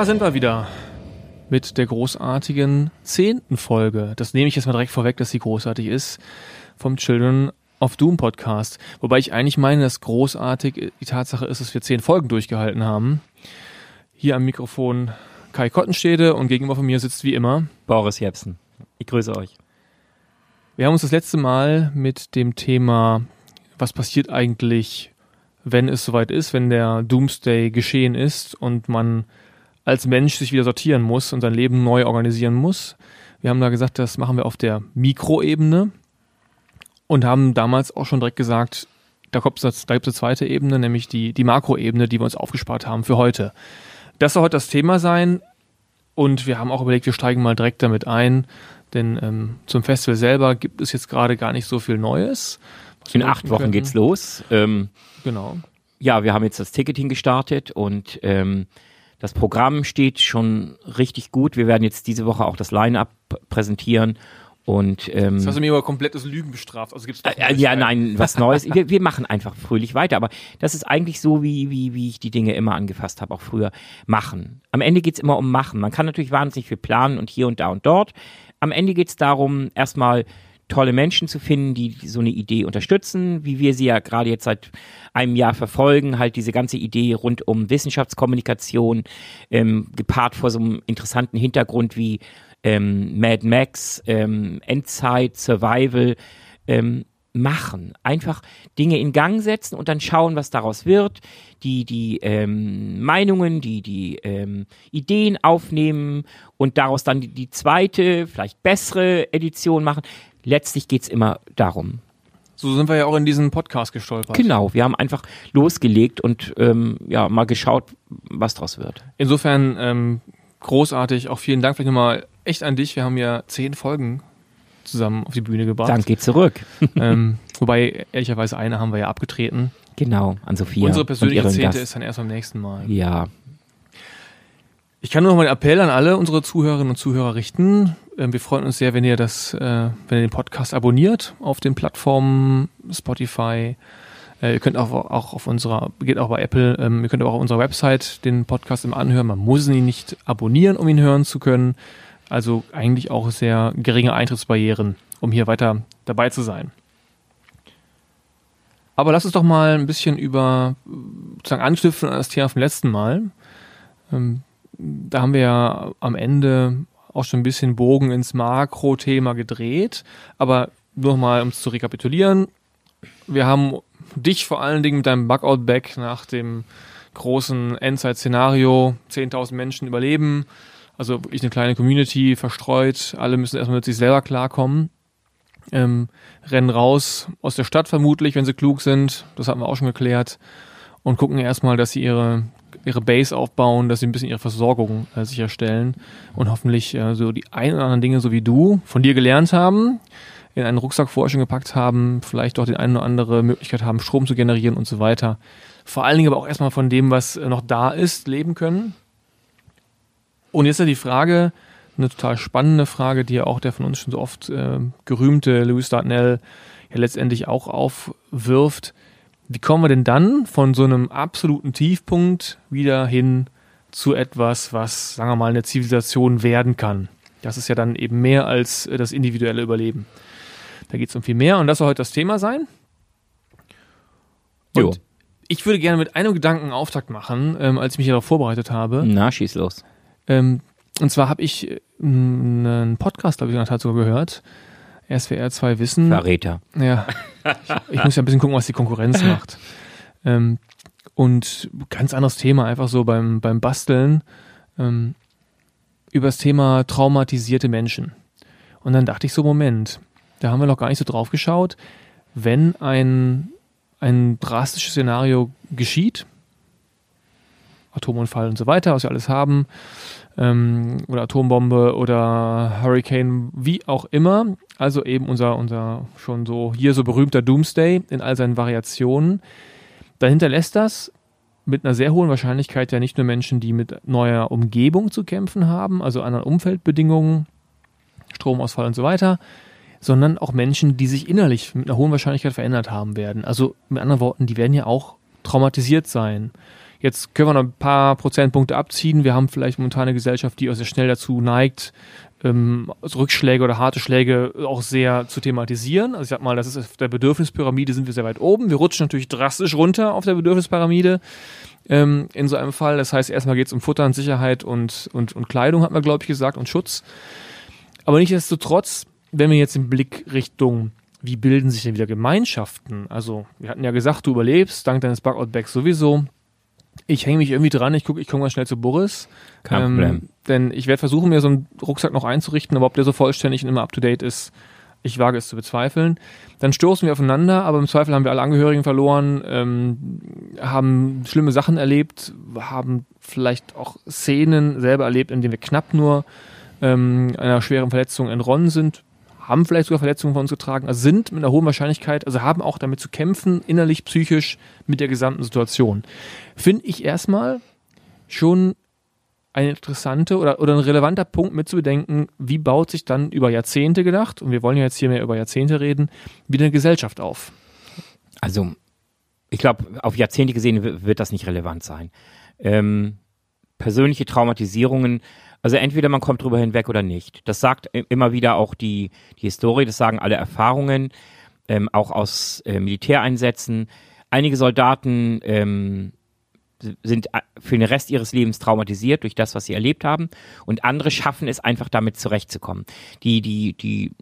Da sind wir wieder mit der großartigen zehnten Folge. Das nehme ich jetzt mal direkt vorweg, dass sie großartig ist, vom Children of Doom Podcast. Wobei ich eigentlich meine, dass großartig die Tatsache ist, dass wir zehn Folgen durchgehalten haben. Hier am Mikrofon Kai Kottenstede und gegenüber von mir sitzt wie immer Boris Jepsen. Ich grüße euch. Wir haben uns das letzte Mal mit dem Thema, was passiert eigentlich, wenn es soweit ist, wenn der Doomsday geschehen ist und man als Mensch sich wieder sortieren muss und sein Leben neu organisieren muss. Wir haben da gesagt, das machen wir auf der Mikroebene und haben damals auch schon direkt gesagt, da, kommt da gibt es eine zweite Ebene, nämlich die, die Makroebene, die wir uns aufgespart haben für heute. Das soll heute das Thema sein und wir haben auch überlegt, wir steigen mal direkt damit ein, denn ähm, zum Festival selber gibt es jetzt gerade gar nicht so viel Neues. In acht Wochen können. geht's los. Ähm, genau. Ja, wir haben jetzt das Ticketing gestartet und ähm, das Programm steht schon richtig gut. Wir werden jetzt diese Woche auch das Line-up präsentieren. Und, ähm, das hast du mir aber komplettes Lügen bestraft. Also gibt's äh, äh ja, nein, was Neues. wir, wir machen einfach fröhlich weiter. Aber das ist eigentlich so, wie, wie, wie ich die Dinge immer angefasst habe, auch früher. Machen. Am Ende geht's immer um Machen. Man kann natürlich wahnsinnig viel planen und hier und da und dort. Am Ende geht's darum, erstmal tolle Menschen zu finden, die so eine Idee unterstützen, wie wir sie ja gerade jetzt seit einem Jahr verfolgen, halt diese ganze Idee rund um Wissenschaftskommunikation, ähm, gepaart vor so einem interessanten Hintergrund wie ähm, Mad Max, ähm, Endzeit, Survival, ähm, machen. Einfach Dinge in Gang setzen und dann schauen, was daraus wird. Die, die ähm, Meinungen, die, die ähm, Ideen aufnehmen und daraus dann die, die zweite, vielleicht bessere Edition machen letztlich geht es immer darum. So sind wir ja auch in diesen Podcast gestolpert. Genau, wir haben einfach losgelegt und ähm, ja mal geschaut, was draus wird. Insofern ähm, großartig, auch vielen Dank vielleicht nochmal echt an dich. Wir haben ja zehn Folgen zusammen auf die Bühne gebracht. Dank geht zurück. ähm, wobei, ehrlicherweise eine haben wir ja abgetreten. Genau, an Sophia. Unsere persönliche zehnte ist dann erst beim nächsten Mal. Ja. Ich kann nur noch mal einen Appell an alle unsere Zuhörerinnen und Zuhörer richten. Ähm, wir freuen uns sehr, wenn ihr das, äh, wenn ihr den Podcast abonniert auf den Plattformen Spotify. Äh, ihr könnt auch, auch auf unserer, geht auch bei Apple, ähm, ihr könnt auch auf unserer Website den Podcast immer anhören. Man muss ihn nicht abonnieren, um ihn hören zu können. Also eigentlich auch sehr geringe Eintrittsbarrieren, um hier weiter dabei zu sein. Aber lass uns doch mal ein bisschen über sozusagen anstiften an das Thema vom letzten Mal. Ähm, da haben wir ja am Ende auch schon ein bisschen Bogen ins Makro-Thema gedreht. Aber nur mal, um es zu rekapitulieren. Wir haben dich vor allen Dingen mit deinem Bugout-Back nach dem großen Endzeit-Szenario, 10.000 Menschen überleben, also wirklich eine kleine Community verstreut, alle müssen erstmal mit sich selber klarkommen, ähm, rennen raus aus der Stadt vermutlich, wenn sie klug sind, das hatten wir auch schon geklärt, und gucken erstmal, dass sie ihre ihre Base aufbauen, dass sie ein bisschen ihre Versorgung äh, sicherstellen und hoffentlich äh, so die ein oder anderen Dinge, so wie du, von dir gelernt haben, in einen Rucksack vorher schon gepackt haben, vielleicht auch die eine oder andere Möglichkeit haben, Strom zu generieren und so weiter. Vor allen Dingen aber auch erstmal von dem, was äh, noch da ist, leben können. Und jetzt ja die Frage, eine total spannende Frage, die ja auch der von uns schon so oft äh, gerühmte Louis Dartnell ja letztendlich auch aufwirft wie kommen wir denn dann von so einem absoluten Tiefpunkt wieder hin zu etwas, was, sagen wir mal, eine Zivilisation werden kann? Das ist ja dann eben mehr als äh, das individuelle Überleben. Da geht es um viel mehr und das soll heute das Thema sein. Und jo. ich würde gerne mit einem Gedanken Auftakt machen, ähm, als ich mich darauf vorbereitet habe. Na, schieß los. Ähm, und zwar habe ich äh, einen Podcast, glaube ich, in der Tat sogar gehört, SWR 2 Wissen. Verräter. Ja. Ich, ich, muss ja ein bisschen gucken, was die Konkurrenz macht. Ähm, und ganz anderes Thema, einfach so beim, beim Basteln, ähm, über das Thema traumatisierte Menschen. Und dann dachte ich so, Moment, da haben wir noch gar nicht so drauf geschaut, wenn ein, ein drastisches Szenario geschieht, Atomunfall und so weiter, was wir alles haben, ähm, oder Atombombe oder Hurricane, wie auch immer. Also eben unser, unser schon so hier so berühmter Doomsday in all seinen Variationen. Dann hinterlässt das mit einer sehr hohen Wahrscheinlichkeit ja nicht nur Menschen, die mit neuer Umgebung zu kämpfen haben, also anderen Umfeldbedingungen, Stromausfall und so weiter, sondern auch Menschen, die sich innerlich mit einer hohen Wahrscheinlichkeit verändert haben werden. Also mit anderen Worten, die werden ja auch traumatisiert sein. Jetzt können wir noch ein paar Prozentpunkte abziehen. Wir haben vielleicht momentan eine Gesellschaft, die auch sehr schnell dazu neigt, ähm, Rückschläge oder harte Schläge auch sehr zu thematisieren. Also ich sag mal, das ist auf der Bedürfnispyramide sind wir sehr weit oben. Wir rutschen natürlich drastisch runter auf der Bedürfnispyramide ähm, in so einem Fall. Das heißt, erstmal geht es um Futter und Sicherheit und, und, und Kleidung, hat man, glaube ich, gesagt, und Schutz. Aber nichtsdestotrotz, wenn wir jetzt den Blick Richtung wie bilden sich denn wieder Gemeinschaften? Also, wir hatten ja gesagt, du überlebst, dank deines Bugout-Bags sowieso. Ich hänge mich irgendwie dran, ich gucke, ich komme mal schnell zu Boris. Kein ähm, Problem. Denn ich werde versuchen, mir so einen Rucksack noch einzurichten, aber ob der so vollständig und immer up-to-date ist, ich wage es zu bezweifeln. Dann stoßen wir aufeinander, aber im Zweifel haben wir alle Angehörigen verloren, ähm, haben schlimme Sachen erlebt, haben vielleicht auch Szenen selber erlebt, in denen wir knapp nur ähm, einer schweren Verletzung entronnen sind haben vielleicht sogar Verletzungen von uns getragen, also sind mit einer hohen Wahrscheinlichkeit, also haben auch damit zu kämpfen, innerlich, psychisch mit der gesamten Situation. Finde ich erstmal schon eine interessante oder, oder ein relevanter Punkt mitzubedenken, wie baut sich dann über Jahrzehnte gedacht, und wir wollen ja jetzt hier mehr über Jahrzehnte reden, wieder eine Gesellschaft auf? Also, ich glaube, auf Jahrzehnte gesehen wird das nicht relevant sein. Ähm, persönliche Traumatisierungen also entweder man kommt drüber hinweg oder nicht. Das sagt immer wieder auch die, die Historie, das sagen alle Erfahrungen, ähm, auch aus äh, Militäreinsätzen. Einige Soldaten ähm, sind äh, für den Rest ihres Lebens traumatisiert durch das, was sie erlebt haben. Und andere schaffen es einfach damit zurechtzukommen. Die, die, die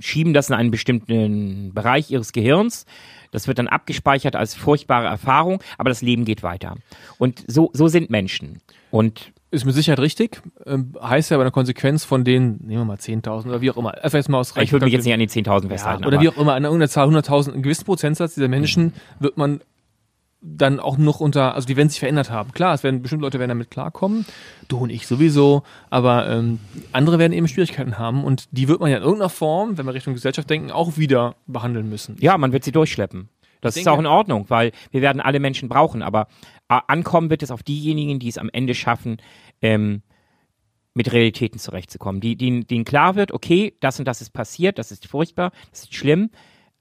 schieben das in einen bestimmten Bereich ihres Gehirns. Das wird dann abgespeichert als furchtbare Erfahrung, aber das Leben geht weiter. Und so, so sind Menschen. Und ist mit Sicherheit richtig. Ähm, heißt ja aber eine Konsequenz von denen, nehmen wir mal 10.000 oder wie auch immer. Jetzt mal aus Ich würde mich jetzt nicht an die 10.000 festhalten. Ja, oder wie auch immer, an irgendeiner Zahl, 100.000, einen gewissen Prozentsatz dieser Menschen mhm. wird man dann auch noch unter, also die werden sich verändert haben. Klar, es werden bestimmte Leute werden damit klarkommen, du und ich sowieso, aber ähm, andere werden eben Schwierigkeiten haben und die wird man ja in irgendeiner Form, wenn wir Richtung Gesellschaft denken, auch wieder behandeln müssen. Ja, man wird sie durchschleppen. Das ich ist denke, auch in Ordnung, weil wir werden alle Menschen brauchen, aber ankommen wird es auf diejenigen, die es am Ende schaffen, ähm, mit Realitäten zurechtzukommen. Die, denen, denen klar wird, okay, das und das ist passiert, das ist furchtbar, das ist schlimm,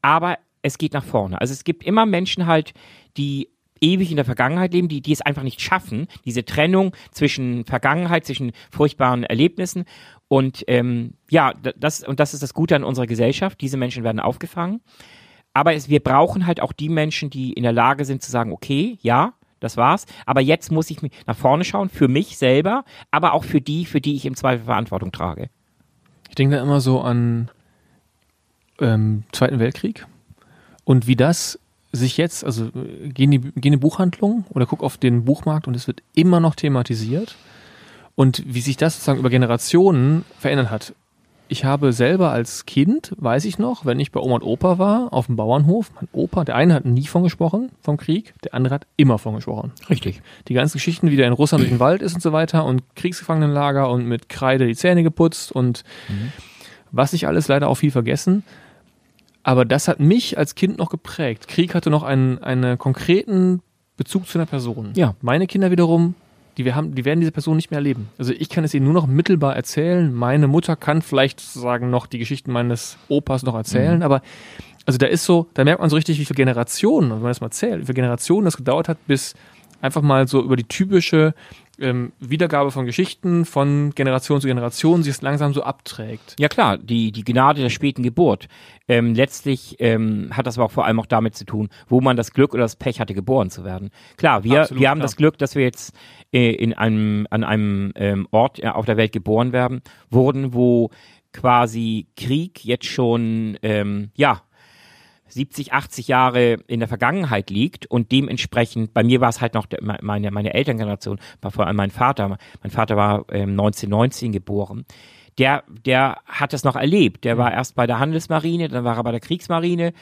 aber es geht nach vorne. Also es gibt immer Menschen halt, die ewig in der Vergangenheit leben, die, die es einfach nicht schaffen, diese Trennung zwischen Vergangenheit, zwischen furchtbaren Erlebnissen und ähm, ja, das, und das ist das Gute an unserer Gesellschaft. Diese Menschen werden aufgefangen. Aber es, wir brauchen halt auch die Menschen, die in der Lage sind zu sagen, okay, ja, das war's. Aber jetzt muss ich nach vorne schauen, für mich selber, aber auch für die, für die ich im Zweifel Verantwortung trage. Ich denke da immer so an ähm, Zweiten Weltkrieg und wie das sich jetzt, also geh in, die, geh in die Buchhandlung oder guck auf den Buchmarkt und es wird immer noch thematisiert und wie sich das sozusagen über Generationen verändert hat ich habe selber als Kind, weiß ich noch, wenn ich bei Oma und Opa war, auf dem Bauernhof, mein Opa, der eine hat nie von gesprochen, vom Krieg, der andere hat immer von gesprochen. Richtig. Die ganzen Geschichten, wie der in Russland durch den Wald ist und so weiter und Kriegsgefangenenlager und mit Kreide die Zähne geputzt und mhm. was ich alles leider auch viel vergessen. Aber das hat mich als Kind noch geprägt. Krieg hatte noch einen, einen konkreten Bezug zu einer Person. Ja. Meine Kinder wiederum die, wir haben, die werden diese Person nicht mehr erleben. Also ich kann es ihnen nur noch mittelbar erzählen. Meine Mutter kann vielleicht sozusagen noch die Geschichten meines Opas noch erzählen, mhm. aber also da ist so, da merkt man so richtig, wie viele Generationen, wenn man das mal zählt, wie viele Generationen das gedauert hat, bis einfach mal so über die typische ähm, Wiedergabe von Geschichten von Generation zu Generation sich langsam so abträgt. Ja klar, die, die Gnade der späten Geburt. Ähm, letztlich ähm, hat das aber auch vor allem auch damit zu tun, wo man das Glück oder das Pech hatte, geboren zu werden. Klar, wir, Absolut, wir haben klar. das Glück, dass wir jetzt äh, in einem, an einem ähm, Ort äh, auf der Welt geboren werden, wurden, wo quasi Krieg jetzt schon, ähm, ja, 70, 80 Jahre in der Vergangenheit liegt und dementsprechend, bei mir war es halt noch meine, meine Elterngeneration, war vor allem mein Vater. Mein Vater war ähm, 1919 geboren. Der, der hat es noch erlebt. Der war erst bei der Handelsmarine, dann war er bei der Kriegsmarine,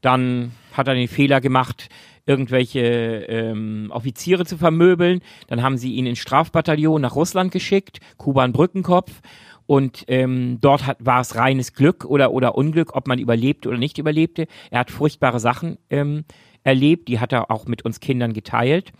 dann hat er den Fehler gemacht, irgendwelche ähm, Offiziere zu vermöbeln. Dann haben sie ihn ins Strafbataillon nach Russland geschickt, Kuban Brückenkopf. Und ähm, dort hat, war es reines Glück oder, oder Unglück, ob man überlebte oder nicht überlebte. Er hat furchtbare Sachen ähm, erlebt, die hat er auch mit uns Kindern geteilt.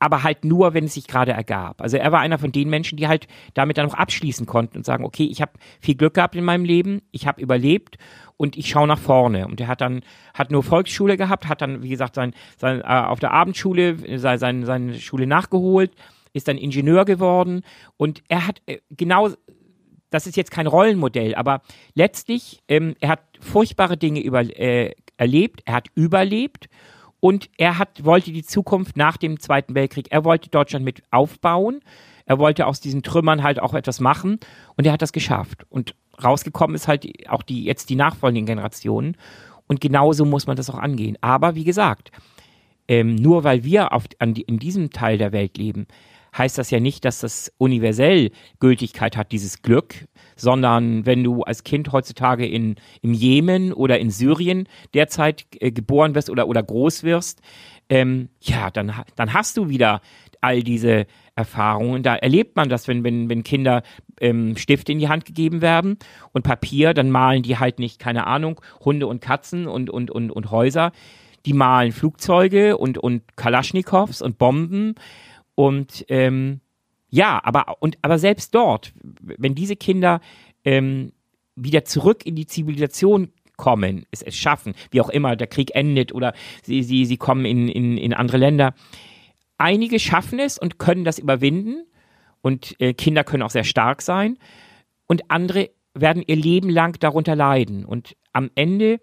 aber halt nur, wenn es sich gerade ergab. Also er war einer von den Menschen, die halt damit dann noch abschließen konnten und sagen, okay, ich habe viel Glück gehabt in meinem Leben, ich habe überlebt und ich schaue nach vorne. Und er hat dann, hat nur Volksschule gehabt, hat dann, wie gesagt, sein, sein, äh, auf der Abendschule sein, sein, seine Schule nachgeholt, ist dann Ingenieur geworden und er hat äh, genau, das ist jetzt kein Rollenmodell, aber letztlich, ähm, er hat furchtbare Dinge über, äh, erlebt, er hat überlebt und er hat, wollte die Zukunft nach dem Zweiten Weltkrieg, er wollte Deutschland mit aufbauen. Er wollte aus diesen Trümmern halt auch etwas machen und er hat das geschafft. Und rausgekommen ist halt auch die, jetzt die nachfolgenden Generationen. Und genauso muss man das auch angehen. Aber wie gesagt, ähm, nur weil wir auf, an die, in diesem Teil der Welt leben, heißt das ja nicht, dass das universell Gültigkeit hat, dieses Glück, sondern wenn du als Kind heutzutage in, im Jemen oder in Syrien derzeit äh, geboren wirst oder, oder groß wirst, ähm, ja, dann, dann hast du wieder all diese Erfahrungen. Da erlebt man das, wenn, wenn, wenn Kinder ähm, Stifte in die Hand gegeben werden und Papier, dann malen die halt nicht, keine Ahnung, Hunde und Katzen und, und, und, und Häuser. Die malen Flugzeuge und, und Kalaschnikows und Bomben. Und ähm, ja, aber, und, aber selbst dort, wenn diese Kinder ähm, wieder zurück in die Zivilisation kommen, es, es schaffen, wie auch immer, der Krieg endet oder sie, sie, sie kommen in, in, in andere Länder, einige schaffen es und können das überwinden. Und äh, Kinder können auch sehr stark sein. Und andere werden ihr Leben lang darunter leiden. Und am Ende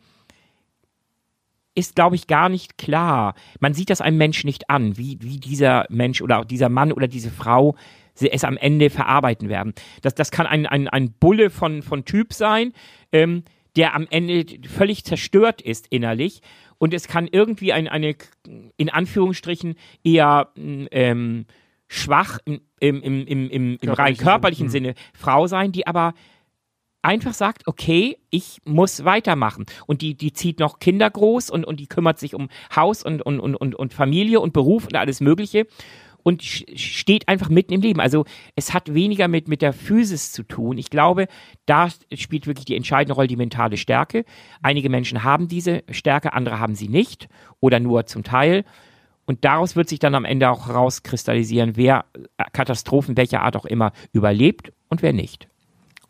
ist, glaube ich, gar nicht klar. Man sieht das einem Menschen nicht an, wie, wie dieser Mensch oder auch dieser Mann oder diese Frau es am Ende verarbeiten werden. Das, das kann ein, ein, ein Bulle von, von Typ sein, ähm, der am Ende völlig zerstört ist innerlich und es kann irgendwie ein, eine, in Anführungsstrichen, eher ähm, schwach im, im, im, im, im, im rein körperlichen Sinne Frau sein, die aber einfach sagt, okay, ich muss weitermachen. Und die, die zieht noch Kinder groß und, und die kümmert sich um Haus und, und, und, und Familie und Beruf und alles Mögliche und steht einfach mitten im Leben. Also es hat weniger mit, mit der Physis zu tun. Ich glaube, da spielt wirklich die entscheidende Rolle die mentale Stärke. Einige Menschen haben diese Stärke, andere haben sie nicht oder nur zum Teil. Und daraus wird sich dann am Ende auch herauskristallisieren, wer Katastrophen welcher Art auch immer überlebt und wer nicht.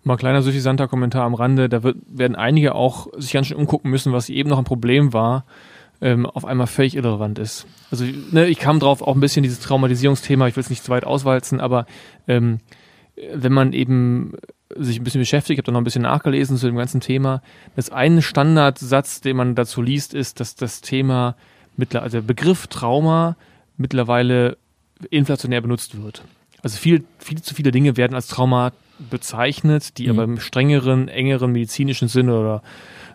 Mal kleiner suffisanter Kommentar am Rande, da wird, werden einige auch sich ganz schön umgucken müssen, was eben noch ein Problem war ähm, auf einmal völlig irrelevant ist. Also ne, ich kam drauf auch ein bisschen dieses Traumatisierungsthema, ich will es nicht zu weit auswalzen, aber ähm, wenn man eben sich ein bisschen beschäftigt, ich habe da noch ein bisschen nachgelesen zu dem ganzen Thema, das ein Standardsatz, den man dazu liest, ist, dass das Thema, also der Begriff Trauma mittlerweile inflationär benutzt wird. Also viel, viel zu viele Dinge werden als Trauma bezeichnet, die mhm. aber im strengeren, engeren medizinischen Sinne oder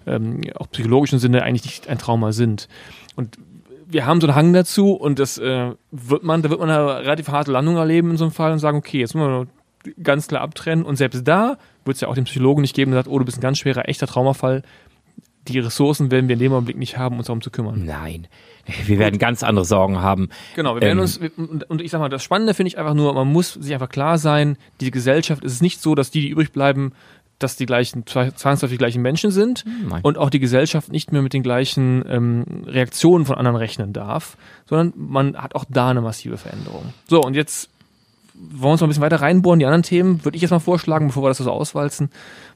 ähm, auch psychologischen Sinne eigentlich nicht ein Trauma sind. Und wir haben so einen Hang dazu und das äh, wird man, da wird man eine relativ harte Landung erleben in so einem Fall und sagen, okay, jetzt müssen wir ganz klar abtrennen. Und selbst da wird es ja auch den Psychologen nicht geben, der sagt, oh, du bist ein ganz schwerer, echter Traumafall. Die Ressourcen werden wir in dem Augenblick nicht haben, uns darum zu kümmern. Nein. Wir werden ganz andere Sorgen haben. Genau, wir werden ähm, uns, und ich sag mal, das Spannende finde ich einfach nur, man muss sich einfach klar sein, die Gesellschaft ist es nicht so, dass die, die übrig bleiben, dass die gleichen, zwangsläufig die gleichen Menschen sind hm, Nein. und auch die Gesellschaft nicht mehr mit den gleichen ähm, Reaktionen von anderen rechnen darf, sondern man hat auch da eine massive Veränderung. So, und jetzt wollen wir uns noch ein bisschen weiter reinbohren. Die anderen Themen würde ich jetzt mal vorschlagen, bevor wir das so auswalzen,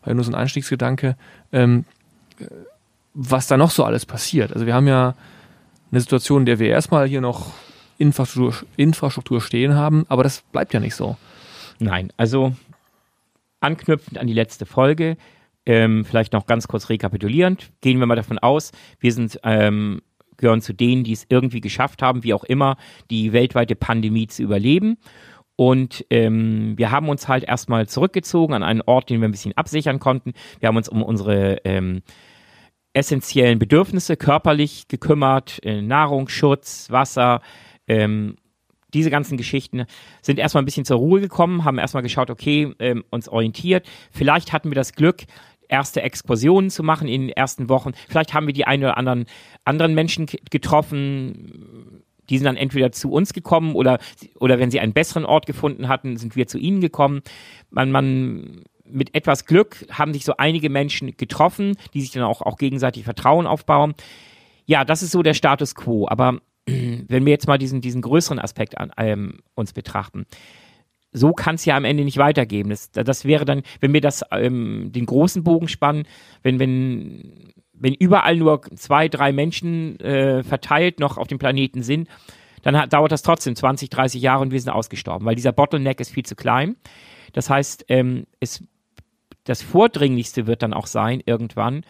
weil nur so ein Einstiegsgedanke, ähm, was da noch so alles passiert. Also wir haben ja eine Situation, in der wir erstmal hier noch Infrastruktur, Infrastruktur stehen haben, aber das bleibt ja nicht so. Nein, also anknüpfend an die letzte Folge, ähm, vielleicht noch ganz kurz rekapitulierend, gehen wir mal davon aus, wir sind ähm, gehören zu denen, die es irgendwie geschafft haben, wie auch immer, die weltweite Pandemie zu überleben. Und ähm, wir haben uns halt erstmal zurückgezogen an einen Ort, den wir ein bisschen absichern konnten. Wir haben uns um unsere ähm, essentiellen Bedürfnisse körperlich gekümmert, äh, Nahrung, Schutz, Wasser, ähm, diese ganzen Geschichten sind erstmal ein bisschen zur Ruhe gekommen, haben erstmal geschaut, okay, ähm, uns orientiert. Vielleicht hatten wir das Glück, erste Exkursionen zu machen in den ersten Wochen. Vielleicht haben wir die einen oder anderen anderen Menschen getroffen, die sind dann entweder zu uns gekommen oder, oder wenn sie einen besseren Ort gefunden hatten, sind wir zu ihnen gekommen. Man, man, mit etwas Glück haben sich so einige Menschen getroffen, die sich dann auch, auch gegenseitig Vertrauen aufbauen. Ja, das ist so der Status quo. Aber wenn wir jetzt mal diesen, diesen größeren Aspekt an, ähm, uns betrachten, so kann es ja am Ende nicht weitergehen. Das, das wäre dann, wenn wir das ähm, den großen Bogen spannen, wenn, wenn, wenn überall nur zwei, drei Menschen äh, verteilt noch auf dem Planeten sind, dann hat, dauert das trotzdem 20, 30 Jahre und wir sind ausgestorben, weil dieser Bottleneck ist viel zu klein. Das heißt, ähm, es, das Vordringlichste wird dann auch sein, irgendwann,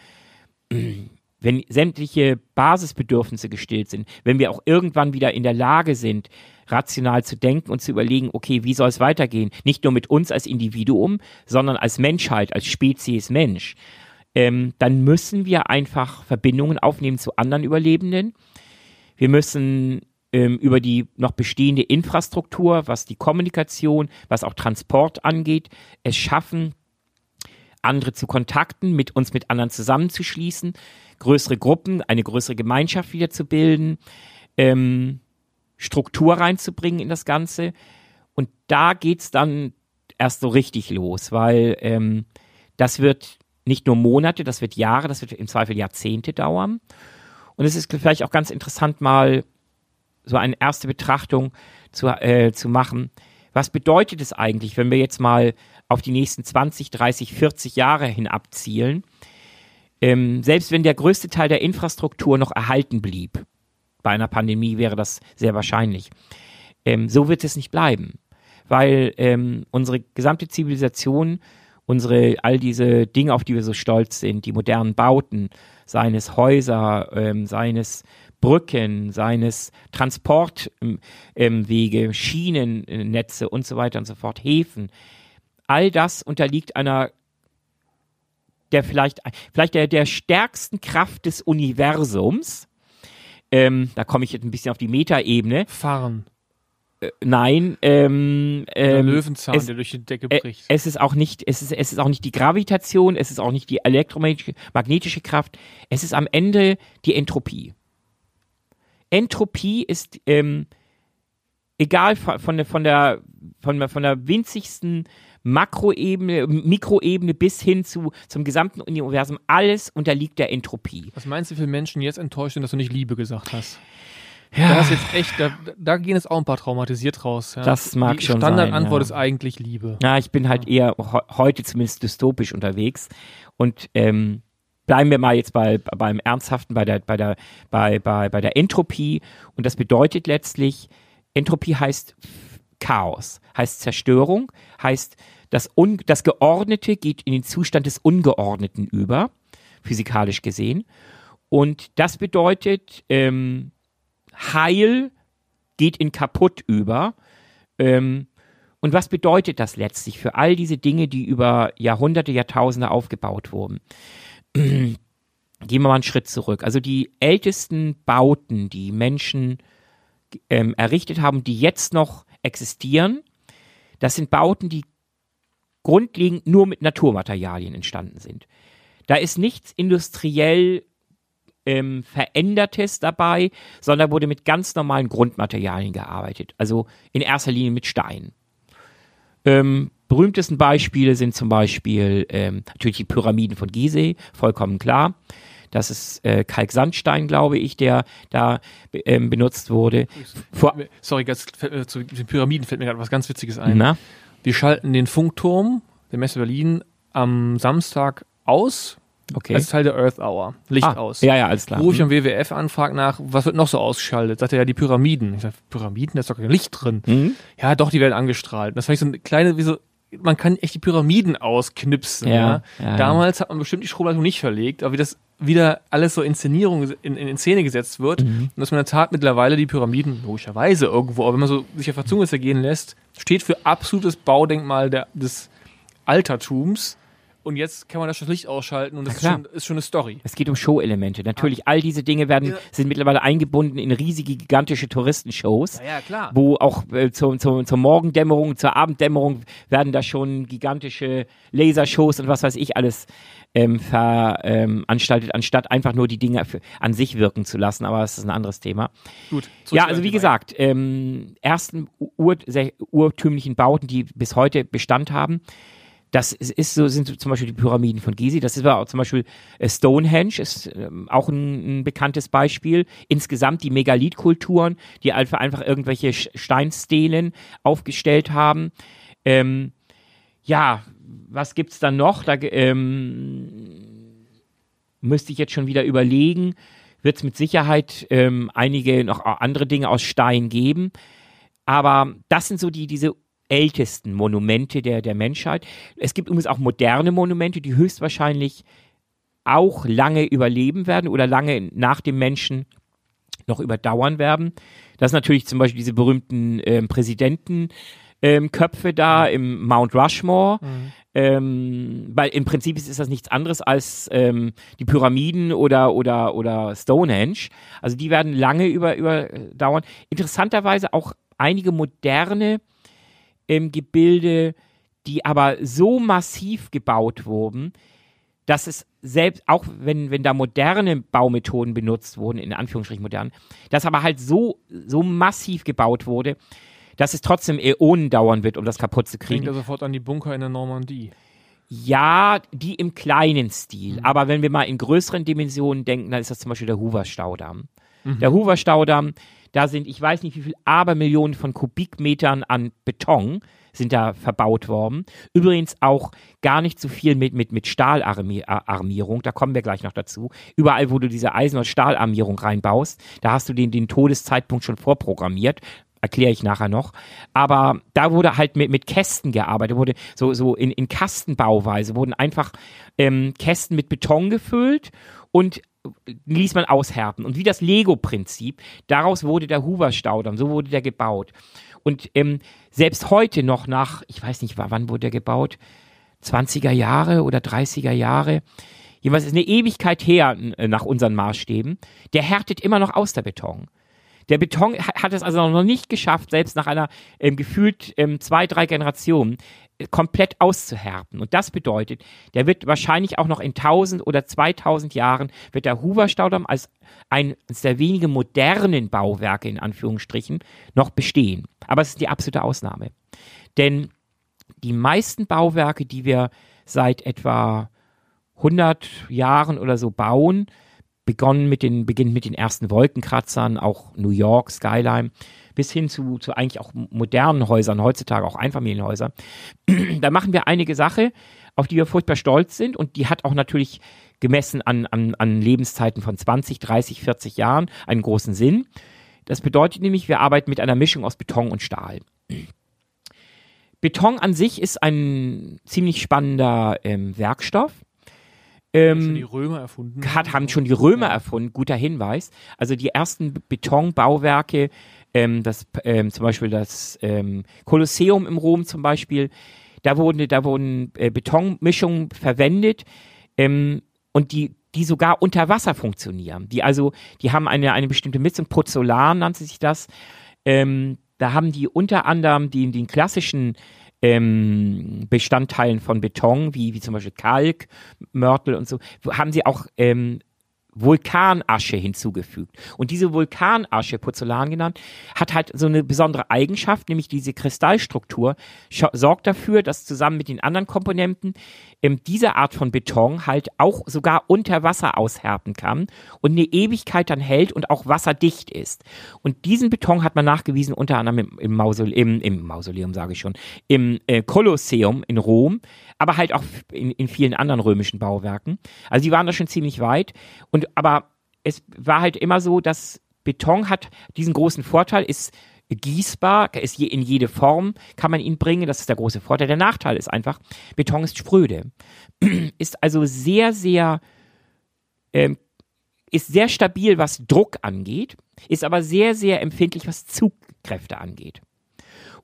wenn sämtliche Basisbedürfnisse gestillt sind, wenn wir auch irgendwann wieder in der Lage sind, rational zu denken und zu überlegen, okay, wie soll es weitergehen? Nicht nur mit uns als Individuum, sondern als Menschheit, als Spezies Mensch. Ähm, dann müssen wir einfach Verbindungen aufnehmen zu anderen Überlebenden. Wir müssen ähm, über die noch bestehende Infrastruktur, was die Kommunikation, was auch Transport angeht, es schaffen, andere zu kontakten, mit uns mit anderen zusammenzuschließen, größere Gruppen, eine größere Gemeinschaft wieder zu bilden, ähm, Struktur reinzubringen in das Ganze. Und da geht's dann erst so richtig los, weil ähm, das wird nicht nur Monate, das wird Jahre, das wird im Zweifel Jahrzehnte dauern. Und es ist vielleicht auch ganz interessant, mal so eine erste Betrachtung zu, äh, zu machen. Was bedeutet es eigentlich, wenn wir jetzt mal auf die nächsten 20, 30, 40 Jahre hin abzielen? Ähm, selbst wenn der größte Teil der Infrastruktur noch erhalten blieb, bei einer Pandemie wäre das sehr wahrscheinlich. Ähm, so wird es nicht bleiben, weil ähm, unsere gesamte Zivilisation, unsere all diese Dinge, auf die wir so stolz sind, die modernen Bauten, seines Häuser, ähm, seines Brücken, seines Transportwege, Schienennetze und so weiter und so fort, Häfen, all das unterliegt einer der vielleicht, vielleicht der, der stärksten Kraft des Universums. Ähm, da komme ich jetzt ein bisschen auf die Metaebene. Fahren. Äh, nein, ähm, Der ähm, Löwenzahn, es- der durch die Decke äh, bricht. es ist auch nicht, es ist, es ist auch nicht die Gravitation, es ist auch nicht die elektromagnetische magnetische Kraft, es ist am Ende die Entropie. Entropie ist ähm, egal von, der von der von der von der winzigsten Makroebene, Mikroebene bis hin zu zum gesamten Universum, alles unterliegt der Entropie. Was meinst du, wie viele Menschen jetzt enttäuscht sind, dass du nicht Liebe gesagt hast? Ja. Da ist jetzt echt, da, da gehen jetzt auch ein paar traumatisiert raus. Ja. Das mag Die schon Standardantwort sein, ja. ist eigentlich Liebe. Ja, ich bin halt eher he heute zumindest dystopisch unterwegs und ähm, bleiben wir mal jetzt bei, beim Ernsthaften, bei der, bei, der, bei, bei, bei der Entropie. Und das bedeutet letztlich, Entropie heißt Chaos, heißt Zerstörung, heißt, das, Un das Geordnete geht in den Zustand des Ungeordneten über, physikalisch gesehen. Und das bedeutet, ähm, Heil geht in kaputt über. Ähm, und was bedeutet das letztlich für all diese Dinge, die über Jahrhunderte, Jahrtausende aufgebaut wurden? Gehen wir mal einen Schritt zurück. Also die ältesten Bauten, die Menschen ähm, errichtet haben, die jetzt noch existieren, das sind Bauten, die grundlegend nur mit Naturmaterialien entstanden sind. Da ist nichts industriell ähm, Verändertes dabei, sondern wurde mit ganz normalen Grundmaterialien gearbeitet. Also in erster Linie mit Stein. Ähm, berühmtesten Beispiele sind zum Beispiel ähm, natürlich die Pyramiden von Gizeh, vollkommen klar. Das ist äh, Kalksandstein, glaube ich, der da ähm, benutzt wurde. Vor, Sorry, ganz, äh, zu den Pyramiden fällt mir gerade was ganz Witziges ein. na? Wir schalten den Funkturm der Messe Berlin am Samstag aus, Okay. als Teil der Earth Hour. Licht ah, aus. Ja, ja, alles klar. Wo ich am WWF anfrage nach, was wird noch so ausgeschaltet? Sagt er ja die Pyramiden. Ich sage, Pyramiden, da ist doch kein Licht drin. Mhm. Ja, doch, die werden angestrahlt. Das fand ich so eine kleine, wie so, man kann echt die Pyramiden ausknipsen. Ja, Ja, ja, Damals hat man bestimmt die Stromleitung nicht verlegt, aber wie das wieder alles so Inszenierung in, in, Szene gesetzt wird Mhm. und dass man in der Tat mittlerweile die Pyramiden, logischerweise irgendwo, aber wenn man so sich auf der Zunge zergehen lässt, steht für absolutes Baudenkmal der, des Altertums und jetzt kann man das Licht ausschalten und das ist schon, ist schon eine Story. Es geht um Show-Elemente. Natürlich, all diese Dinge werden, Ja. sind mittlerweile eingebunden in riesige, gigantische Touristenshows. ja, klar. wo auch äh, zur, zur, zur Morgendämmerung, zur Abenddämmerung werden da schon gigantische Lasershows und was weiß ich alles ähm, veranstaltet, anstatt einfach nur die Dinge für, an sich wirken zu lassen. Aber das ist ein anderes Thema. Gut. Ja, also wie gesagt, ähm, ersten ur, urtümlichen Bauten, die bis heute Bestand haben, Das ist so, sind zum Beispiel die Pyramiden von Gizeh. Das ist aber auch zum Beispiel äh, Stonehenge ist ähm, auch ein, ein bekanntes Beispiel. Insgesamt die Megalithkulturen, die einfach, einfach irgendwelche Steinstelen aufgestellt haben. Ähm, ja, was gibt's dann noch? Da ähm, müsste ich jetzt schon wieder überlegen. Wird es mit Sicherheit ähm, einige noch andere Dinge aus Stein geben. Aber das sind so die, diese ältesten Monumente der, der Menschheit. Es gibt übrigens auch moderne Monumente, die höchstwahrscheinlich auch lange überleben werden oder lange nach dem Menschen noch überdauern werden. Das ist natürlich zum Beispiel diese berühmten ähm, Präsidentenköpfe ähm, da im Mount Rushmore. Mhm. Ähm, weil im Prinzip ist, ist das nichts anderes als ähm, die Pyramiden oder, oder, oder Stonehenge. Also die werden lange über, überdauern. Interessanterweise auch einige moderne ähm, Gebilde, die aber so massiv gebaut wurden, dass es selbst, auch wenn, wenn da moderne Baumethoden benutzt wurden, in Anführungsstrichen modern, dass aber halt so, so massiv gebaut wurde, dass es trotzdem Äonen dauern wird, um das kaputt zu kriegen. Denkt ja sofort an die Bunker in der Normandie. Ja, die im kleinen Stil. Mhm. Aber wenn wir mal in größeren Dimensionen denken, dann ist das zum Beispiel der Hoover-Staudamm. Mhm. Der Hoover-Staudamm, da sind, ich weiß nicht wie viel Abermillionen von Kubikmetern an Beton sind da verbaut worden. Übrigens auch gar nicht so viel mit, mit, mit Stahlarmierung, da kommen wir gleich noch dazu. Überall, wo du diese Eisen- oder Stahlarmierung reinbaust, da hast du den, den Todeszeitpunkt schon vorprogrammiert erkläre ich nachher noch. Aber da wurde halt mit, mit Kästen gearbeitet, wurde so, so in, in Kastenbauweise, wurden einfach ähm, Kästen mit Beton gefüllt und ließ man aushärten. Und wie das Lego-Prinzip, daraus wurde der Hoover-Staudamm, so wurde der gebaut. Und ähm, selbst heute noch nach, ich weiß nicht, wann wurde der gebaut? 20er Jahre oder 30er Jahre. Jeweils ist eine Ewigkeit her nach unseren Maßstäben. Der härtet immer noch aus der Beton. Der Beton hat es also noch nicht geschafft, selbst nach einer ähm, gefühlt ähm, zwei, drei Generationen äh, komplett auszuhärten. Und das bedeutet, der wird wahrscheinlich auch noch in 1000 oder 2000 Jahren, wird der Hoover-Staudamm als eines der wenigen modernen Bauwerke in Anführungsstrichen noch bestehen. Aber es ist die absolute Ausnahme. Denn die meisten Bauwerke, die wir seit etwa 100 Jahren oder so bauen, begonnen mit den, beginnt mit den ersten Wolkenkratzern, auch New York, Skyline, bis hin zu, zu eigentlich auch modernen Häusern, heutzutage auch Einfamilienhäuser. da machen wir einige Sache, auf die wir furchtbar stolz sind und die hat auch natürlich gemessen an, an, an Lebenszeiten von 20, 30, 40 Jahren einen großen Sinn. Das bedeutet nämlich, wir arbeiten mit einer Mischung aus Beton und Stahl. Beton an sich ist ein ziemlich spannender ähm, Werkstoff. Ähm, schon die Römer erfunden. Hat, haben schon die Römer erfunden, guter Hinweis. Also die ersten Betonbauwerke, ähm, das, ähm, zum Beispiel das ähm, Kolosseum im Rom zum Beispiel, da wurden, da wurden äh, Betonmischungen verwendet ähm, und die die sogar unter Wasser funktionieren. Die also, die haben eine, eine bestimmte Mischung, Pozzolan nannte sich das. Ähm, da haben die unter anderem die, den klassischen ähm, Bestandteilen von Beton, wie, wie zum Beispiel Kalk, Mörtel und so, haben sie auch ähm, Vulkanasche hinzugefügt. Und diese Vulkanasche, Porzellan genannt, hat halt so eine besondere Eigenschaft, nämlich diese Kristallstruktur sorgt dafür, dass zusammen mit den anderen Komponenten ähm, diese Art von Beton halt auch sogar unter Wasser aushärten kann und eine Ewigkeit dann hält und auch wasserdicht ist. Und diesen Beton hat man nachgewiesen unter anderem im, im, Mausoleum, im, im Mausoleum sage ich schon, im äh, Kolosseum in Rom, aber halt auch in, in vielen anderen römischen Bauwerken. Also die waren da schon ziemlich weit. Und aber es war halt immer so, dass Beton hat diesen großen Vorteil, ist gießbar, ist in jede Form kann man ihn bringen. Das ist der große Vorteil. Der Nachteil ist einfach, Beton ist spröde. ist also sehr, sehr, ähm, ist sehr stabil, was Druck angeht, ist aber sehr, sehr empfindlich, was Zugkräfte angeht.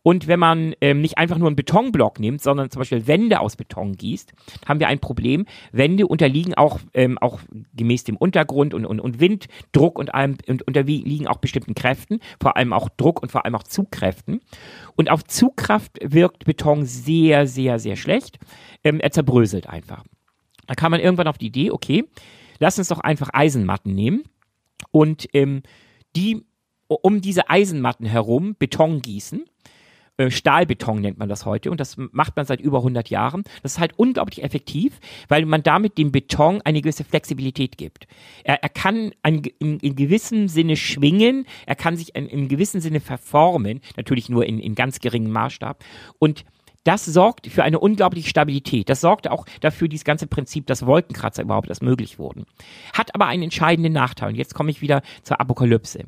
Und wenn man ähm, nicht einfach nur einen Betonblock nimmt, sondern zum Beispiel Wände aus Beton gießt, haben wir ein Problem. Wände unterliegen auch, ähm, auch gemäß dem Untergrund und, und, und Winddruck und, allem, und unterliegen auch bestimmten Kräften, vor allem auch Druck und vor allem auch Zugkräften. Und auf Zugkraft wirkt Beton sehr, sehr, sehr schlecht. Ähm, er zerbröselt einfach. Da kam man irgendwann auf die Idee, okay, lass uns doch einfach Eisenmatten nehmen und ähm, die um diese Eisenmatten herum Beton gießen Stahlbeton nennt man das heute und das macht man seit über 100 Jahren. Das ist halt unglaublich effektiv, weil man damit dem Beton eine gewisse Flexibilität gibt. Er, er kann ein, in, in gewissem Sinne schwingen, er kann sich in, in gewissem Sinne verformen, natürlich nur in, in ganz geringem Maßstab und das sorgt für eine unglaubliche Stabilität. Das sorgt auch dafür, dieses ganze Prinzip, dass Wolkenkratzer überhaupt erst möglich wurden. Hat aber einen entscheidenden Nachteil. Und jetzt komme ich wieder zur Apokalypse.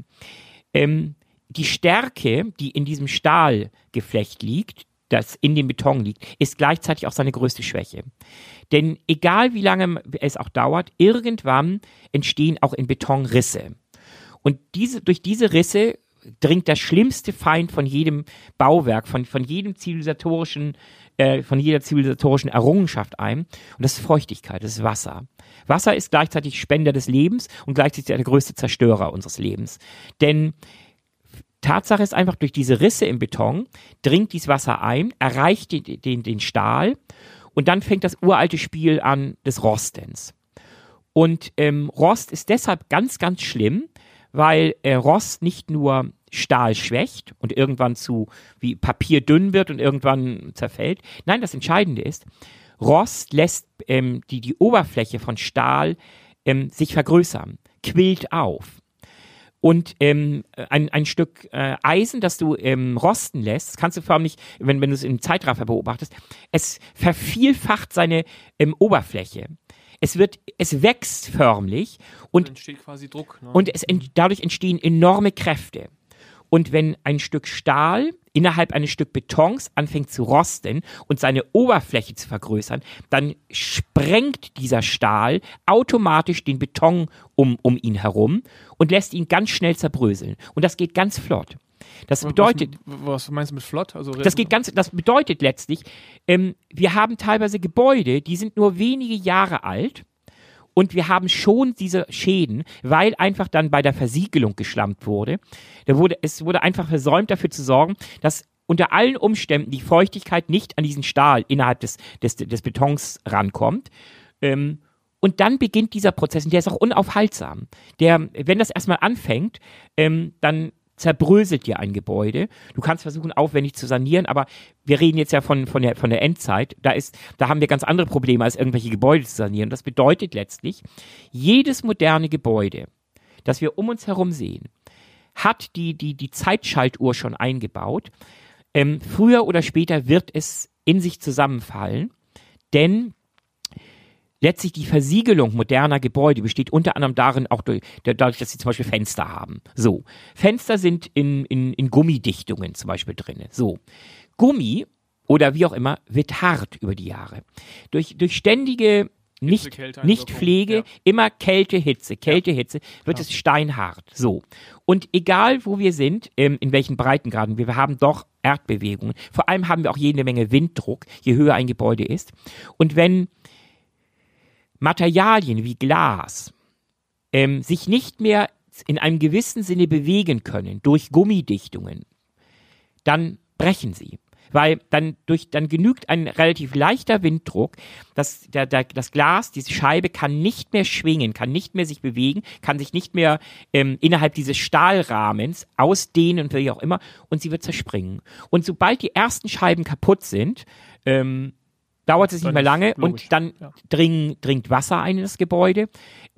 Ähm, die Stärke, die in diesem Stahlgeflecht liegt, das in dem Beton liegt, ist gleichzeitig auch seine größte Schwäche. Denn egal wie lange es auch dauert, irgendwann entstehen auch in Beton Risse. Und diese, durch diese Risse dringt der schlimmste Feind von jedem Bauwerk, von, von jedem zivilisatorischen, äh, von jeder zivilisatorischen Errungenschaft ein. Und das ist Feuchtigkeit, das ist Wasser. Wasser ist gleichzeitig Spender des Lebens und gleichzeitig der größte Zerstörer unseres Lebens. Denn Tatsache ist einfach, durch diese Risse im Beton dringt dieses Wasser ein, erreicht den, den, den Stahl und dann fängt das uralte Spiel an des Rostens. Und ähm, Rost ist deshalb ganz, ganz schlimm, weil äh, Rost nicht nur Stahl schwächt und irgendwann zu wie Papier dünn wird und irgendwann zerfällt. Nein, das Entscheidende ist, Rost lässt ähm, die, die Oberfläche von Stahl ähm, sich vergrößern, quillt auf. Und ähm, ein, ein Stück äh, Eisen, das du ähm, rosten lässt, kannst du förmlich, wenn, wenn du es im Zeitraffer beobachtest, es vervielfacht seine ähm, Oberfläche. Es wird, es wächst förmlich und, entsteht quasi Druck. Ne? und es ent, dadurch entstehen enorme Kräfte. Und wenn ein Stück Stahl innerhalb eines Stück Betons anfängt zu rosten und seine Oberfläche zu vergrößern, dann sprengt dieser Stahl automatisch den Beton um, um ihn herum und lässt ihn ganz schnell zerbröseln. Und das geht ganz flott. Das bedeutet, was, was meinst du mit flott? Also das geht ganz, das bedeutet letztlich, ähm, wir haben teilweise Gebäude, die sind nur wenige Jahre alt und wir haben schon diese Schäden, weil einfach dann bei der Versiegelung geschlampt wurde. Da wurde es wurde einfach versäumt, dafür zu sorgen, dass unter allen Umständen die Feuchtigkeit nicht an diesen Stahl innerhalb des, des, des Betons rankommt. Ähm, und dann beginnt dieser Prozess, und der ist auch unaufhaltsam. Der, wenn das erstmal anfängt, ähm, dann zerbröselt dir ein Gebäude. Du kannst versuchen, aufwendig zu sanieren, aber wir reden jetzt ja von, von, der, von der Endzeit. Da, ist, da haben wir ganz andere Probleme, als irgendwelche Gebäude zu sanieren. Das bedeutet letztlich, jedes moderne Gebäude, das wir um uns herum sehen, hat die, die, die Zeitschaltuhr schon eingebaut. Ähm, früher oder später wird es in sich zusammenfallen, denn letztlich die Versiegelung moderner Gebäude besteht unter anderem darin, auch durch, dadurch, dass sie zum Beispiel Fenster haben. So. Fenster sind in, in, in Gummidichtungen zum Beispiel drin. So. Gummi oder wie auch immer wird hart über die Jahre. Durch, durch ständige nicht, nicht Pflege, ja. immer Kälte, Hitze, Kälte, Hitze, wird es steinhart. So. Und egal, wo wir sind, ähm, in welchen Breitengraden, wir haben doch Erdbewegungen. Vor allem haben wir auch jede Menge Winddruck, je höher ein Gebäude ist. Und wenn Materialien wie Glas ähm, sich nicht mehr in einem gewissen Sinne bewegen können durch Gummidichtungen, dann brechen sie. Weil dann durch, dann genügt ein relativ leichter Winddruck, dass der, der, das Glas, diese Scheibe kann nicht mehr schwingen, kann nicht mehr sich bewegen, kann sich nicht mehr ähm, innerhalb dieses Stahlrahmens ausdehnen und wie auch immer und sie wird zerspringen. Und sobald die ersten Scheiben kaputt sind, ähm, dauert es nicht mehr lange logisch, und dann ja. dring, dringt Wasser ein in das Gebäude.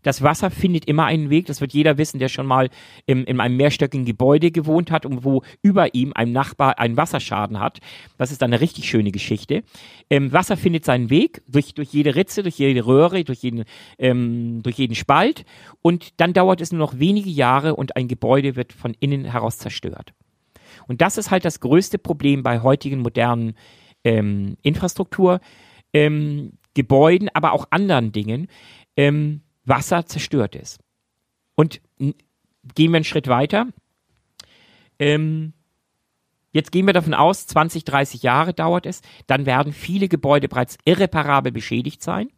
Das Wasser findet immer einen Weg, das wird jeder wissen, der schon mal im, in einem mehrstöckigen Gebäude gewohnt hat und wo über ihm ein Nachbar einen Wasserschaden hat. Das ist dann eine richtig schöne Geschichte. Ähm, Wasser findet seinen Weg durch, durch jede Ritze, durch jede Röhre, durch jeden, ähm, durch jeden Spalt und dann dauert es nur noch wenige Jahre und ein Gebäude wird von innen heraus zerstört. Und das ist halt das größte Problem bei heutigen modernen ähm, Infrastruktur, ähm, Gebäuden, aber auch anderen Dingen. Ähm, Wasser zerstört es. Und gehen wir einen Schritt weiter. Ähm, jetzt gehen wir davon aus, 20, 30 Jahre dauert es, dann werden viele Gebäude bereits irreparabel beschädigt sein.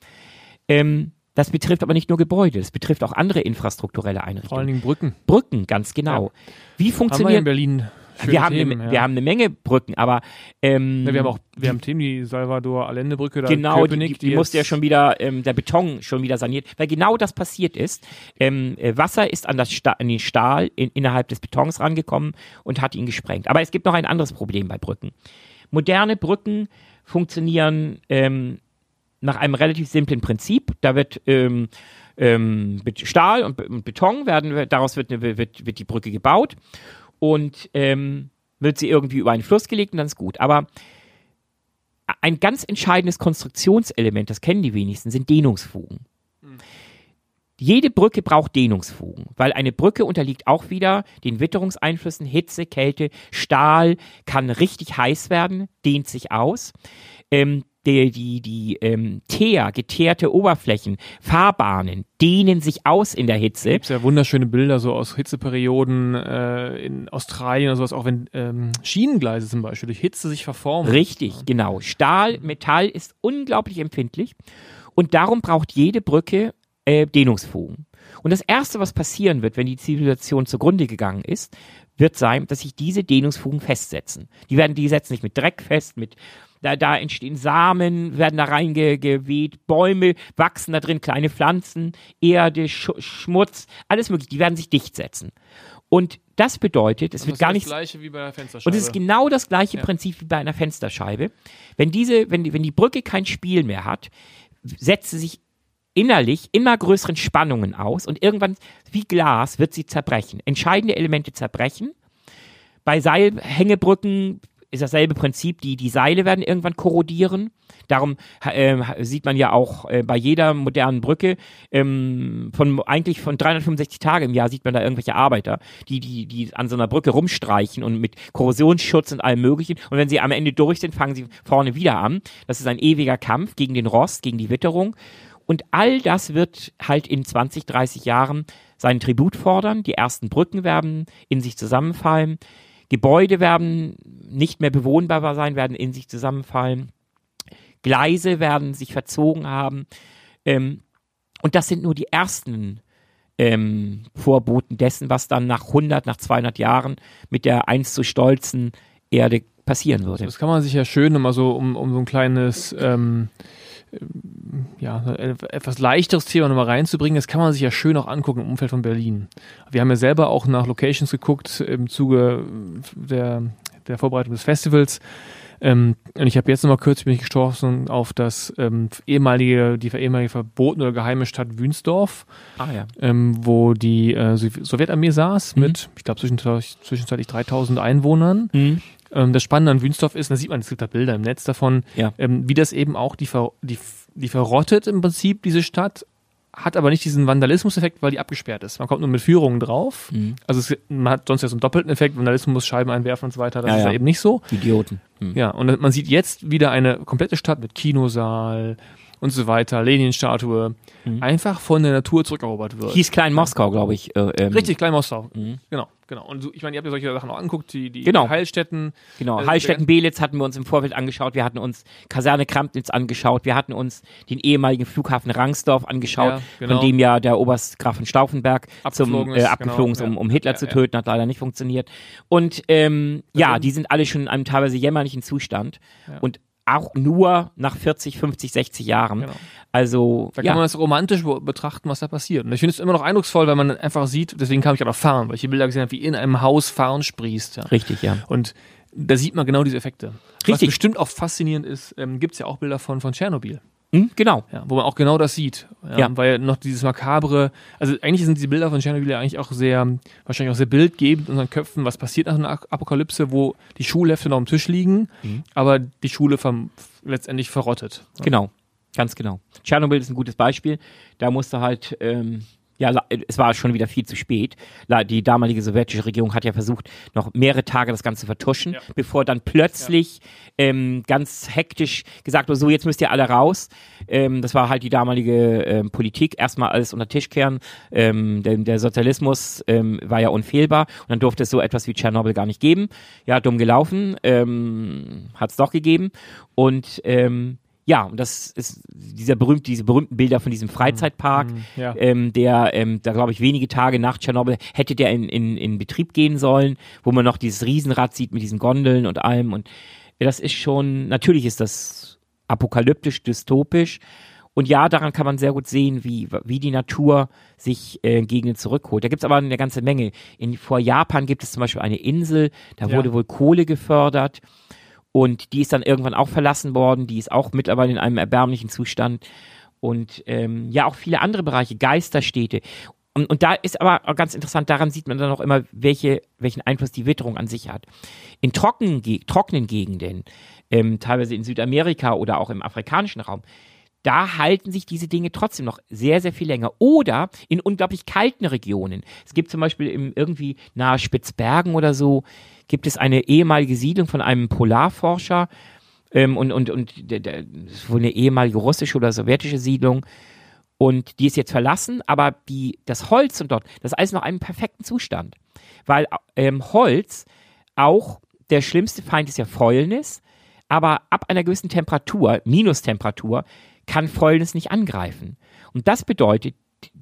Ähm, das betrifft aber nicht nur Gebäude, das betrifft auch andere infrastrukturelle Vor allen Einrichtungen. Dingen Brücken. Brücken, ganz genau. Wie Haben wir in funktioniert Berlin wir haben, Themen, eine, ja. wir haben eine Menge Brücken, aber ähm, Ja, wir haben auch, wir haben Themen, die Salvador-Allende-Brücke, da Genau, die, Köpenick, die, die musste ja schon wieder, ähm, der Beton schon wieder saniert, weil genau das passiert ist. Ähm, äh, Wasser ist an, das Sta an den Stahl in, innerhalb des Betons rangekommen und hat ihn gesprengt. Aber es gibt noch ein anderes Problem bei Brücken. Moderne Brücken funktionieren ähm, nach einem relativ simplen Prinzip. Da wird ähm, ähm, mit Stahl und, Be- und Beton werden, daraus wird, eine, wird, wird die Brücke gebaut und ähm, wird sie irgendwie über einen Fluss gelegt und dann ist gut. Aber ein ganz entscheidendes Konstruktionselement, das kennen die wenigsten, sind Dehnungsfugen. Jede Brücke braucht Dehnungsfugen, weil eine Brücke unterliegt auch wieder den Witterungseinflüssen, Hitze, Kälte, Stahl kann richtig heiß werden, dehnt sich aus. Ähm, die, die, die ähm, Teer, geteerte Oberflächen, Fahrbahnen dehnen sich aus in der Hitze. gibt ja wunderschöne Bilder so aus Hitzeperioden äh, in Australien oder sowas, auch wenn ähm, Schienengleise zum Beispiel durch Hitze sich verformen. Richtig, genau. Stahl, Metall ist unglaublich empfindlich und darum braucht jede Brücke äh, Dehnungsfugen. Und das Erste, was passieren wird, wenn die Zivilisation zugrunde gegangen ist, wird sein, dass sich diese Dehnungsfugen festsetzen. Die werden, die setzen sich mit Dreck fest, mit da, da entstehen Samen, werden da reingeweht, Bäume wachsen da drin, kleine Pflanzen, Erde, Sch Schmutz, alles mögliche. Die werden sich dicht setzen. Und das bedeutet, es Das wird ist gar das nicht gleiche wie bei und Fensterscheibe. es ist genau das gleiche Ja. Prinzip wie bei einer Fensterscheibe. Wenn diese, wenn die, wenn die Brücke kein Spiel mehr hat, setzt sie sich innerlich immer größeren Spannungen aus und irgendwann wie Glas wird sie zerbrechen. Entscheidende Elemente zerbrechen. Bei Seilhängebrücken ist dasselbe Prinzip, die, die Seile werden irgendwann korrodieren. Darum äh, sieht man ja auch äh, bei jeder modernen Brücke, ähm, von eigentlich von 365 Tage im Jahr sieht man da irgendwelche Arbeiter, die, die, die an so einer Brücke rumstreichen und mit Korrosionsschutz und allem möglichen. Und wenn sie am Ende durch sind, fangen sie vorne wieder an. Das ist ein ewiger Kampf gegen den Rost, gegen die Witterung. Und all das wird halt in 20, 30 Jahren seinen Tribut fordern. Die ersten Brücken werden in sich zusammenfallen. Gebäude werden nicht mehr bewohnbar sein, werden in sich zusammenfallen. Gleise werden sich verzogen haben. Ähm, und das sind nur die ersten ähm, Vorboten dessen, was dann nach 100, nach 200 Jahren mit der einst so stolzen Erde passieren würde. Das kann man sich ja schön immer so, um, um so ein kleines, ähm, ja, e- etwas leichteres Thema nochmal reinzubringen, das kann man sich ja schön auch angucken im Umfeld von Berlin. Wir haben ja selber auch nach Locations geguckt im Zuge der, der Vorbereitung des Festivals. Ähm, und ich habe jetzt nochmal kürzlich bin ich gestoßen auf das ähm, ehemalige, die ehemalige verbotene oder geheime Stadt Wünsdorf, Ah ja. ähm, wo die äh, Sowj- Sowjetarmee saß Mhm. mit, ich glaube, zwischenzeitlich, zwischenzeitlich 3000 Einwohnern. Mhm. Ähm, das Spannende an Wünsdorf ist, da sieht man, es gibt da Bilder im Netz davon, Ja. ähm, wie das eben auch, die, ver, die, die verrottet im Prinzip, diese Stadt, hat aber nicht diesen Vandalismus-Effekt, weil die abgesperrt ist. Man kommt nur mit Führungen drauf. Mhm. Also es, man hat sonst ja so einen doppelten Effekt, Vandalismus, Scheiben einwerfen und so weiter. Das Ja, ist ja. ja eben nicht so. Idioten. Mhm. Ja, und man sieht jetzt wieder eine komplette Stadt mit Kinosaal und so weiter, Leninstatue, Mhm. einfach von der Natur zurückerobert wird. Hieß Klein Moskau, glaube ich. Äh, ähm, Richtig, Klein Moskau. Mhm. Genau, genau. Und so, ich meine, ihr habt ja solche Sachen auch angeguckt, die, die Genau. Heilstätten. Genau, Äh, Hallstätten-Belitz hatten wir uns im Vorfeld angeschaut, wir hatten uns Kaserne Krampnitz angeschaut, wir hatten uns den ehemaligen Flughafen Rangsdorf angeschaut, Ja, genau. von dem ja der Oberstgraf von Stauffenberg Abgeflogen zum, ist, äh, abgeflogen ist, genau, um, ja. um Hitler Ja, zu ja. töten, hat leider nicht funktioniert. Und ähm, ja, Also- die sind alle schon in einem teilweise jämmerlichen Zustand Ja. und auch nur nach 40, 50, 60 Jahren. Genau. Also, Da ja, kann man das romantisch be- betrachten, was da passiert. Und ich finde es immer noch eindrucksvoll, weil man einfach sieht, deswegen kam ich auch auf Farn, weil ich die Bilder gesehen habe, wie in einem Haus Farn sprießt. Ja. richtig, ja. Und da sieht man genau diese Effekte. Was Richtig. bestimmt auch faszinierend ist, ähm, gibt es ja auch Bilder von, von Tschernobyl, Hm, genau. ja, wo man auch genau das sieht. Ja, Ja. Weil noch dieses makabre, also eigentlich sind diese Bilder von Tschernobyl ja eigentlich auch sehr, wahrscheinlich auch sehr bildgebend in unseren Köpfen, was passiert nach einer Apokalypse, wo die Schulhefte noch am Tisch liegen, Mhm. aber die Schule letztendlich verrottet. Genau, ganz genau. Tschernobyl ist ein gutes Beispiel. Da musste halt, ähm, ja, la- es war schon wieder viel zu spät. Die damalige sowjetische Regierung hat ja versucht, noch mehrere Tage das Ganze zu vertuschen, Ja. bevor dann plötzlich ähm, ganz hektisch gesagt wurde, so jetzt müsst ihr alle raus. Ähm, das war halt die damalige ähm, Politik. Erstmal alles unter Tisch kehren. Ähm, der, der Sozialismus ähm, war ja unfehlbar und dann durfte es so etwas wie Tschernobyl gar nicht geben. Ja, dumm gelaufen, ähm, hat es doch gegeben. Und ja, und das ist dieser berühmt, diese berühmten Bilder von diesem Freizeitpark, Mhm, ja. ähm, der, ähm, da glaube ich, wenige Tage nach Tschernobyl hätte der in, in, in Betrieb gehen sollen, wo man noch dieses Riesenrad sieht mit diesen Gondeln und allem. Und das ist schon, natürlich ist das apokalyptisch, dystopisch. Und ja, daran kann man sehr gut sehen, wie, wie die Natur sich äh, Gegenden zurückholt. Da gibt's aber eine ganze Menge. In, vor Japan gibt es zum Beispiel eine Insel, da Ja. wurde wohl Kohle gefördert. Und die ist dann irgendwann auch verlassen worden. Die ist auch mittlerweile in einem erbärmlichen Zustand. Und ähm, ja, auch viele andere Bereiche, Geisterstädte. Und, und da ist aber ganz interessant, daran sieht man dann auch immer, welche, welchen Einfluss die Witterung an sich hat. In trockenen, trockenen Gegenden, ähm, teilweise in Südamerika oder auch im afrikanischen Raum, da halten sich diese Dinge trotzdem noch sehr, sehr viel länger. Oder in unglaublich kalten Regionen. Es gibt zum Beispiel im, irgendwie nahe Spitzbergen oder so, gibt es eine ehemalige Siedlung von einem Polarforscher, ähm, und, und, und der, der, wohl eine ehemalige russische oder sowjetische Siedlung. Und die ist jetzt verlassen, aber die, das Holz und dort, das ist alles noch einem perfekten Zustand. Weil ähm, Holz auch, der schlimmste Feind ist ja Fäulnis, aber ab einer gewissen Temperatur, Minustemperatur, kann Fäulnis nicht angreifen. Und das bedeutet,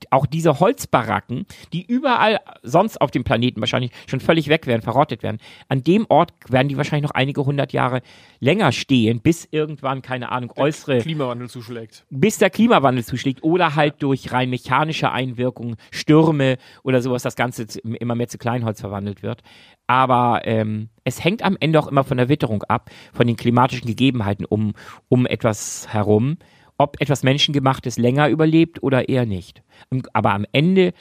auch diese Holzbaracken, die überall sonst auf dem Planeten wahrscheinlich schon völlig weg wären, verrottet werden, an dem Ort werden die wahrscheinlich noch einige hundert Jahre länger stehen, bis irgendwann, keine Ahnung, äußere Klimawandel zuschlägt. bis der Klimawandel zuschlägt oder halt durch rein mechanische Einwirkungen, Stürme oder sowas, das Ganze immer mehr zu Kleinholz verwandelt wird. Aber ähm, es hängt am Ende auch immer von der Witterung ab, von den klimatischen Gegebenheiten um, um etwas herum, ob etwas Menschengemachtes länger überlebt oder eher nicht. Aber am Ende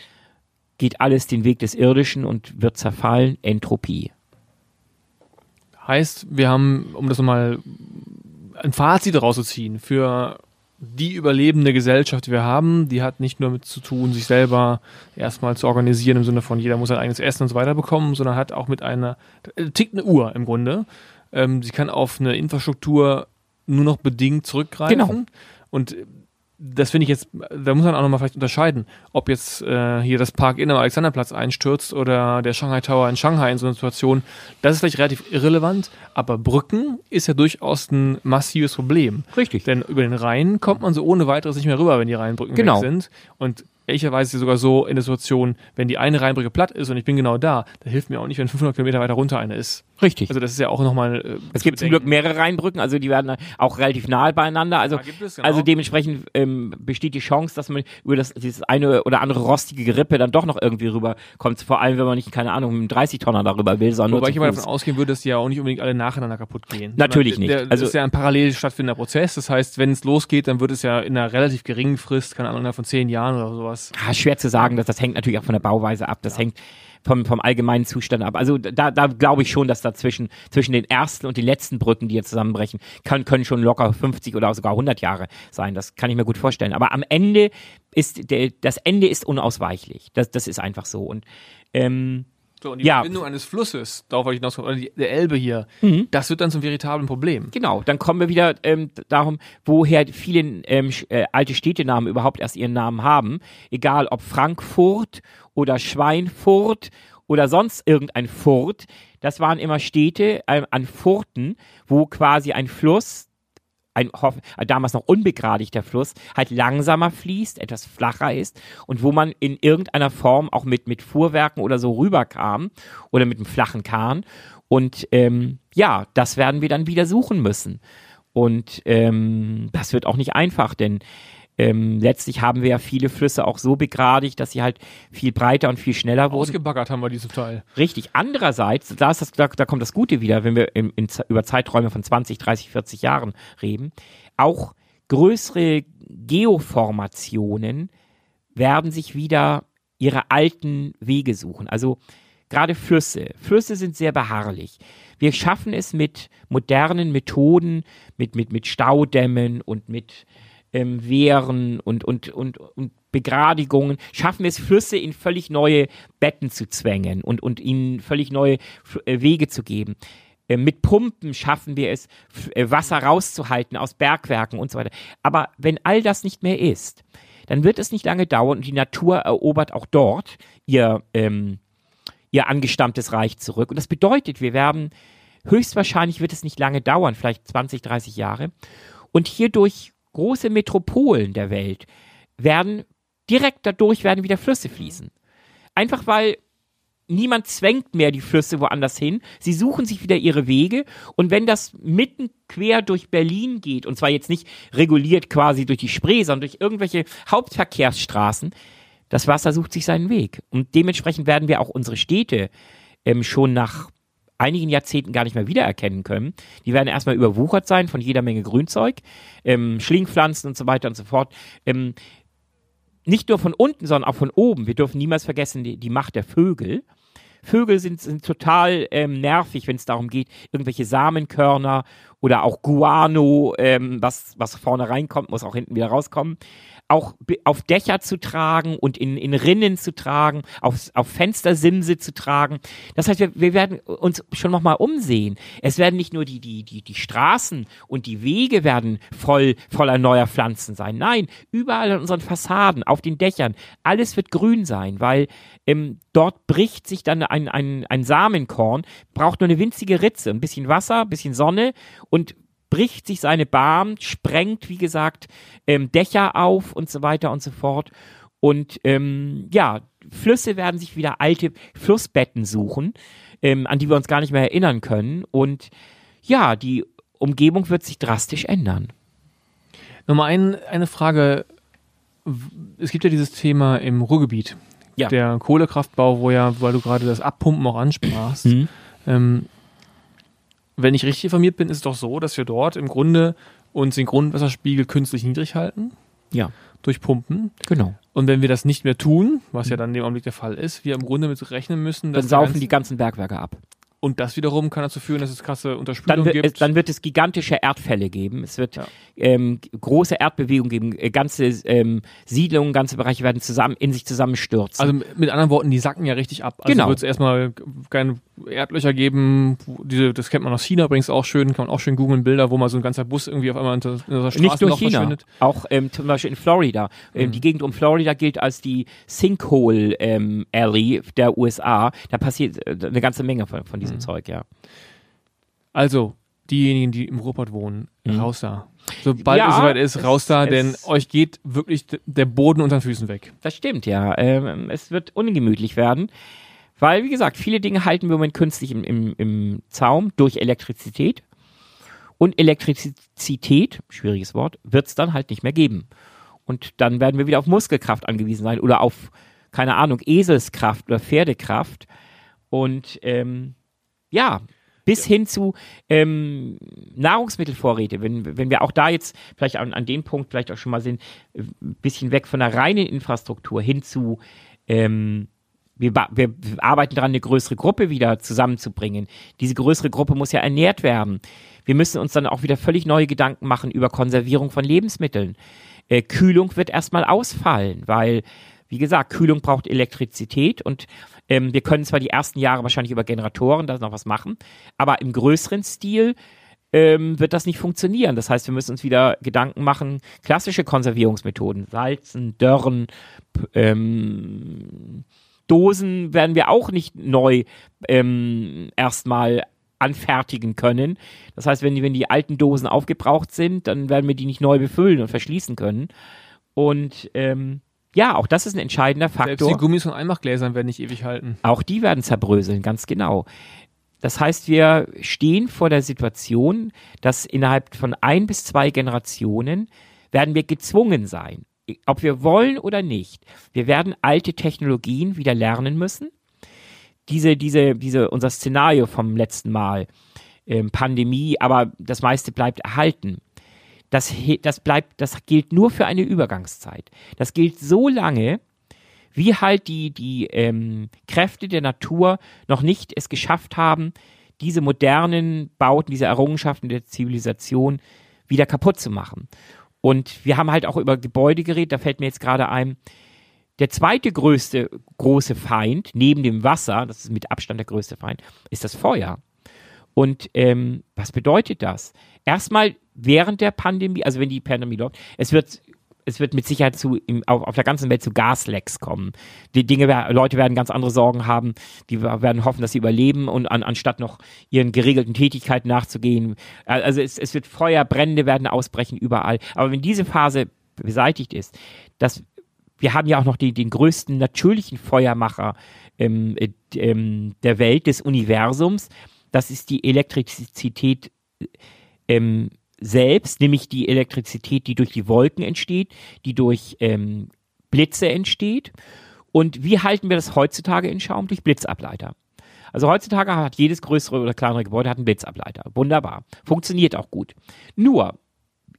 geht alles den Weg des Irdischen und wird zerfallen, Entropie. Heißt, wir haben, um das nochmal ein Fazit rauszuziehen, für die überlebende Gesellschaft, die wir haben, die hat nicht nur mit zu tun, sich selber erstmal zu organisieren im Sinne von jeder muss sein eigenes Essen und so weiter bekommen, sondern hat auch mit einer, äh, tickt eine Uhr im Grunde. Ähm, sie kann auf eine Infrastruktur nur noch bedingt zurückgreifen. Genau. Und das finde ich jetzt, da muss man auch nochmal vielleicht unterscheiden, ob jetzt äh, hier das Park Inn am Alexanderplatz einstürzt oder der Shanghai Tower in Shanghai in so einer Situation. Das ist vielleicht relativ irrelevant, aber Brücken ist ja durchaus ein massives Problem. Richtig. Denn über den Rhein kommt man so ohne weiteres nicht mehr rüber, wenn die Rheinbrücken Genau. weg sind. Und ehrlicherweise es sogar so in der Situation, wenn die eine Rheinbrücke platt ist und ich bin genau da, da hilft mir auch nicht, wenn 500 Kilometer weiter runter eine ist. Richtig. Also das ist ja auch nochmal. Äh, Es gibt zum Glück mehrere Rheinbrücken, also die werden auch relativ nahe beieinander. Also, es, genau. also dementsprechend ähm, besteht die Chance, dass man über das dieses eine oder andere rostige Gerippe dann doch noch irgendwie rüberkommt. Vor allem, wenn man nicht, keine Ahnung, mit einem 30-Tonner darüber will, sondern Wobei ich immer davon ausgehen würde, dass die ja auch nicht unbedingt alle nacheinander kaputt gehen. Natürlich nicht. Also- das ist ja ein parallel stattfindender Prozess. Das heißt, wenn es losgeht, dann wird es ja in einer relativ geringen Frist, keine Ahnung, von zehn Jahren oder sowas. Ah, schwer zu sagen, dass das hängt natürlich auch von der Bauweise ab. Das hängt vom, vom allgemeinen Zustand ab. Also da, da glaube ich schon, dass da zwischen, zwischen den ersten und den letzten Brücken, die jetzt zusammenbrechen, kann, können schon locker 50 oder sogar 100 Jahre sein. Das kann ich mir gut vorstellen. Aber am Ende ist der, das Ende ist unausweichlich. Das, das ist einfach so. Und ähm, So, und die Ja. Verbindung eines Flusses, darauf wollte ich hinaus, oder die, der Elbe hier, Mhm. das wird dann zum veritablen Problem. Genau, dann kommen wir wieder ähm, darum, woher viele ähm, äh, alte Städtenamen überhaupt erst ihren Namen haben. Egal ob Frankfurt oder Schweinfurt oder sonst irgendein Furt. Das waren immer Städte ähm, an Furten, wo quasi ein Fluss, ein damals noch unbegradigter Fluss, halt langsamer fließt, etwas flacher ist und wo man in irgendeiner Form auch mit, mit Fuhrwerken oder so rüberkam oder mit einem flachen Kahn. Und ähm, ja, das werden wir dann wieder suchen müssen. Und ähm, das wird auch nicht einfach, denn ähm, letztlich haben wir ja viele Flüsse auch so begradigt, dass sie halt viel breiter und viel schneller wurden. Ausgebaggert haben wir diesen Teil. Richtig. Andererseits, da, ist das, da, da kommt das Gute wieder, wenn wir in, in, über Zeiträume von 20, 30, 40 Jahren reden. Auch größere Geoformationen werden sich wieder ihre alten Wege suchen. Also gerade Flüsse. Flüsse sind sehr beharrlich. Wir schaffen es mit modernen Methoden, mit, mit, mit Staudämmen und mit ähm, Wehren und, und, und, und Begradigungen, schaffen wir es, Flüsse in völlig neue Betten zu zwängen und, und ihnen völlig neue äh, Wege zu geben. Äh, Mit Pumpen schaffen wir es, äh, Wasser rauszuhalten aus Bergwerken und so weiter. Aber wenn all das nicht mehr ist, dann wird es nicht lange dauern und die Natur erobert auch dort ihr, ähm, ihr angestammtes Reich zurück. Und das bedeutet, wir werden, höchstwahrscheinlich wird es nicht lange dauern, vielleicht 20, 30 Jahre. Und hier durch große Metropolen der Welt werden direkt dadurch werden wieder Flüsse fließen. Einfach weil niemand zwängt mehr die Flüsse woanders hin. Sie suchen sich wieder ihre Wege. Und wenn das mitten quer durch Berlin geht, und zwar jetzt nicht reguliert quasi durch die Spree, sondern durch irgendwelche Hauptverkehrsstraßen, das Wasser sucht sich seinen Weg. Und dementsprechend werden wir auch unsere Städte ähm, schon nach einigen Jahrzehnten gar nicht mehr wiedererkennen können. Die werden erstmal überwuchert sein von jeder Menge Grünzeug, ähm, Schlingpflanzen und so weiter und so fort. Ähm, nicht nur von unten, sondern auch von oben. Wir dürfen niemals vergessen die, die Macht der Vögel. Vögel sind, sind total ähm, nervig, wenn es darum geht, irgendwelche Samenkörner oder auch Guano, ähm, was, was vorne reinkommt, muss auch hinten wieder rauskommen auch auf Dächer zu tragen und in, in Rinnen zu tragen, auf, auf Fenstersimse zu tragen. Das heißt, wir, wir werden uns schon nochmal umsehen. Es werden nicht nur die, die, die, die Straßen und die Wege werden voll, voller neuer Pflanzen sein. Nein, überall an unseren Fassaden, auf den Dächern, alles wird grün sein, weil ähm, dort bricht sich dann ein, ein, ein Samenkorn, braucht nur eine winzige Ritze, ein bisschen Wasser, ein bisschen Sonne und bricht sich seine Bahn, sprengt, wie gesagt, ähm, Dächer auf und so weiter und so fort. Und ähm, ja, Flüsse werden sich wieder alte Flussbetten suchen, ähm, an die wir uns gar nicht mehr erinnern können. Und ja, die Umgebung wird sich drastisch ändern. Nochmal ein, eine Frage. Es gibt ja dieses Thema im Ruhrgebiet. Ja. Der Kohlekraftbau, wo ja, weil du gerade das Abpumpen auch ansprachst, mhm. ähm, wenn ich richtig informiert bin, ist es doch so, dass wir dort im Grunde uns den Grundwasserspiegel künstlich niedrig halten. Ja. Durch Pumpen. Genau. Und wenn wir das nicht mehr tun, was ja dann in dem Augenblick der Fall ist, wir im Grunde mit rechnen müssen, dass. Dann saufen die ganzen Bergwerke ab. Und das wiederum kann dazu führen, dass es krasse Unterspülung dann wird, gibt. Es, dann wird es gigantische Erdfälle geben. Es wird ja. ähm, große Erdbewegungen geben. Äh, ganze ähm, Siedlungen, ganze Bereiche werden zusammen in sich zusammenstürzen. Also mit anderen Worten, die sacken ja richtig ab. Also genau. wird es erstmal keine Erdlöcher geben. Diese, das kennt man aus China übrigens auch schön. Kann man auch schön googeln Bilder, wo mal so ein ganzer Bus irgendwie auf einmal in der Straße Nicht nur China, verschwindet. Auch ähm, zum Beispiel in Florida. Ähm, mhm. Die Gegend um Florida gilt als die Sinkhole ähm, Alley der USA. Da passiert äh, eine ganze Menge von, von diesem mhm. Zeug, ja. Also, diejenigen, die im Ruhrpott wohnen, mhm. raus da. Sobald ja, es soweit ist, raus da, denn euch geht wirklich der Boden unter den Füßen weg. Das stimmt, ja. Ähm, es wird ungemütlich werden. Weil, wie gesagt, viele Dinge halten wir im Moment künstlich im, im, im Zaum durch Elektrizität. Und Elektrizität, schwieriges Wort, wird es dann halt nicht mehr geben. Und dann werden wir wieder auf Muskelkraft angewiesen sein oder auf, keine Ahnung, Eselskraft oder Pferdekraft. Und ähm, ja, bis hin zu ähm, Nahrungsmittelvorräte. Wenn, wenn wir auch da jetzt vielleicht an, an dem Punkt vielleicht auch schon mal sind, ein äh, bisschen weg von der reinen Infrastruktur hin zu ähm, wir, wir, wir arbeiten daran, eine größere Gruppe wieder zusammenzubringen. Diese größere Gruppe muss ja ernährt werden. Wir müssen uns dann auch wieder völlig neue Gedanken machen über Konservierung von Lebensmitteln. Äh, Kühlung wird erstmal ausfallen, weil, wie gesagt, Kühlung braucht Elektrizität und ähm, wir können zwar die ersten Jahre wahrscheinlich über Generatoren da noch was machen, aber im größeren Stil ähm, wird das nicht funktionieren. Das heißt, wir müssen uns wieder Gedanken machen, klassische Konservierungsmethoden, Salzen, Dörren, ähm, Dosen werden wir auch nicht neu ähm, erstmal anfertigen können. Das heißt, wenn die, wenn die alten Dosen aufgebraucht sind, dann werden wir die nicht neu befüllen und verschließen können. Und ähm, ja, auch das ist ein entscheidender Faktor. Selbst die Gummis von Einmachgläsern werden nicht ewig halten. Auch die werden zerbröseln, ganz genau. Das heißt, wir stehen vor der Situation, dass innerhalb von ein bis zwei Generationen werden wir gezwungen sein, ob wir wollen oder nicht, wir werden alte Technologien wieder lernen müssen. Diese, diese, diese, unser Szenario vom letzten Mal, ähm, Pandemie, aber das meiste bleibt erhalten. Das, das bleibt, das gilt nur für eine Übergangszeit. Das gilt so lange, wie halt die, die ähm, Kräfte der Natur noch nicht es geschafft haben, diese modernen Bauten, diese Errungenschaften der Zivilisation wieder kaputt zu machen. Und wir haben halt auch über Gebäude geredet, da fällt mir jetzt gerade ein, der zweite größte große Feind, neben dem Wasser, das ist mit Abstand der größte Feind, ist das Feuer. Und ähm, was bedeutet das? Erstmal während der Pandemie, also wenn die Pandemie läuft, es wird es wird mit Sicherheit zu, im, auf, auf der ganzen Welt zu Gaslecks kommen. Die Dinge, Leute werden ganz andere Sorgen haben, die werden hoffen, dass sie überleben und an, anstatt noch ihren geregelten Tätigkeiten nachzugehen. Also es, es wird Feuer, Brände werden ausbrechen überall. Aber wenn diese Phase beseitigt ist, dass wir haben ja auch noch die, den größten natürlichen Feuermacher ähm, äh, ähm, der Welt, des Universums. Das ist die Elektrizität ähm, selbst, nämlich die Elektrizität, die durch die Wolken entsteht, die durch ähm, Blitze entsteht. Und wie halten wir das heutzutage in Schaum? Durch Blitzableiter. Also heutzutage hat jedes größere oder kleinere Gebäude einen Blitzableiter. Wunderbar. Funktioniert auch gut. Nur,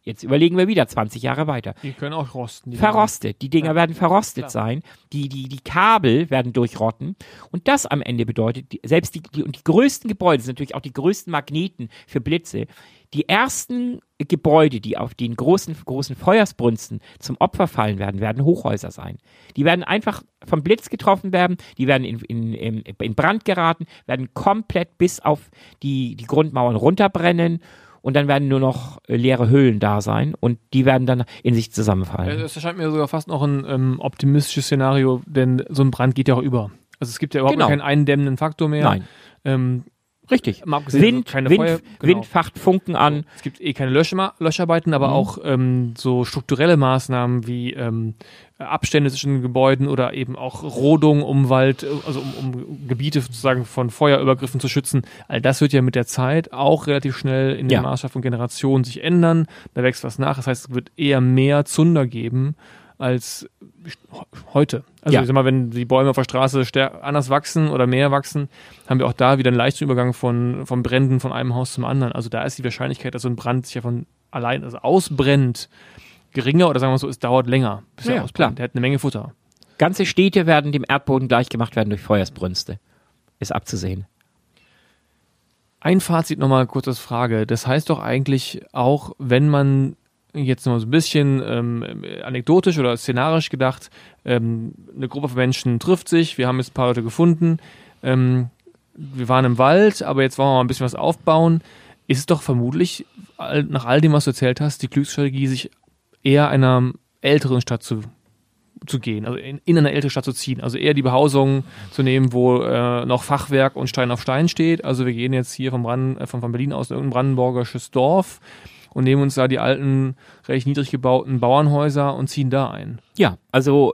Jetzt überlegen wir wieder 20 Jahre weiter. Die können auch rosten. Die verrostet. Die Dinger ja. werden verrostet Klar. sein. Die, die, die Kabel werden durchrotten. Und das am Ende bedeutet, die, selbst die, die, und die größten Gebäude sind natürlich auch die größten Magneten für Blitze. Die ersten Gebäude, die auf den großen, großen Feuersbrunsten zum Opfer fallen werden, werden Hochhäuser sein. Die werden einfach vom Blitz getroffen werden, die werden in, in, in, in Brand geraten, werden komplett bis auf die, die Grundmauern runterbrennen und dann werden nur noch äh, leere Höhlen da sein und die werden dann in sich zusammenfallen. Das erscheint mir sogar fast noch ein ähm, optimistisches Szenario, denn so ein Brand geht ja auch über. Also es gibt ja überhaupt genau. keinen eindämmenden Faktor mehr. Nein. Ähm, Richtig. Wind, also Wind, Feuer, genau. Wind facht Funken an. Es gibt eh keine Lösch Löscharbeiten, aber mhm. auch ähm, so strukturelle Maßnahmen wie ähm, Abstände zwischen Gebäuden oder eben auch Rodung um Wald, also um, um Gebiete sozusagen von Feuerübergriffen zu schützen. All das wird ja mit der Zeit auch relativ schnell in ja. der Maßstab von Generationen sich ändern. Da wächst was nach. Das heißt, es wird eher mehr Zunder geben als heute. Also ja. ich sag mal, wenn die Bäume auf der Straße anders wachsen oder mehr wachsen, haben wir auch da wieder einen leichten Übergang von, von Bränden von einem Haus zum anderen. Also da ist die Wahrscheinlichkeit, dass so ein Brand sich ja von allein also ausbrennt, geringer oder sagen wir so, es dauert länger, bis ja, er ausbrennt. Klar. Der hat eine Menge Futter. Ganze Städte werden dem Erdboden gleichgemacht werden durch Feuersbrünste. Ist abzusehen. Ein Fazit nochmal kurz als Frage. Das heißt doch eigentlich auch, wenn man jetzt noch so ein bisschen ähm, anekdotisch oder szenarisch gedacht, ähm, eine Gruppe von Menschen trifft sich, wir haben jetzt ein paar Leute gefunden, ähm, wir waren im Wald, aber jetzt wollen wir mal ein bisschen was aufbauen, ist es doch vermutlich, nach all dem, was du erzählt hast, die Glücksstrategie, sich eher einer älteren Stadt zu, zu gehen, also in, in eine ältere Stadt zu ziehen, also eher die Behausung zu nehmen, wo äh, noch Fachwerk und Stein auf Stein steht. Also wir gehen jetzt hier vom Brand, äh, von, von Berlin aus in irgendein brandenburgisches Dorf, und nehmen uns da die alten, recht niedrig gebauten Bauernhäuser und ziehen da ein. Ja, also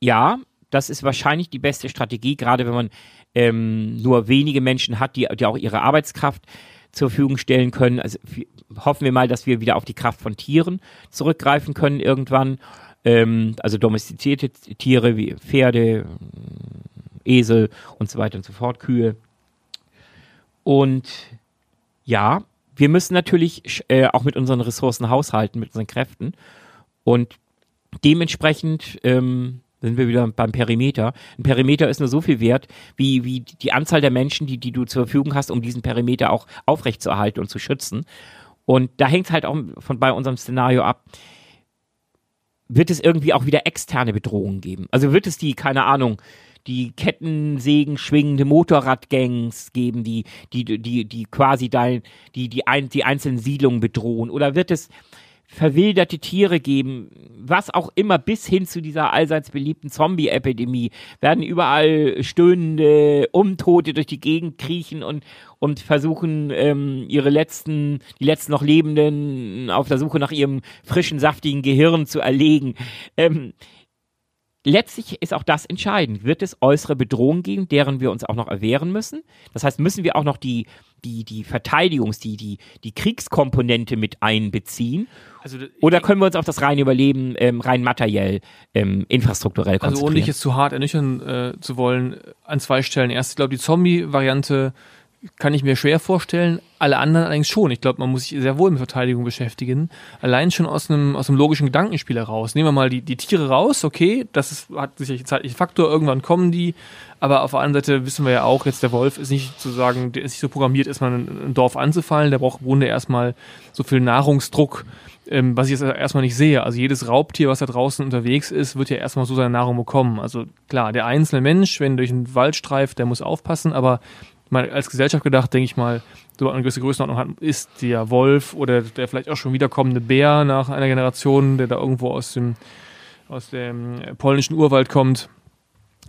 ja, das ist wahrscheinlich die beste Strategie, gerade wenn man ähm, nur wenige Menschen hat, die, die auch ihre Arbeitskraft zur Verfügung stellen können. Also hoffen wir mal, dass wir wieder auf die Kraft von Tieren zurückgreifen können irgendwann. Ähm, also domestizierte Tiere wie Pferde, Esel und so weiter und so fort, Kühe. Und ja, wir müssen natürlich äh, auch mit unseren Ressourcen haushalten, mit unseren Kräften. Und dementsprechend ähm, sind wir wieder beim Perimeter. Ein Perimeter ist nur so viel wert, wie, wie die Anzahl der Menschen, die, die du zur Verfügung hast, um diesen Perimeter auch aufrechtzuerhalten und zu schützen. Und da hängt es halt auch von bei unserem Szenario ab, wird es irgendwie auch wieder externe Bedrohungen geben? Also wird es die, keine Ahnung, die Kettensägen schwingende Motorradgangs geben, die, die, die, die quasi dein, die, die, ein, die einzelnen Siedlungen bedrohen? Oder wird es verwilderte Tiere geben, was auch immer, bis hin zu dieser allseits beliebten Zombie-Epidemie, werden überall stöhnende Umtote durch die Gegend kriechen und, und versuchen, ähm, ihre letzten, die letzten noch Lebenden auf der Suche nach ihrem frischen, saftigen Gehirn zu erlegen. Ähm, letztlich ist auch das entscheidend. Wird es äußere Bedrohungen geben, deren wir uns auch noch erwehren müssen? Das heißt, müssen wir auch noch die, die, die Verteidigungs-, die, die, die Kriegskomponente mit einbeziehen? Also, Oder können wir uns auf das reine Überleben ähm, rein materiell, ähm, infrastrukturell konzentrieren? Also ohne dich jetzt zu hart ernüchtern äh, zu wollen, an zwei Stellen. Erst, ich glaube, die Zombie-Variante kann ich mir schwer vorstellen. Alle anderen allerdings schon. Ich glaube, man muss sich sehr wohl mit Verteidigung beschäftigen. Allein schon aus einem, aus einem logischen Gedankenspiel heraus. Nehmen wir mal die, die Tiere raus, okay, das ist, hat sicherlich einen zeitlichen Faktor, irgendwann kommen die. Aber auf der anderen Seite wissen wir ja auch, jetzt der Wolf ist nicht zu sagen, der ist nicht so programmiert, erstmal ein Dorf anzufallen. Der braucht im Grunde erstmal so viel Nahrungsdruck, ähm, was ich jetzt erstmal nicht sehe. Also jedes Raubtier, was da draußen unterwegs ist, wird ja erstmal so seine Nahrung bekommen. Also klar, der einzelne Mensch, wenn durch den Wald streift, der muss aufpassen, aber mal als Gesellschaft gedacht, denke ich mal, so eine gewisse Größenordnung hat, ist der Wolf oder der vielleicht auch schon wiederkommende Bär nach einer Generation, der da irgendwo aus dem, aus dem polnischen Urwald kommt,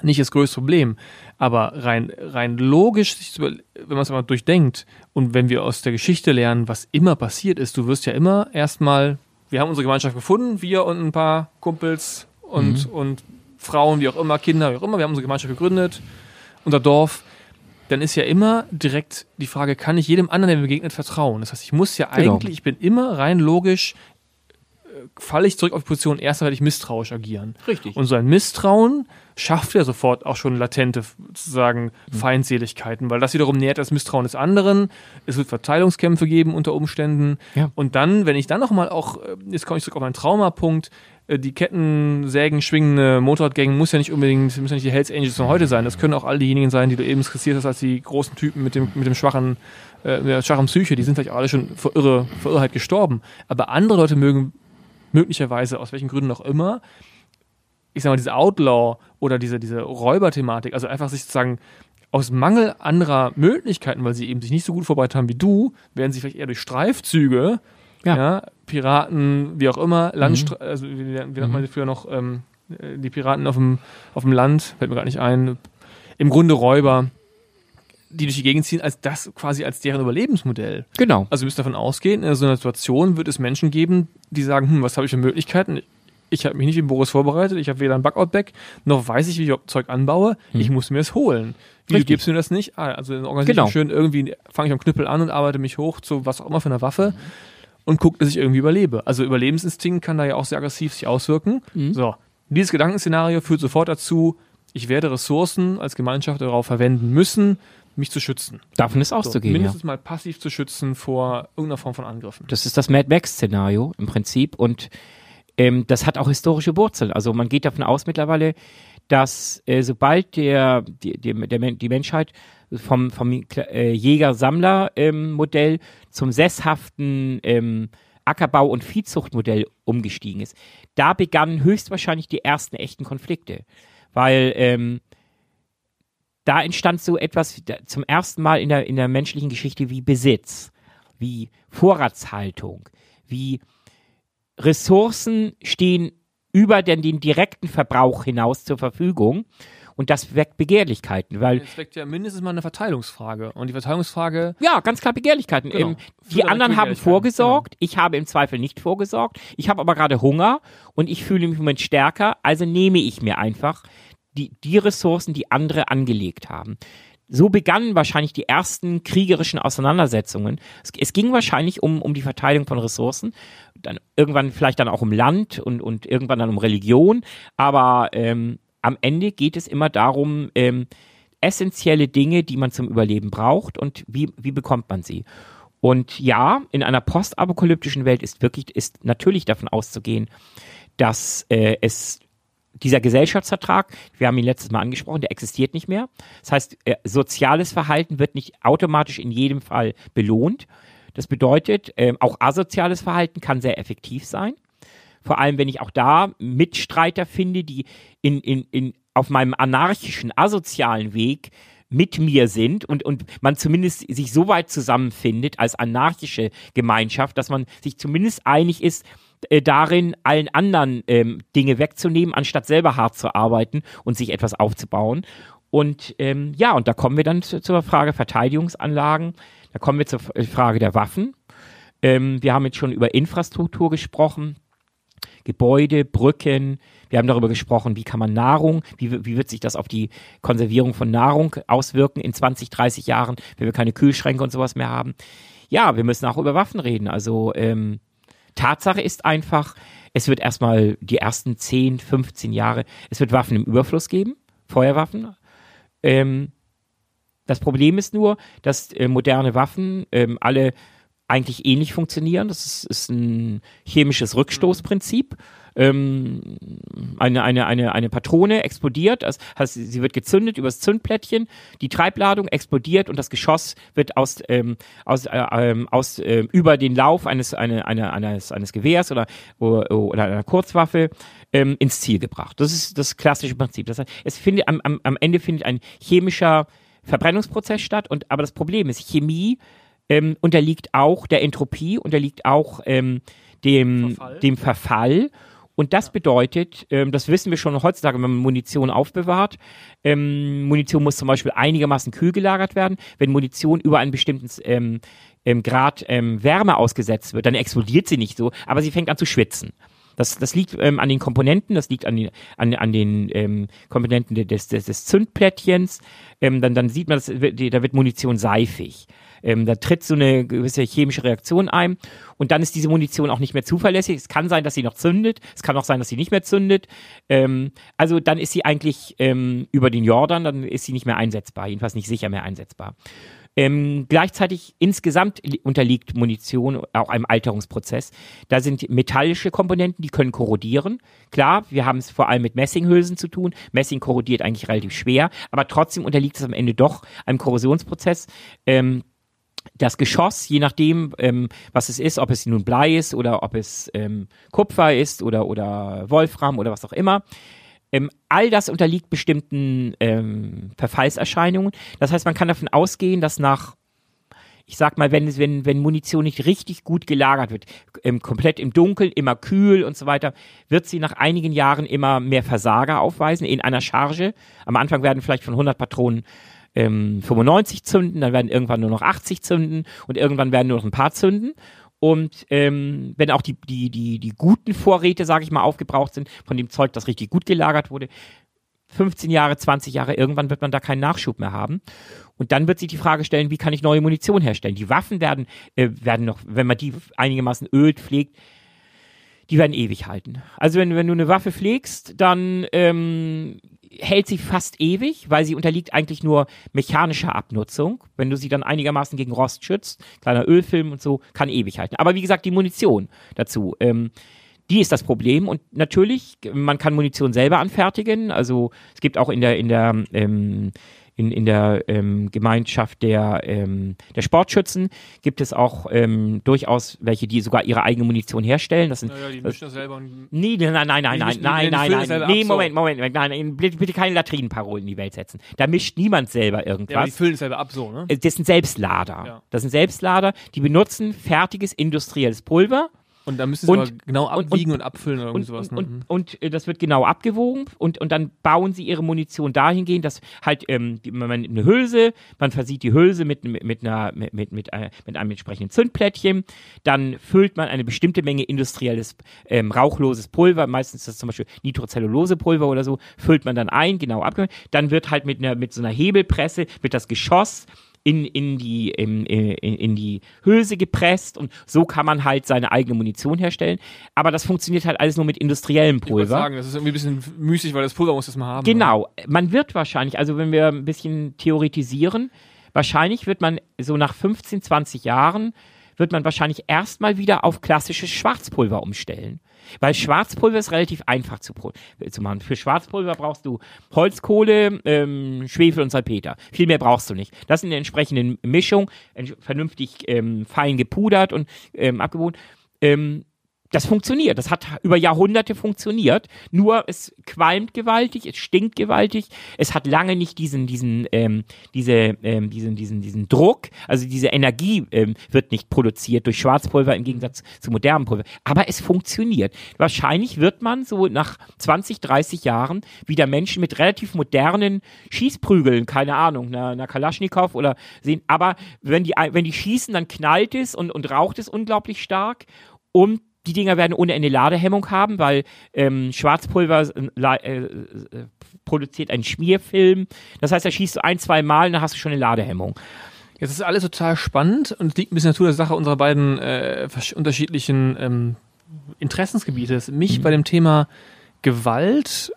nicht das größte Problem. Aber rein, rein logisch, wenn man es einmal durchdenkt und wenn wir aus der Geschichte lernen, was immer passiert ist, du wirst ja immer erstmal, wir haben unsere Gemeinschaft gefunden, wir und ein paar Kumpels und, mhm. und Frauen, wie auch immer, Kinder, wie auch immer, wir haben unsere Gemeinschaft gegründet, unser Dorf dann ist ja immer direkt die Frage, kann ich jedem anderen, der mir begegnet, vertrauen? Das heißt, ich muss ja genau. eigentlich, ich bin immer rein logisch, äh, falle ich zurück auf die Position, erst werde ich misstrauisch agieren. Richtig. Und so ein Misstrauen schafft ja sofort auch schon latente, sozusagen, mhm. Feindseligkeiten, weil das wiederum nährt das Misstrauen des anderen. Es wird Verteilungskämpfe geben unter Umständen. Ja. Und dann, wenn ich dann nochmal auch, äh, jetzt komme ich zurück auf meinen Traumapunkt, die Kettensägen schwingende Motorradgang muss ja nicht unbedingt, müssen ja nicht die Hells Angels von heute sein. Das können auch all diejenigen sein, die du eben skizziert hast, als die großen Typen mit dem, mit dem schwachen, äh, mit der schwachen Psyche. Die sind vielleicht auch alle schon vor, Irre, vor Irrheit gestorben. Aber andere Leute mögen möglicherweise, aus welchen Gründen auch immer, ich sag mal, diese Outlaw oder diese, diese Räuberthematik, also einfach sich sozusagen aus Mangel anderer Möglichkeiten, weil sie eben sich nicht so gut vorbereitet haben wie du, werden sie vielleicht eher durch Streifzüge ja. ja. Piraten, wie auch immer, Landstra mhm. also wie, wie nennt man mhm. sie früher noch, ähm, die Piraten auf dem, auf dem Land, fällt mir gerade nicht ein, im Grunde Räuber, die durch die Gegend ziehen, als das quasi als deren Überlebensmodell. Genau. Also wir müssen davon ausgehen, in so einer Situation wird es Menschen geben, die sagen, hm, was habe ich für Möglichkeiten? Ich habe mich nicht wie Boris vorbereitet, ich habe weder ein Backout-Bag, noch weiß ich, wie ich Zeug anbaue, hm. ich muss mir es holen. Wie, du gibst mir das nicht? Ah, also organisiere genau. schön irgendwie, fange ich am Knüppel an und arbeite mich hoch zu was auch immer für eine Waffe. Mhm und guckt, dass ich irgendwie überlebe. Also Überlebensinstinkt kann da ja auch sehr aggressiv sich auswirken. Mhm. So, dieses Gedankenszenario führt sofort dazu, ich werde Ressourcen als Gemeinschaft darauf verwenden müssen, mich zu schützen. Davon ist auszugehen. So, mindestens ja. mal passiv zu schützen vor irgendeiner Form von Angriffen. Das ist das Mad Max-Szenario im Prinzip und ähm, das hat auch historische Wurzeln. Also man geht davon aus mittlerweile, dass äh, sobald der, die, die, der, die Menschheit vom, vom äh, Jäger-Sammler-Modell ähm, zum sesshaften ähm, Ackerbau- und Viehzuchtmodell umgestiegen ist. Da begannen höchstwahrscheinlich die ersten echten Konflikte, weil ähm, da entstand so etwas zum ersten Mal in der, in der menschlichen Geschichte wie Besitz, wie Vorratshaltung, wie Ressourcen stehen über den, den direkten Verbrauch hinaus zur Verfügung und das weckt Begehrlichkeiten, weil. Es weckt ja mindestens mal eine Verteilungsfrage. Und die Verteilungsfrage. Ja, ganz klar Begehrlichkeiten. Genau. Ähm, die anderen haben vorgesorgt, genau. ich habe im Zweifel nicht vorgesorgt, ich habe aber gerade Hunger und ich fühle mich im Moment stärker, also nehme ich mir einfach die, die Ressourcen, die andere angelegt haben. So begannen wahrscheinlich die ersten kriegerischen Auseinandersetzungen. Es, es, ging wahrscheinlich um, um die Verteilung von Ressourcen, dann irgendwann vielleicht dann auch um Land und, und irgendwann dann um Religion, aber ähm, am Ende geht es immer darum, ähm, essentielle Dinge, die man zum Überleben braucht und wie, wie bekommt man sie. Und ja, in einer postapokalyptischen Welt ist wirklich, ist natürlich davon auszugehen, dass äh, es dieser Gesellschaftsvertrag, wir haben ihn letztes Mal angesprochen, der existiert nicht mehr. Das heißt, äh, soziales Verhalten wird nicht automatisch in jedem Fall belohnt. Das bedeutet, äh, auch asoziales Verhalten kann sehr effektiv sein. Vor allem, wenn ich auch da Mitstreiter finde, die in, in, in, auf meinem anarchischen, asozialen Weg mit mir sind und, und man zumindest sich so weit zusammenfindet als anarchische Gemeinschaft, dass man sich zumindest einig ist, äh, darin, allen anderen ähm, Dinge wegzunehmen, anstatt selber hart zu arbeiten und sich etwas aufzubauen. Und ähm, ja, und da kommen wir dann zu, zur Frage Verteidigungsanlagen, da kommen wir zur Frage der Waffen. Ähm, wir haben jetzt schon über Infrastruktur gesprochen. Gebäude, Brücken. Wir haben darüber gesprochen, wie kann man Nahrung, wie, wie wird sich das auf die Konservierung von Nahrung auswirken in 20, 30 Jahren, wenn wir keine Kühlschränke und sowas mehr haben. Ja, wir müssen auch über Waffen reden. Also ähm, Tatsache ist einfach, es wird erstmal die ersten 10, 15 Jahre, es wird Waffen im Überfluss geben, Feuerwaffen. Ähm, das Problem ist nur, dass äh, moderne Waffen ähm, alle eigentlich ähnlich funktionieren. Das ist, ist ein chemisches Rückstoßprinzip. Ähm, eine, eine, eine, eine Patrone explodiert, das heißt, sie wird gezündet übers Zündplättchen, die Treibladung explodiert und das Geschoss wird aus, ähm, aus, äh, ähm, aus äh, über den Lauf eines, eine, eine, eines, eines Gewehrs oder, oder einer Kurzwaffe ähm, ins Ziel gebracht. Das ist das klassische Prinzip. Das heißt, es findet am, am, am Ende findet ein chemischer Verbrennungsprozess statt. Und aber das Problem ist, Chemie ähm, unterliegt auch der Entropie, unterliegt auch ähm, dem Verfall. dem Verfall. Und das bedeutet, ähm, das wissen wir schon heutzutage, wenn man Munition aufbewahrt. Ähm, Munition muss zum Beispiel einigermaßen kühl gelagert werden. Wenn Munition über einen bestimmten ähm, ähm, Grad ähm, Wärme ausgesetzt wird, dann explodiert sie nicht so, aber sie fängt an zu schwitzen. Das, das liegt ähm, an den Komponenten, das liegt an den, an, an den ähm, Komponenten des, des, des Zündplättchens. Ähm, dann, dann sieht man, dass, da wird Munition seifig. Ähm, da tritt so eine gewisse chemische Reaktion ein und dann ist diese Munition auch nicht mehr zuverlässig. Es kann sein, dass sie noch zündet, es kann auch sein, dass sie nicht mehr zündet. Ähm, also dann ist sie eigentlich ähm, über den Jordan, dann ist sie nicht mehr einsetzbar, jedenfalls nicht sicher mehr einsetzbar. Ähm, gleichzeitig insgesamt unterliegt Munition auch einem Alterungsprozess. Da sind metallische Komponenten, die können korrodieren. Klar, wir haben es vor allem mit Messinghülsen zu tun. Messing korrodiert eigentlich relativ schwer, aber trotzdem unterliegt es am Ende doch einem Korrosionsprozess. Ähm, das Geschoss, je nachdem, ähm, was es ist, ob es nun Blei ist oder ob es ähm, Kupfer ist oder, oder Wolfram oder was auch immer, ähm, all das unterliegt bestimmten ähm, Verfallserscheinungen. Das heißt, man kann davon ausgehen, dass nach, ich sag mal, wenn, wenn, wenn Munition nicht richtig gut gelagert wird, ähm, komplett im Dunkeln, immer kühl und so weiter, wird sie nach einigen Jahren immer mehr Versager aufweisen in einer Charge. Am Anfang werden vielleicht von 100 Patronen ähm, 95 zünden, dann werden irgendwann nur noch 80 zünden und irgendwann werden nur noch ein paar zünden. Und ähm, wenn auch die, die, die, die guten Vorräte, sage ich mal, aufgebraucht sind, von dem Zeug, das richtig gut gelagert wurde, 15 Jahre, 20 Jahre, irgendwann wird man da keinen Nachschub mehr haben. Und dann wird sich die Frage stellen, wie kann ich neue Munition herstellen? Die Waffen werden, äh, werden noch, wenn man die einigermaßen ölt, pflegt, die werden ewig halten. Also wenn, wenn du eine Waffe pflegst, dann ähm, hält sie fast ewig, weil sie unterliegt eigentlich nur mechanischer Abnutzung. Wenn du sie dann einigermaßen gegen Rost schützt, kleiner Ölfilm und so, kann ewig halten. Aber wie gesagt, die Munition dazu. Ähm, die ist das Problem und natürlich, man kann Munition selber anfertigen. Also es gibt auch in der in der ähm, in, in der ähm, Gemeinschaft der, ähm, der Sportschützen gibt es auch ähm, durchaus welche, die sogar ihre eigene Munition herstellen. Das sind, naja, die mischen das selber. Nee, nein, nein, nein, nein, nein, nein, nein, nein. Nee, Moment, Moment, nein, nein, bitte keine Latrinenparolen in die Welt setzen. Da mischt niemand selber irgendwas. Ja, die füllen es selber ab so, ne? Das sind Selbstlader. Ja. Das sind Selbstlader, die benutzen fertiges industrielles Pulver und da müssen sie und, aber genau abwiegen und, und, und abfüllen oder und, sowas. Ne? Und, mhm. und, äh, das wird genau abgewogen und, und dann bauen sie ihre Munition dahingehend, dass halt ähm, die, man eine Hülse, man versieht die Hülse mit, mit, mit, einer, mit, mit, mit, äh, mit einem entsprechenden Zündplättchen, dann füllt man eine bestimmte Menge industrielles ähm, rauchloses Pulver, meistens ist das zum Beispiel Nitrocellulosepulver oder so, füllt man dann ein, genau abgewogen. Dann wird halt mit, einer, mit so einer Hebelpresse, wird das Geschoss in, in, die, in, in, in die Hülse gepresst und so kann man halt seine eigene Munition herstellen. Aber das funktioniert halt alles nur mit industriellem Pulver. Ich sagen, das ist irgendwie ein bisschen müßig, weil das Pulver muss das mal haben. Genau. Oder? Man wird wahrscheinlich, also wenn wir ein bisschen theoretisieren, wahrscheinlich wird man so nach 15, 20 Jahren wird man wahrscheinlich erstmal wieder auf klassisches Schwarzpulver umstellen. Weil Schwarzpulver ist relativ einfach zu, zu machen. Für Schwarzpulver brauchst du Holzkohle, ähm, Schwefel und Salpeter. Viel mehr brauchst du nicht. Das in der entsprechenden Mischung, vernünftig ähm, fein gepudert und ähm, abgewogen. Ähm, das funktioniert. Das hat über Jahrhunderte funktioniert. Nur es qualmt gewaltig, es stinkt gewaltig. Es hat lange nicht diesen, diesen, ähm, diese, ähm, diesen, diesen, diesen Druck. Also diese Energie ähm, wird nicht produziert durch Schwarzpulver im Gegensatz zu modernem Pulver. Aber es funktioniert. Wahrscheinlich wird man so nach 20, 30 Jahren wieder Menschen mit relativ modernen Schießprügeln, keine Ahnung, einer, einer Kalaschnikow oder sehen. Aber wenn die, wenn die schießen, dann knallt es und, und raucht es unglaublich stark. Und die Dinger werden ohne Ende Ladehemmung haben, weil ähm, Schwarzpulver äh, äh, produziert einen Schmierfilm. Das heißt, da schießt du ein, zwei Mal und dann hast du schon eine Ladehemmung. Jetzt ist alles total spannend und liegt ein bisschen Natur der Sache unserer beiden äh, unterschiedlichen ähm, Interessensgebiete. Mich mhm. bei dem Thema Gewalt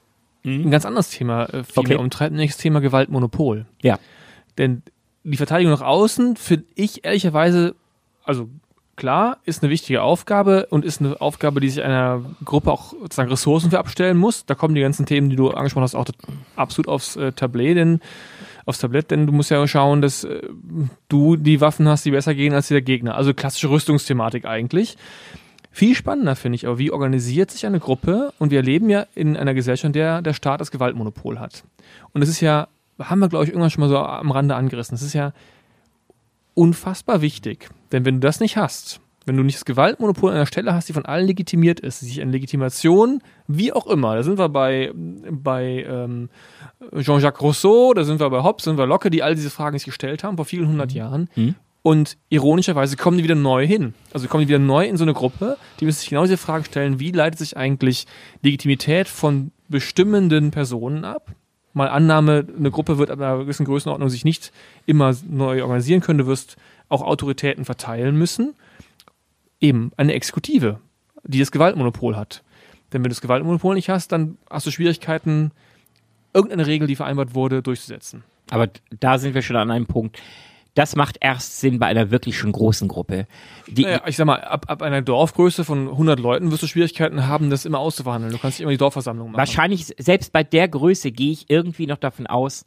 mhm. ein ganz anderes Thema äh, viel okay. umtreibt, nämlich das Thema Gewaltmonopol. Ja. Denn die Verteidigung nach außen finde ich ehrlicherweise, also klar, ist eine wichtige Aufgabe und ist eine Aufgabe, die sich einer Gruppe auch sozusagen Ressourcen für abstellen muss. Da kommen die ganzen Themen, die du angesprochen hast, auch absolut aufs äh, Tablet, denn aufs Tablett, denn du musst ja schauen, dass äh, du die Waffen hast, die besser gehen als der Gegner. Also klassische Rüstungsthematik eigentlich. Viel spannender finde ich aber, wie organisiert sich eine Gruppe und wir leben ja in einer Gesellschaft, in der der Staat das Gewaltmonopol hat. Und es ist ja haben wir, glaube ich, irgendwann schon mal so am Rande angerissen. Das ist ja unfassbar wichtig. Denn wenn du das nicht hast, wenn du nicht das Gewaltmonopol an einer Stelle hast, die von allen legitimiert ist, sich eine Legitimation, wie auch immer, da sind wir bei, bei ähm, Jean-Jacques Rousseau, da sind wir bei Hobbes, sind wir Locke, die all diese Fragen sich gestellt haben vor vielen hundert mhm. Jahren. Mhm. Und ironischerweise kommen die wieder neu hin. Also kommen die wieder neu in so eine Gruppe, die müssen sich genau diese Fragen stellen, wie leitet sich eigentlich Legitimität von bestimmenden Personen ab? Mal Annahme, eine Gruppe wird ab einer gewissen Größenordnung sich nicht immer neu organisieren können, du wirst auch Autoritäten verteilen müssen. Eben eine Exekutive, die das Gewaltmonopol hat. Denn wenn du das Gewaltmonopol nicht hast, dann hast du Schwierigkeiten, irgendeine Regel, die vereinbart wurde, durchzusetzen. Aber da sind wir schon an einem Punkt das macht erst Sinn bei einer wirklich schon großen Gruppe. Die, naja, ich sag mal, ab, ab einer Dorfgröße von 100 Leuten wirst du Schwierigkeiten haben, das immer auszuverhandeln. Du kannst nicht immer die Dorfversammlung machen. Wahrscheinlich, selbst bei der Größe gehe ich irgendwie noch davon aus,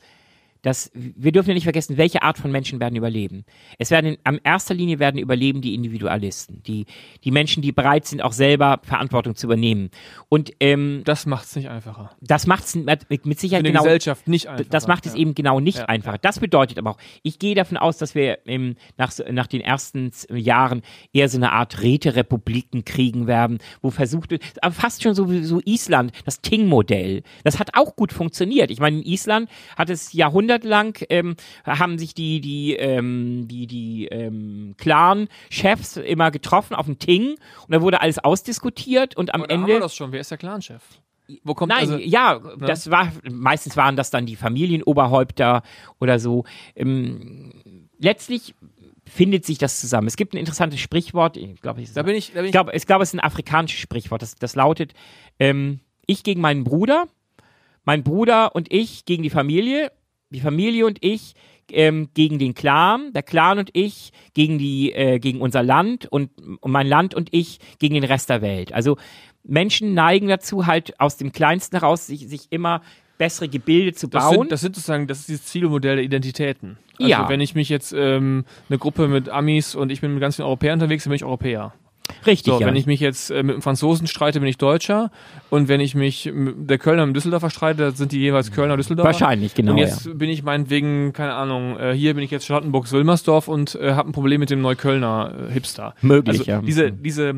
dass wir dürfen ja nicht vergessen, welche Art von Menschen werden überleben. Es werden in, am erster Linie werden überleben die Individualisten, die die Menschen, die bereit sind, auch selber Verantwortung zu übernehmen. Und ähm, das macht es nicht einfacher. Das macht es mit, mit Sicherheit Für genau. Gesellschaft nicht einfacher. Das macht es ja. eben genau nicht ja. einfacher. Das bedeutet aber auch, ich gehe davon aus, dass wir ähm, nach, nach den ersten Jahren eher so eine Art Räterepubliken kriegen werden, wo versucht wird, aber fast schon so wie so Island, das Ting-Modell. Das hat auch gut funktioniert. Ich meine, in Island hat es Jahrhunderte lang ähm, haben sich die, die, ähm, die, die ähm, Clan-Chefs immer getroffen auf dem Ting und da wurde alles ausdiskutiert und am Ende. Haben wir das schon. Wer ist der Clan-Chef? Wo kommt Nein, also, ja, ne? das war meistens waren das dann die Familienoberhäupter oder so. Ähm, letztlich findet sich das zusammen. Es gibt ein interessantes Sprichwort, ich glaube, ich, da bin ich, da bin ich glaube, ich glaube, es ist ein afrikanisches Sprichwort. Das, das lautet: ähm, Ich gegen meinen Bruder, mein Bruder und ich gegen die Familie die Familie und ich ähm, gegen den Clan, der Clan und ich gegen die, äh, gegen unser Land und, und mein Land und ich gegen den Rest der Welt. Also Menschen neigen dazu, halt aus dem Kleinsten heraus sich, sich immer bessere Gebilde zu bauen. Das sind, das sind sozusagen, das ist dieses Zielmodell der Identitäten. Also ja. wenn ich mich jetzt ähm, eine Gruppe mit Amis und ich bin mit ganz vielen Europäern unterwegs, dann bin ich Europäer. Richtig. So, ja. Wenn ich mich jetzt äh, mit einem Franzosen streite, bin ich Deutscher. Und wenn ich mich mit der Kölner mit Düsseldorfer streite, dann sind die jeweils Kölner Düsseldorfer. Wahrscheinlich, genau. Und jetzt ja. bin ich meinetwegen, keine Ahnung, äh, hier bin ich jetzt Charlottenburg-Wilmersdorf und äh, habe ein Problem mit dem Neuköllner äh, Hipster. Möglich, also ja. Diese, diese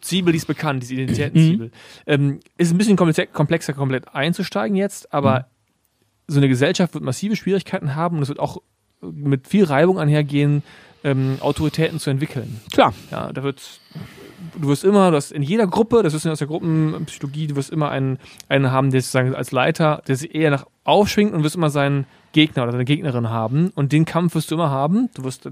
Zwiebel, die ist bekannt, diese Identitätenzwiebel. Mhm. Ähm, ist ein bisschen komplexer, komplett einzusteigen jetzt, aber mhm. so eine Gesellschaft wird massive Schwierigkeiten haben und es wird auch mit viel Reibung einhergehen, ähm, Autoritäten zu entwickeln. Klar. Ja, da wird du wirst immer, du hast in jeder Gruppe, das ist aus der Gruppenpsychologie, du wirst immer einen, einen haben, der sozusagen als Leiter, der sich eher nach aufschwingt und wirst immer seinen Gegner oder seine Gegnerin haben und den Kampf wirst du immer haben. Du wirst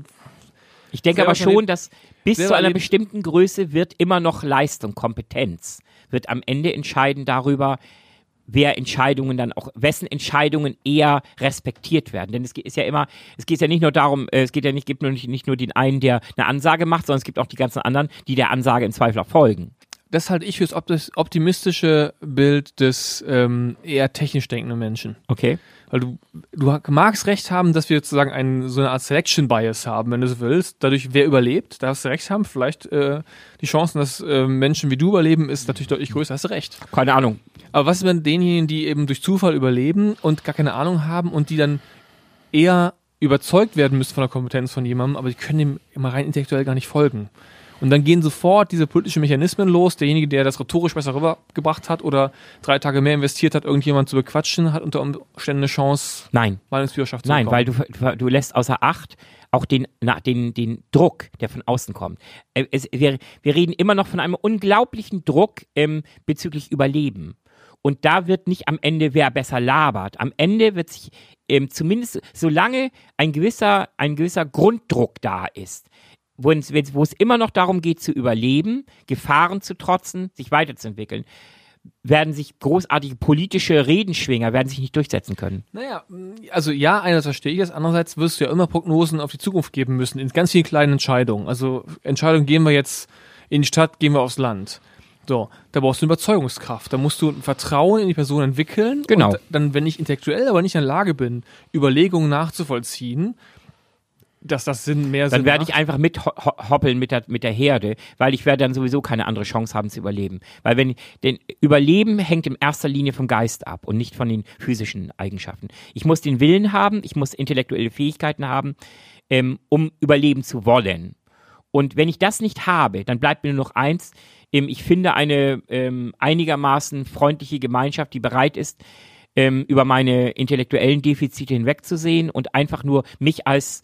ich denke aber schon, dass bis zu einer bestimmten Größe wird immer noch Leistung, Kompetenz, wird am Ende entscheiden darüber, wer Entscheidungen dann auch, wessen Entscheidungen eher respektiert werden. Denn es ist ja immer, es geht ja nicht nur darum, äh, es geht ja nicht, gibt nur nicht, nicht nur den einen, der eine Ansage macht, sondern es gibt auch die ganzen anderen, die der Ansage im Zweifel auch folgen. Das halte ich für das optimistische Bild des ähm, eher technisch denkenden Menschen. Okay. Weil du, du magst recht haben, dass wir sozusagen einen, so eine Art Selection Bias haben, wenn du so willst. Dadurch, wer überlebt, da hast du recht haben. Vielleicht äh, die Chancen, dass äh, Menschen wie du überleben, ist natürlich deutlich größer. Hast du recht. Keine Ahnung. Aber was ist mit denjenigen, die eben durch Zufall überleben und gar keine Ahnung haben und die dann eher überzeugt werden müssen von der Kompetenz von jemandem, aber die können dem immer rein intellektuell gar nicht folgen. Und dann gehen sofort diese politischen Mechanismen los. Derjenige, der das rhetorisch besser rübergebracht hat oder drei Tage mehr investiert hat, irgendjemand zu bequatschen, hat unter Umständen eine Chance, Nein. Meinungsführerschaft zu Nein, weil du, du lässt außer Acht auch den, na, den, den Druck, der von außen kommt. Äh, es, wir, wir reden immer noch von einem unglaublichen Druck ähm, bezüglich Überleben. Und da wird nicht am Ende, wer besser labert. Am Ende wird sich ähm, zumindest, solange ein gewisser, ein gewisser Grunddruck da ist, wo es, wo es immer noch darum geht zu überleben, Gefahren zu trotzen, sich weiterzuentwickeln, werden sich großartige politische Redenschwinger werden sich nicht durchsetzen können. Naja, also ja, einerseits verstehe ich das, andererseits wirst du ja immer Prognosen auf die Zukunft geben müssen, in ganz vielen kleinen Entscheidungen. Also Entscheidungen, gehen wir jetzt in die Stadt, gehen wir aufs Land. So, da brauchst du eine Überzeugungskraft. Da musst du ein Vertrauen in die Person entwickeln. Genau. Und dann, wenn ich intellektuell aber nicht in der Lage bin, Überlegungen nachzuvollziehen, dass das Sinn mehr Dann Sinn werde macht. ich einfach mit ho ho- hoppeln mit der, mit der Herde, weil ich werde dann sowieso keine andere Chance haben zu überleben. Weil wenn, denn Überleben hängt in erster Linie vom Geist ab und nicht von den physischen Eigenschaften. Ich muss den Willen haben, ich muss intellektuelle Fähigkeiten haben, ähm, um überleben zu wollen. Und wenn ich das nicht habe, dann bleibt mir nur noch eins. Ähm, ich finde eine ähm, einigermaßen freundliche Gemeinschaft, die bereit ist, ähm, über meine intellektuellen Defizite hinwegzusehen und einfach nur mich als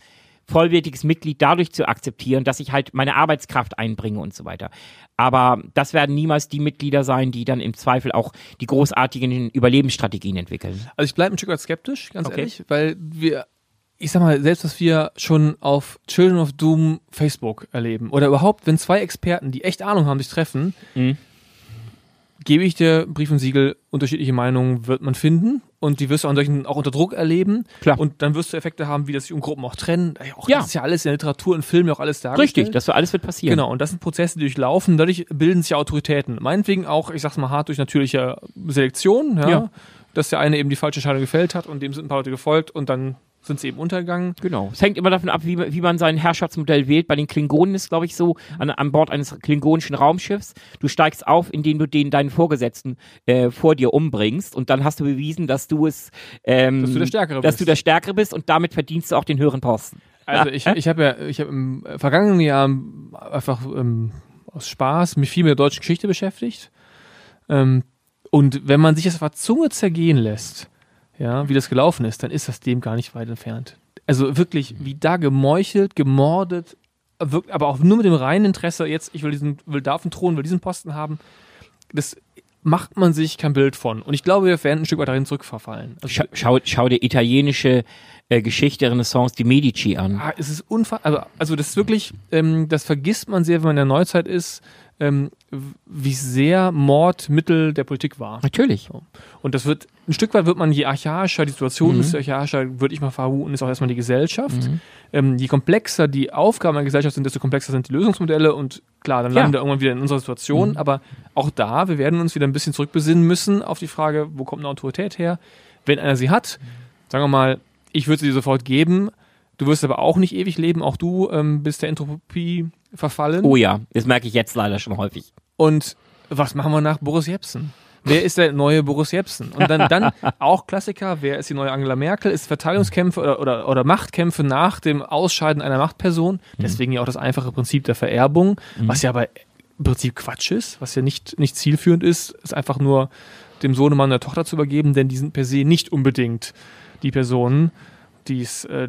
vollwertiges Mitglied dadurch zu akzeptieren, dass ich halt meine Arbeitskraft einbringe und so weiter. Aber das werden niemals die Mitglieder sein, die dann im Zweifel auch die großartigen Überlebensstrategien entwickeln. Also ich bleibe ein Stück weit skeptisch, ganz Okay. ehrlich, weil wir, ich sag mal, selbst was wir schon auf Children of Doom Facebook erleben oder überhaupt, wenn zwei Experten, die echt Ahnung haben, sich treffen, Mhm. Gebe ich dir Brief und Siegel, unterschiedliche Meinungen wird man finden und die wirst du an solchen auch unter Druck erleben. Klar. Und dann wirst du Effekte haben, wie das sich um Gruppen auch trennen. Ja, Auch Ja. Das ist ja alles in der Literatur und Film ja auch alles dargestellt. Richtig, das wird alles wird passieren. Genau, und das sind Prozesse, die durchlaufen, dadurch bilden sich Autoritäten. Meinetwegen auch, ich sag's mal hart, durch natürliche Selektion, ja, Ja. dass der eine eben die falsche Entscheidung gefällt hat und dem sind ein paar Leute gefolgt und dann sind sie eben untergegangen. Genau. Es hängt immer davon ab, wie, man- wie man sein Herrschaftsmodell wählt. Bei den Klingonen ist, glaube ich, so, an, an Bord eines klingonischen Raumschiffs, du steigst auf, indem du den deinen Vorgesetzten äh, vor dir umbringst und dann hast du bewiesen, dass du es ähm, Dass du der Stärkere dass bist. du der Stärkere bist und damit verdienst du auch den höheren Posten. Also ich, ich habe ja, ich habe im vergangenen Jahr einfach ähm, aus Spaß mich viel mit der deutschen Geschichte beschäftigt. Ähm, und wenn man sich das auf der Zunge zergehen lässt, ja, wie das gelaufen ist, dann ist das dem gar nicht weit entfernt. Also wirklich, wie da gemeuchelt, gemordet, aber auch nur mit dem reinen Interesse, jetzt, ich will diesen, will da auf den Thron, will diesen Posten haben, das macht man sich kein Bild von. Und ich glaube, wir werden ein Stück weit darin zurückverfallen. Also, Schau, schau, schau dir italienische äh, Geschichte, Renaissance, die Medici an. Ah, es ist unfassbar. Also, also das ist wirklich, ähm, das vergisst man sehr, wenn man in der Neuzeit ist, ähm, wie sehr Mord Mittel der Politik war. Natürlich. Und das wird, ein Stück weit wird man, je archaischer die Situation Mhm. ist, je archaischer, würde ich mal vermuten, ist auch erstmal die Gesellschaft. Ähm, je komplexer die Aufgaben der Gesellschaft sind, desto komplexer sind die Lösungsmodelle und klar, dann Ja. landen wir irgendwann wieder in unserer Situation. Aber auch da, wir werden uns wieder ein bisschen zurückbesinnen müssen auf die Frage, wo kommt eine Autorität her? Wenn einer sie hat, sagen wir mal, ich würde sie dir sofort geben, du wirst aber auch nicht ewig leben, auch du ähm, bist der Entropie verfallen. Oh ja, das merke ich jetzt leider schon häufig. Und was machen wir nach Boris Jepsen? Wer ist der neue Boris Jepsen? Und dann, dann auch Klassiker, wer ist die neue Angela Merkel? Ist Verteilungskämpfe oder, oder, oder Machtkämpfe nach dem Ausscheiden einer Machtperson? Deswegen ja auch das einfache Prinzip der Vererbung, was ja aber im Prinzip Quatsch ist, was ja nicht, nicht zielführend ist, ist einfach nur dem Sohnemann der Tochter zu übergeben, denn die sind per se nicht unbedingt die Personen, die es äh,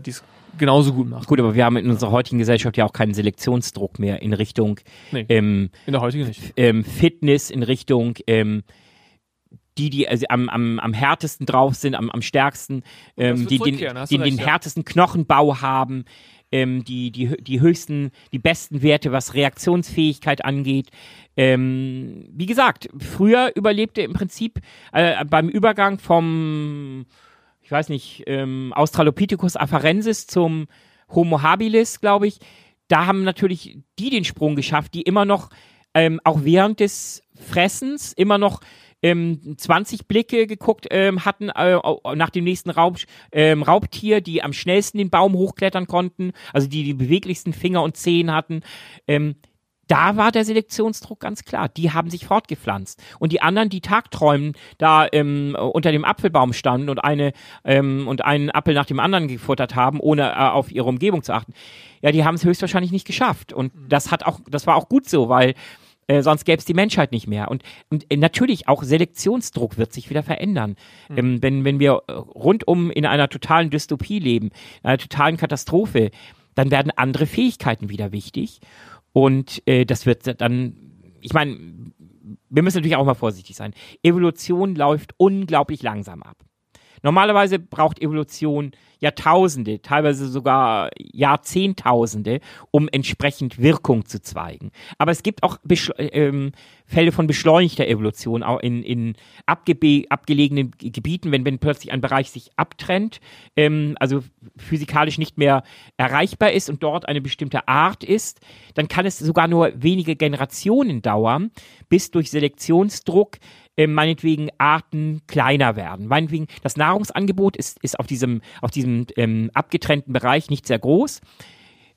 genauso gut machen. Gut, aber wir haben in unserer heutigen Gesellschaft ja auch keinen Selektionsdruck mehr in Richtung Nee. ähm, In der heutigen nicht. ähm, Fitness, in Richtung ähm, die, die also am, am, am härtesten drauf sind, am, am stärksten, ähm, die, den, den recht, ja. härtesten Knochenbau haben, ähm, die, die, die höchsten, die besten Werte, was Reaktionsfähigkeit angeht. Ähm, wie gesagt, früher überlebte im Prinzip äh, beim Übergang vom, weiß nicht, ähm, Australopithecus afarensis zum Homo habilis, glaube ich, da haben natürlich die den Sprung geschafft, die immer noch ähm, auch während des Fressens immer noch ähm, 20 Blicke geguckt ähm, hatten äh, nach dem nächsten Raub, ähm, Raubtier, die am schnellsten den Baum hochklettern konnten, also die die beweglichsten Finger und Zehen hatten. Ähm, da war der Selektionsdruck ganz klar. Die haben sich fortgepflanzt. Und die anderen, die Tagträumen da ähm, unter dem Apfelbaum standen und eine ähm, und einen Apfel nach dem anderen gefuttert haben, ohne äh, auf ihre Umgebung zu achten, ja, die haben es höchstwahrscheinlich nicht geschafft. Und das hat auch, das war auch gut so, weil äh, sonst gäbe es die Menschheit nicht mehr. Und, und äh, natürlich auch Selektionsdruck wird sich wieder verändern. Ähm, wenn, wenn wir äh, rundum in einer totalen Dystopie leben, in einer totalen Katastrophe, dann werden andere Fähigkeiten wieder wichtig. Und äh, das wird dann, ich meine, wir müssen natürlich auch mal vorsichtig sein. Evolution läuft unglaublich langsam ab. Normalerweise braucht Evolution Jahrtausende, teilweise sogar Jahrzehntausende, um entsprechend Wirkung zu zeigen. Aber es gibt auch Beschle ähm, Fälle von beschleunigter Evolution, auch in, in abgelegenen Gebieten, wenn, wenn plötzlich ein Bereich sich abtrennt, ähm, also physikalisch nicht mehr erreichbar ist und dort eine bestimmte Art ist, dann kann es sogar nur wenige Generationen dauern, bis durch Selektionsdruck äh, meinetwegen Arten kleiner werden. Meinetwegen, das Nahrungsangebot ist, ist auf diesem, auf diesem ähm, abgetrennten Bereich nicht sehr groß.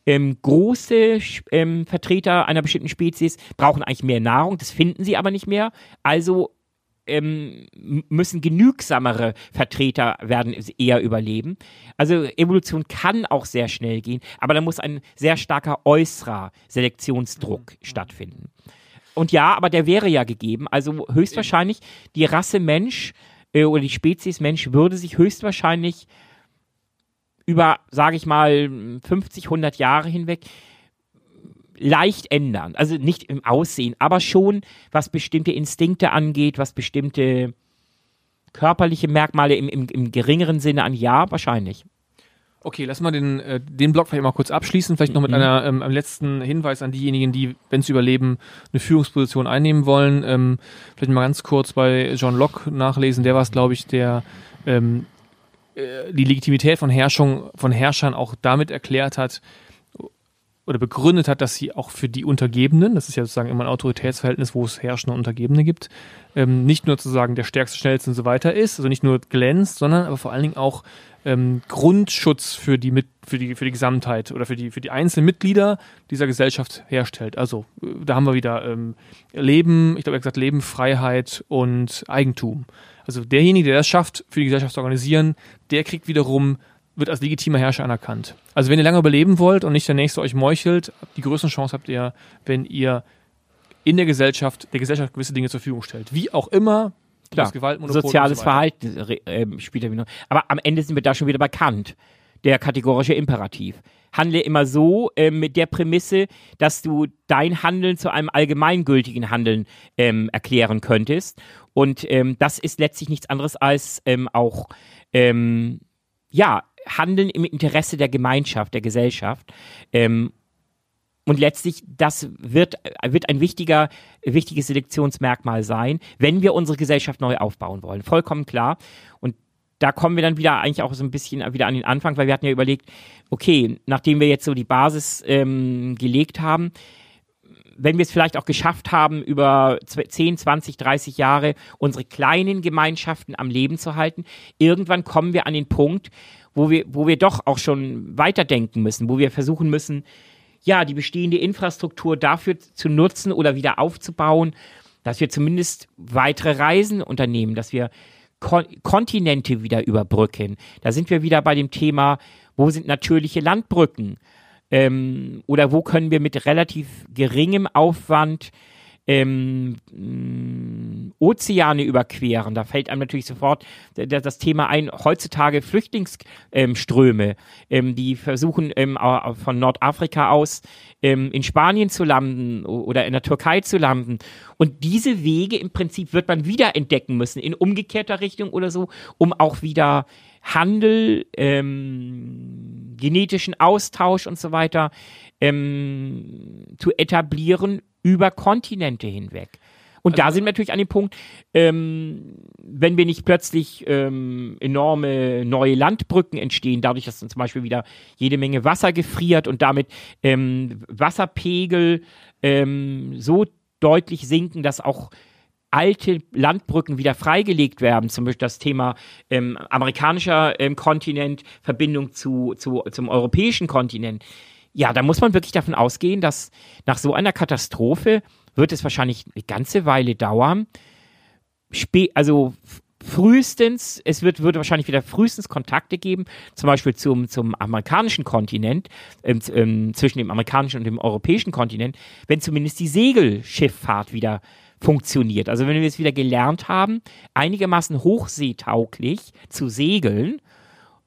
ähm, große ähm, Vertreter einer bestimmten Spezies brauchen eigentlich mehr Nahrung, das finden sie aber nicht mehr. Also ähm, müssen genügsamere Vertreter werden eher überleben. Also Evolution kann auch sehr schnell gehen, aber da muss ein sehr starker äußerer Selektionsdruck mhm. stattfinden. Und ja, aber der wäre ja gegeben. Also höchstwahrscheinlich die Rasse Mensch äh, oder die Spezies Mensch würde sich höchstwahrscheinlich über, sage ich mal, 50, 100 Jahre hinweg leicht ändern. Also nicht im Aussehen, aber schon, was bestimmte Instinkte angeht, was bestimmte körperliche Merkmale im, im, im geringeren Sinne an, ja, wahrscheinlich. Okay, lass mal den, äh, den Block vielleicht mal kurz abschließen. Vielleicht noch mit mhm. einer, ähm, einem letzten Hinweis an diejenigen, die, wenn sie überleben, eine Führungsposition einnehmen wollen. Ähm, vielleicht mal ganz kurz bei John Locke nachlesen. Der war es, glaube ich, der ähm, äh, die Legitimität von Herrschung, von Herrschern auch damit erklärt hat, oder begründet hat, dass sie auch für die Untergebenen, das ist ja sozusagen immer ein Autoritätsverhältnis, wo es Herrschende Untergebene gibt, ähm, nicht nur sozusagen der stärkste, schnellste und so weiter ist, also nicht nur glänzt, sondern aber vor allen Dingen auch ähm, Grundschutz für die, mit, für, die, für die Gesamtheit oder für die, für die einzelnen Mitglieder dieser Gesellschaft herstellt. Also äh, da haben wir wieder ähm, Leben, ich glaube, er hat gesagt, Leben, Freiheit und Eigentum. Also derjenige, der das schafft, für die Gesellschaft zu organisieren, der kriegt wiederum wird als legitimer Herrscher anerkannt. Also wenn ihr lange überleben wollt und nicht der Nächste euch meuchelt, die größte Chance habt ihr, wenn ihr in der Gesellschaft, der Gesellschaft gewisse Dinge zur Verfügung stellt. Wie auch immer, Klar, soziales so Verhalten äh, spielt er wieder. Aber am Ende sind wir da schon wieder bei Kant, der kategorische Imperativ. Handle immer so äh, mit der Prämisse, dass du dein Handeln zu einem allgemeingültigen Handeln ähm, erklären könntest. Und ähm, das ist letztlich nichts anderes als ähm, auch ähm, ja handeln im Interesse der Gemeinschaft, der Gesellschaft. Ähm, und letztlich, das wird, wird ein wichtiger, wichtiges Selektionsmerkmal sein, wenn wir unsere Gesellschaft neu aufbauen wollen. Vollkommen klar. Und da kommen wir dann wieder eigentlich auch so ein bisschen wieder an den Anfang, weil wir hatten ja überlegt, okay, nachdem wir jetzt so die Basis ähm, gelegt haben, wenn wir es vielleicht auch geschafft haben, über 10, 20, 30 Jahre unsere kleinen Gemeinschaften am Leben zu halten, irgendwann kommen wir an den Punkt, wo wir, wo wir doch auch schon weiterdenken müssen, wo wir versuchen müssen, ja, die bestehende Infrastruktur dafür zu nutzen oder wieder aufzubauen, dass wir zumindest weitere Reisen unternehmen, dass wir Kon Kontinente wieder überbrücken. Da sind wir wieder bei dem Thema, wo sind natürliche Landbrücken? Ähm, oder wo können wir mit relativ geringem Aufwand ähm, Ozeane überqueren. Da fällt einem natürlich sofort das Thema ein, heutzutage Flüchtlingsströme, ähm, die versuchen ähm, von Nordafrika aus ähm, in Spanien zu landen oder in der Türkei zu landen. Und diese Wege im Prinzip wird man wieder entdecken müssen, in umgekehrter Richtung oder so, um auch wieder Handel, ähm, genetischen Austausch und so weiter ähm, zu etablieren über Kontinente hinweg. Und also, da sind wir natürlich an dem Punkt, ähm, wenn wir nicht plötzlich ähm, enorme neue Landbrücken entstehen, dadurch, dass dann zum Beispiel wieder jede Menge Wasser gefriert und damit ähm, Wasserpegel ähm, so deutlich sinken, dass auch alte Landbrücken wieder freigelegt werden, zum Beispiel das Thema ähm, amerikanischer ähm, Kontinent, Verbindung zu, zu, zum europäischen Kontinent. Ja, da muss man wirklich davon ausgehen, dass nach so einer Katastrophe wird es wahrscheinlich eine ganze Weile dauern. Spä also frühestens, es wird, würde wahrscheinlich wieder frühestens Kontakte geben, zum Beispiel zum, zum amerikanischen Kontinent, ähm, ähm, zwischen dem amerikanischen und dem europäischen Kontinent, wenn zumindest die Segelschifffahrt wieder funktioniert. Also wenn wir es wieder gelernt haben, einigermaßen hochseetauglich zu segeln,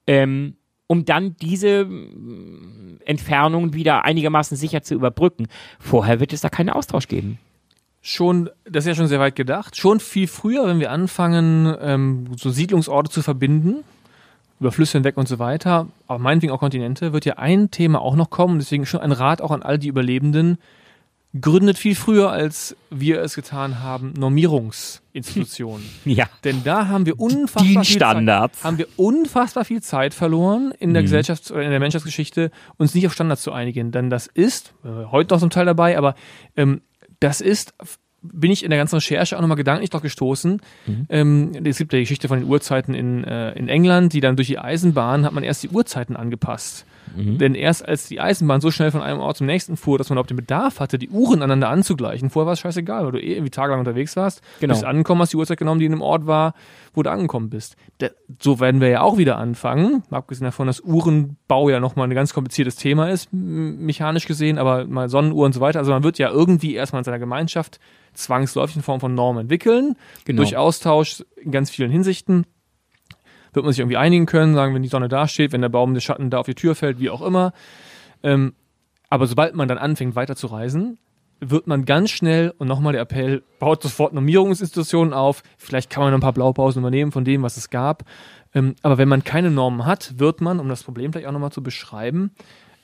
ähm, um dann diese mm, Entfernungen wieder einigermaßen sicher zu überbrücken. Vorher wird es da keinen Austausch geben. Schon, das ist ja schon sehr weit gedacht. Schon viel früher, wenn wir anfangen, ähm, so Siedlungsorte zu verbinden, über Flüsse hinweg und so weiter, aber meinetwegen auch Kontinente, wird ja ein Thema auch noch kommen. Deswegen schon ein Rat auch an all die Überlebenden, gründet viel früher, als wir es getan haben, Normierungsinstitutionen. ja. Denn da haben wir unfassbar viel Zeit, haben wir unfassbar viel Zeit verloren in der mhm. Gesellschafts- oder in der Menschheitsgeschichte, uns nicht auf Standards zu einigen. Denn das ist, äh, heute noch zum Teil dabei, aber ähm, das ist bin ich in der ganzen Recherche auch nochmal gedanklich doch gestoßen. Mhm. Ähm, es gibt ja die Geschichte von den Uhrzeiten in, äh, in England, die dann durch die Eisenbahn hat man erst die Uhrzeiten angepasst. Mhm. Denn erst als die Eisenbahn so schnell von einem Ort zum nächsten fuhr, dass man auch den Bedarf hatte, die Uhren aneinander anzugleichen, vorher war es scheißegal, weil du eh irgendwie tagelang unterwegs warst, genau. bist angekommen, hast die Uhrzeit genommen, die in einem Ort war, wo du angekommen bist. Da, so werden wir ja auch wieder anfangen, abgesehen davon, dass Uhrenbau ja nochmal ein ganz kompliziertes Thema ist, mechanisch gesehen, aber mal Sonnenuhr und so weiter. Also man wird ja irgendwie erstmal in seiner Gemeinschaft zwangsläufig in Form von Normen entwickeln, genau. durch Austausch in ganz vielen Hinsichten wird man sich irgendwie einigen können, sagen, wenn die Sonne da steht, wenn der Baum des Schatten da auf die Tür fällt, wie auch immer. Ähm, aber sobald man dann anfängt weiterzureisen, wird man ganz schnell, und nochmal der Appell, baut sofort Normierungsinstitutionen auf. Vielleicht kann man ein paar Blaupausen übernehmen von dem, was es gab. Ähm, aber wenn man keine Normen hat, wird man, um das Problem vielleicht auch nochmal zu beschreiben,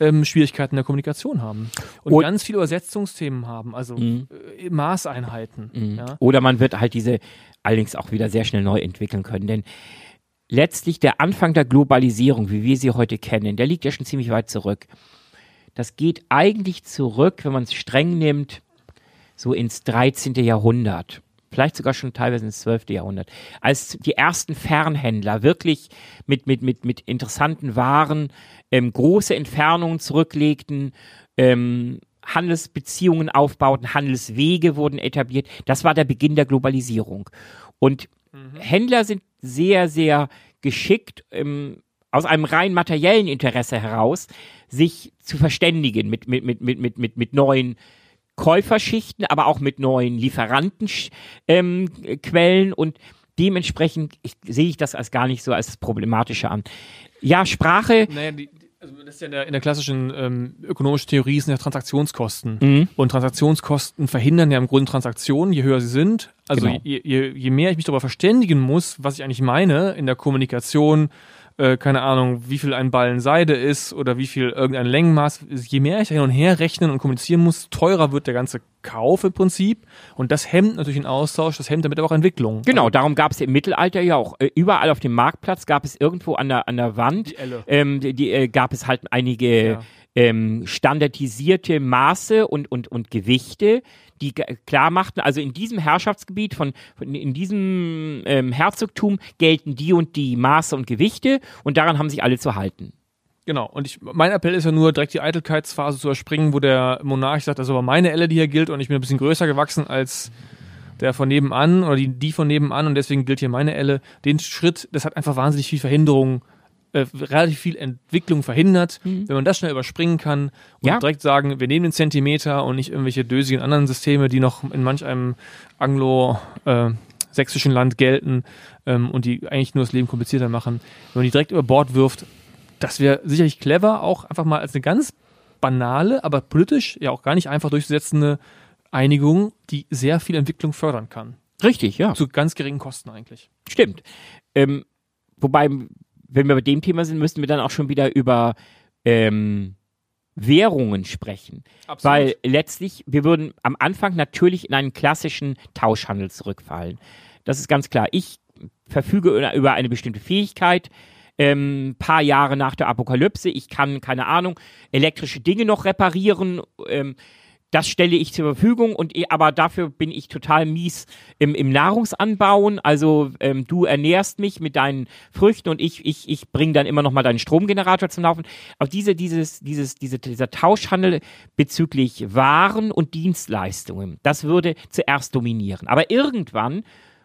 ähm, Schwierigkeiten der Kommunikation haben. Und, und ganz viele Übersetzungsthemen haben, also mhm. äh, Maßeinheiten. Mhm. Ja. Oder man wird halt diese allerdings auch wieder sehr schnell neu entwickeln können. Denn letztlich der Anfang der Globalisierung, wie wir sie heute kennen, der liegt ja schon ziemlich weit zurück. Das geht eigentlich zurück, wenn man es streng nimmt, so ins 13. Jahrhundert. Vielleicht sogar schon teilweise ins 12. Jahrhundert. Als die ersten Fernhändler wirklich mit, mit, mit, mit interessanten Waren ähm, große Entfernungen zurücklegten, ähm, Handelsbeziehungen aufbauten, Handelswege wurden etabliert. Das war der Beginn der Globalisierung. Und mhm. Händler sind sehr, sehr geschickt, ähm, aus einem rein materiellen Interesse heraus, sich zu verständigen mit, mit, mit, mit, mit, mit, mit neuen Käuferschichten, aber auch mit neuen Lieferantenquellen ähm, und dementsprechend ich, sehe ich das als gar nicht so als Problematische an. Ja, Sprache. Naja, die, also das ist ja in der, in der klassischen ähm, ökonomischen Theorie sind ja Transaktionskosten. Mhm. Und Transaktionskosten verhindern ja im Grunde Transaktionen, je höher sie sind. Also genau. je, je, je mehr ich mich darüber verständigen muss, was ich eigentlich meine in der Kommunikation, äh, keine Ahnung, wie viel ein Ballen Seide ist oder wie viel irgendein Längenmaß. Je mehr ich hin und her rechnen und kommunizieren muss, teurer wird der ganze Kauf im Prinzip. Und das hemmt natürlich den Austausch, das hemmt damit aber auch Entwicklung. Genau, also, darum gab es im Mittelalter ja auch äh, überall auf dem Marktplatz gab es irgendwo an der, an der Wand, die, ähm, die, die äh, gab es halt einige ja. Ähm, standardisierte Maße und, und, und Gewichte die klar machten, also in diesem Herrschaftsgebiet, von, von in diesem ähm, Herzogtum gelten die und die Maße und Gewichte und daran haben sich alle zu halten. Genau, und ich, mein Appell ist ja nur, direkt die Eitelkeitsphase zu erspringen, wo der Monarch sagt, das ist aber meine Elle, die hier gilt und ich bin ein bisschen größer gewachsen als der von nebenan oder die, die von nebenan und deswegen gilt hier meine Elle. Den Schritt, das hat einfach wahnsinnig viel Verhinderung äh, relativ viel Entwicklung verhindert. Mhm. Wenn man das schnell überspringen kann und ja. direkt sagen, wir nehmen den Zentimeter und nicht irgendwelche dösigen anderen Systeme, die noch in manch einem anglo-sächsischen äh, Land gelten ähm, und die eigentlich nur das Leben komplizierter machen. Wenn man die direkt über Bord wirft, das wäre sicherlich clever, auch einfach mal als eine ganz banale, aber politisch ja auch gar nicht einfach durchzusetzende Einigung, die sehr viel Entwicklung fördern kann. Richtig, ja. Zu ganz geringen Kosten eigentlich. Stimmt. Ähm, wobei wenn wir bei dem Thema sind, müssten wir dann auch schon wieder über ähm, Währungen sprechen. Absolut. Weil letztlich, wir würden am Anfang natürlich in einen klassischen Tauschhandel zurückfallen. Das ist ganz klar. Ich verfüge über eine bestimmte Fähigkeit, ähm, paar Jahre nach der Apokalypse. Ich kann, keine Ahnung, elektrische Dinge noch reparieren. Ähm, das stelle ich zur Verfügung und aber dafür bin ich total mies im, im Nahrungsanbauen. Also ähm, du ernährst mich mit deinen Früchten und ich, ich, ich bringe dann immer noch mal deinen Stromgenerator zum Laufen. Auf diese, dieses, dieses, diese, dieser Tauschhandel bezüglich Waren und Dienstleistungen, das würde zuerst dominieren. Aber irgendwann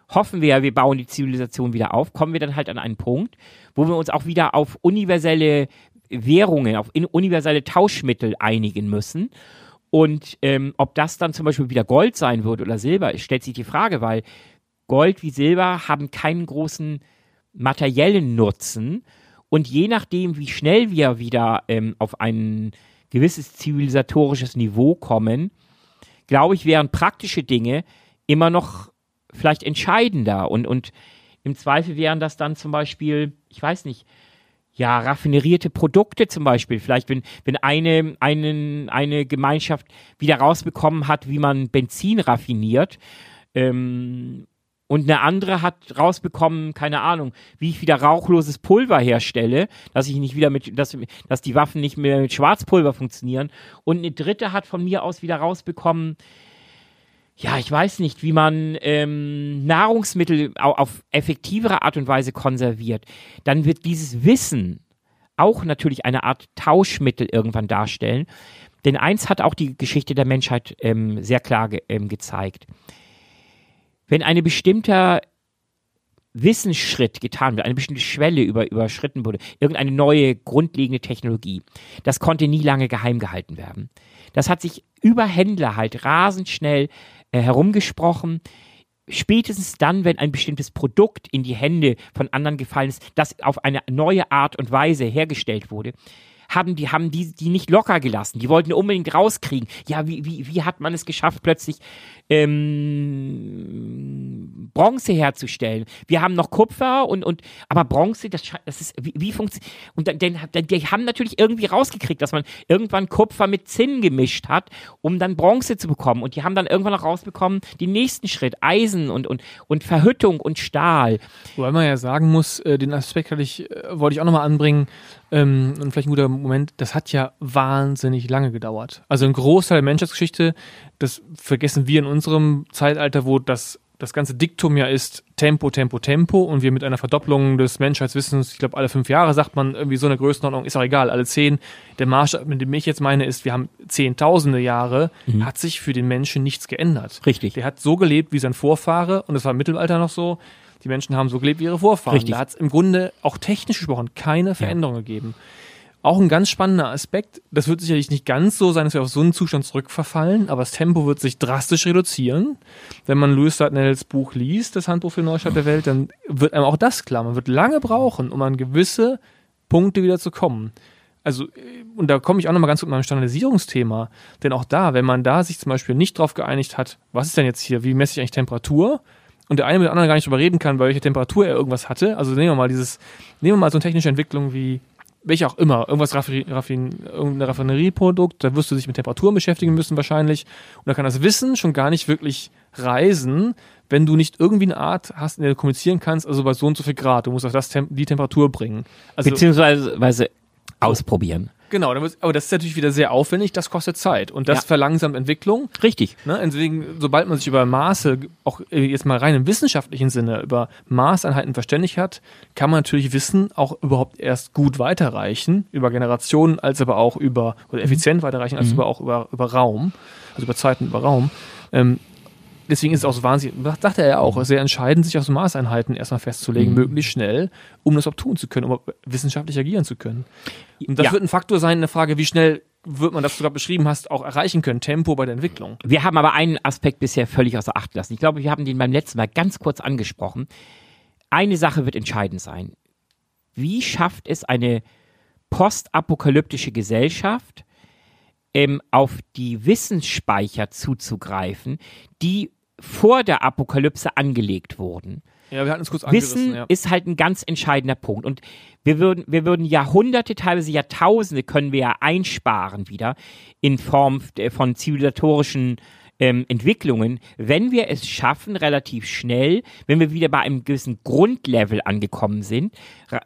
hoffen wir ja, wir bauen die Zivilisation wieder auf, kommen wir dann halt an einen Punkt, wo wir uns auch wieder auf universelle Währungen, auf universelle Tauschmittel einigen müssen. Und ähm, ob das dann zum Beispiel wieder Gold sein wird oder Silber, stellt sich die Frage, weil Gold wie Silber haben keinen großen materiellen Nutzen. Und je nachdem, wie schnell wir wieder ähm, auf ein gewisses zivilisatorisches Niveau kommen, glaube ich, wären praktische Dinge immer noch vielleicht entscheidender. Und, und im Zweifel wären das dann zum Beispiel, ich weiß nicht, ja, raffinerierte Produkte zum Beispiel. Vielleicht, wenn, wenn eine, einen, eine Gemeinschaft wieder rausbekommen hat, wie man Benzin raffiniert, ähm, und eine andere hat rausbekommen, keine Ahnung, wie ich wieder rauchloses Pulver herstelle, dass ich nicht wieder mit, dass, dass die Waffen nicht mehr mit Schwarzpulver funktionieren. Und eine dritte hat von mir aus wieder rausbekommen, ja, ich weiß nicht, wie man ähm, Nahrungsmittel auf effektivere Art und Weise konserviert, dann wird dieses Wissen auch natürlich eine Art Tauschmittel irgendwann darstellen. Denn eins hat auch die Geschichte der Menschheit ähm, sehr klar ge ähm, gezeigt. Wenn eine bestimmter Wissensschritt getan wird, eine bestimmte Schwelle über, überschritten wurde, irgendeine neue grundlegende Technologie, das konnte nie lange geheim gehalten werden. Das hat sich über Händler halt rasend schnell herumgesprochen. Spätestens dann, wenn ein bestimmtes Produkt in die Hände von anderen gefallen ist, das auf eine neue Art und Weise hergestellt wurde, haben die, haben die, die nicht locker gelassen. Die wollten unbedingt rauskriegen. Ja, wie, wie, wie hat man es geschafft, plötzlich ähm, Bronze herzustellen? Wir haben noch Kupfer und, und aber Bronze, das, das ist, wie, wie funktioniert. Und dann, dann, die haben natürlich irgendwie rausgekriegt, dass man irgendwann Kupfer mit Zinn gemischt hat, um dann Bronze zu bekommen. Und die haben dann irgendwann noch rausbekommen, den nächsten Schritt, Eisen und, und, und Verhüttung und Stahl. Wobei man ja sagen muss, äh, den Aspekt hatte ich, äh, wollte ich auch nochmal anbringen, ähm, und vielleicht ein guter Moment, das hat ja wahnsinnig lange gedauert. Also ein Großteil der Menschheitsgeschichte, das vergessen wir in unserem Zeitalter, wo das, das ganze Diktum ja ist Tempo, Tempo, Tempo und wir mit einer Verdopplung des Menschheitswissens, ich glaube alle fünf Jahre sagt man irgendwie so eine Größenordnung, ist auch egal, alle zehn. Der Maßstab, mit dem ich jetzt meine, ist, wir haben zehntausende Jahre, mhm. hat sich für den Menschen nichts geändert. Richtig. Der hat so gelebt wie sein Vorfahre und das war im Mittelalter noch so die Menschen haben so gelebt wie ihre Vorfahren. Richtig. Da hat es im Grunde auch technisch gesprochen keine Veränderung ja. gegeben. Auch ein ganz spannender Aspekt, das wird sicherlich nicht ganz so sein, dass wir auf so einen Zustand zurückverfallen, aber das Tempo wird sich drastisch reduzieren. Wenn man Louis Dartnells Buch liest, das Handbuch für Neustart der Welt, dann wird einem auch das klar. Man wird lange brauchen, um an gewisse Punkte wieder zu kommen. Also, und da komme ich auch nochmal ganz gut mit meinem Standardisierungsthema. Denn auch da, wenn man da sich zum Beispiel nicht drauf geeinigt hat, was ist denn jetzt hier, wie messe ich eigentlich Temperatur? Und der eine mit dem anderen gar nicht drüber reden kann, bei welcher Temperatur er irgendwas hatte. Also nehmen wir mal dieses, nehmen wir mal so eine technische Entwicklung wie, welche auch immer, irgendwas Raffin, Raffin, irgendein Raffinerieprodukt, da wirst du dich mit Temperaturen beschäftigen müssen wahrscheinlich. Und da kann das Wissen schon gar nicht wirklich reisen, wenn du nicht irgendwie eine Art hast, in der du kommunizieren kannst, also bei so und so viel Grad, du musst auf das Tem die Temperatur bringen. Also, Beziehungsweise ausprobieren. Genau, aber das ist natürlich wieder sehr aufwendig, das kostet Zeit und das ja. verlangsamt Entwicklung. Richtig. Ne? Deswegen, sobald man sich über Maße, auch äh, jetzt mal rein im wissenschaftlichen Sinne, über Maßeinheiten verständigt hat, kann man natürlich Wissen auch überhaupt erst gut weiterreichen, über Generationen, als aber auch über, oder mhm. effizient weiterreichen, als mhm. aber auch über, über Raum, also über Zeiten, über Raum. Ähm, deswegen ist es auch so wahnsinnig, sagt er ja auch, sehr entscheidend, sich auf so Maßeinheiten erstmal festzulegen, mhm. möglichst schnell, um das auch tun zu können, um wissenschaftlich agieren zu können. Und das ja. wird ein Faktor sein, eine Frage, wie schnell wird man das, was du gerade beschrieben hast, auch erreichen können, Tempo bei der Entwicklung. Wir haben aber einen Aspekt bisher völlig außer Acht gelassen. Ich glaube, wir haben den beim letzten Mal ganz kurz angesprochen. Eine Sache wird entscheidend sein. Wie schafft es eine postapokalyptische Gesellschaft, ähm, auf die Wissensspeicher zuzugreifen, die vor der Apokalypse angelegt wurden? Ja, wir hatten es kurz Wissen ja. ist halt ein ganz entscheidender Punkt. Und wir würden, wir würden Jahrhunderte, teilweise Jahrtausende können wir ja einsparen wieder in Form von zivilisatorischen ähm, Entwicklungen, wenn wir es schaffen, relativ schnell, wenn wir wieder bei einem gewissen Grundlevel angekommen sind,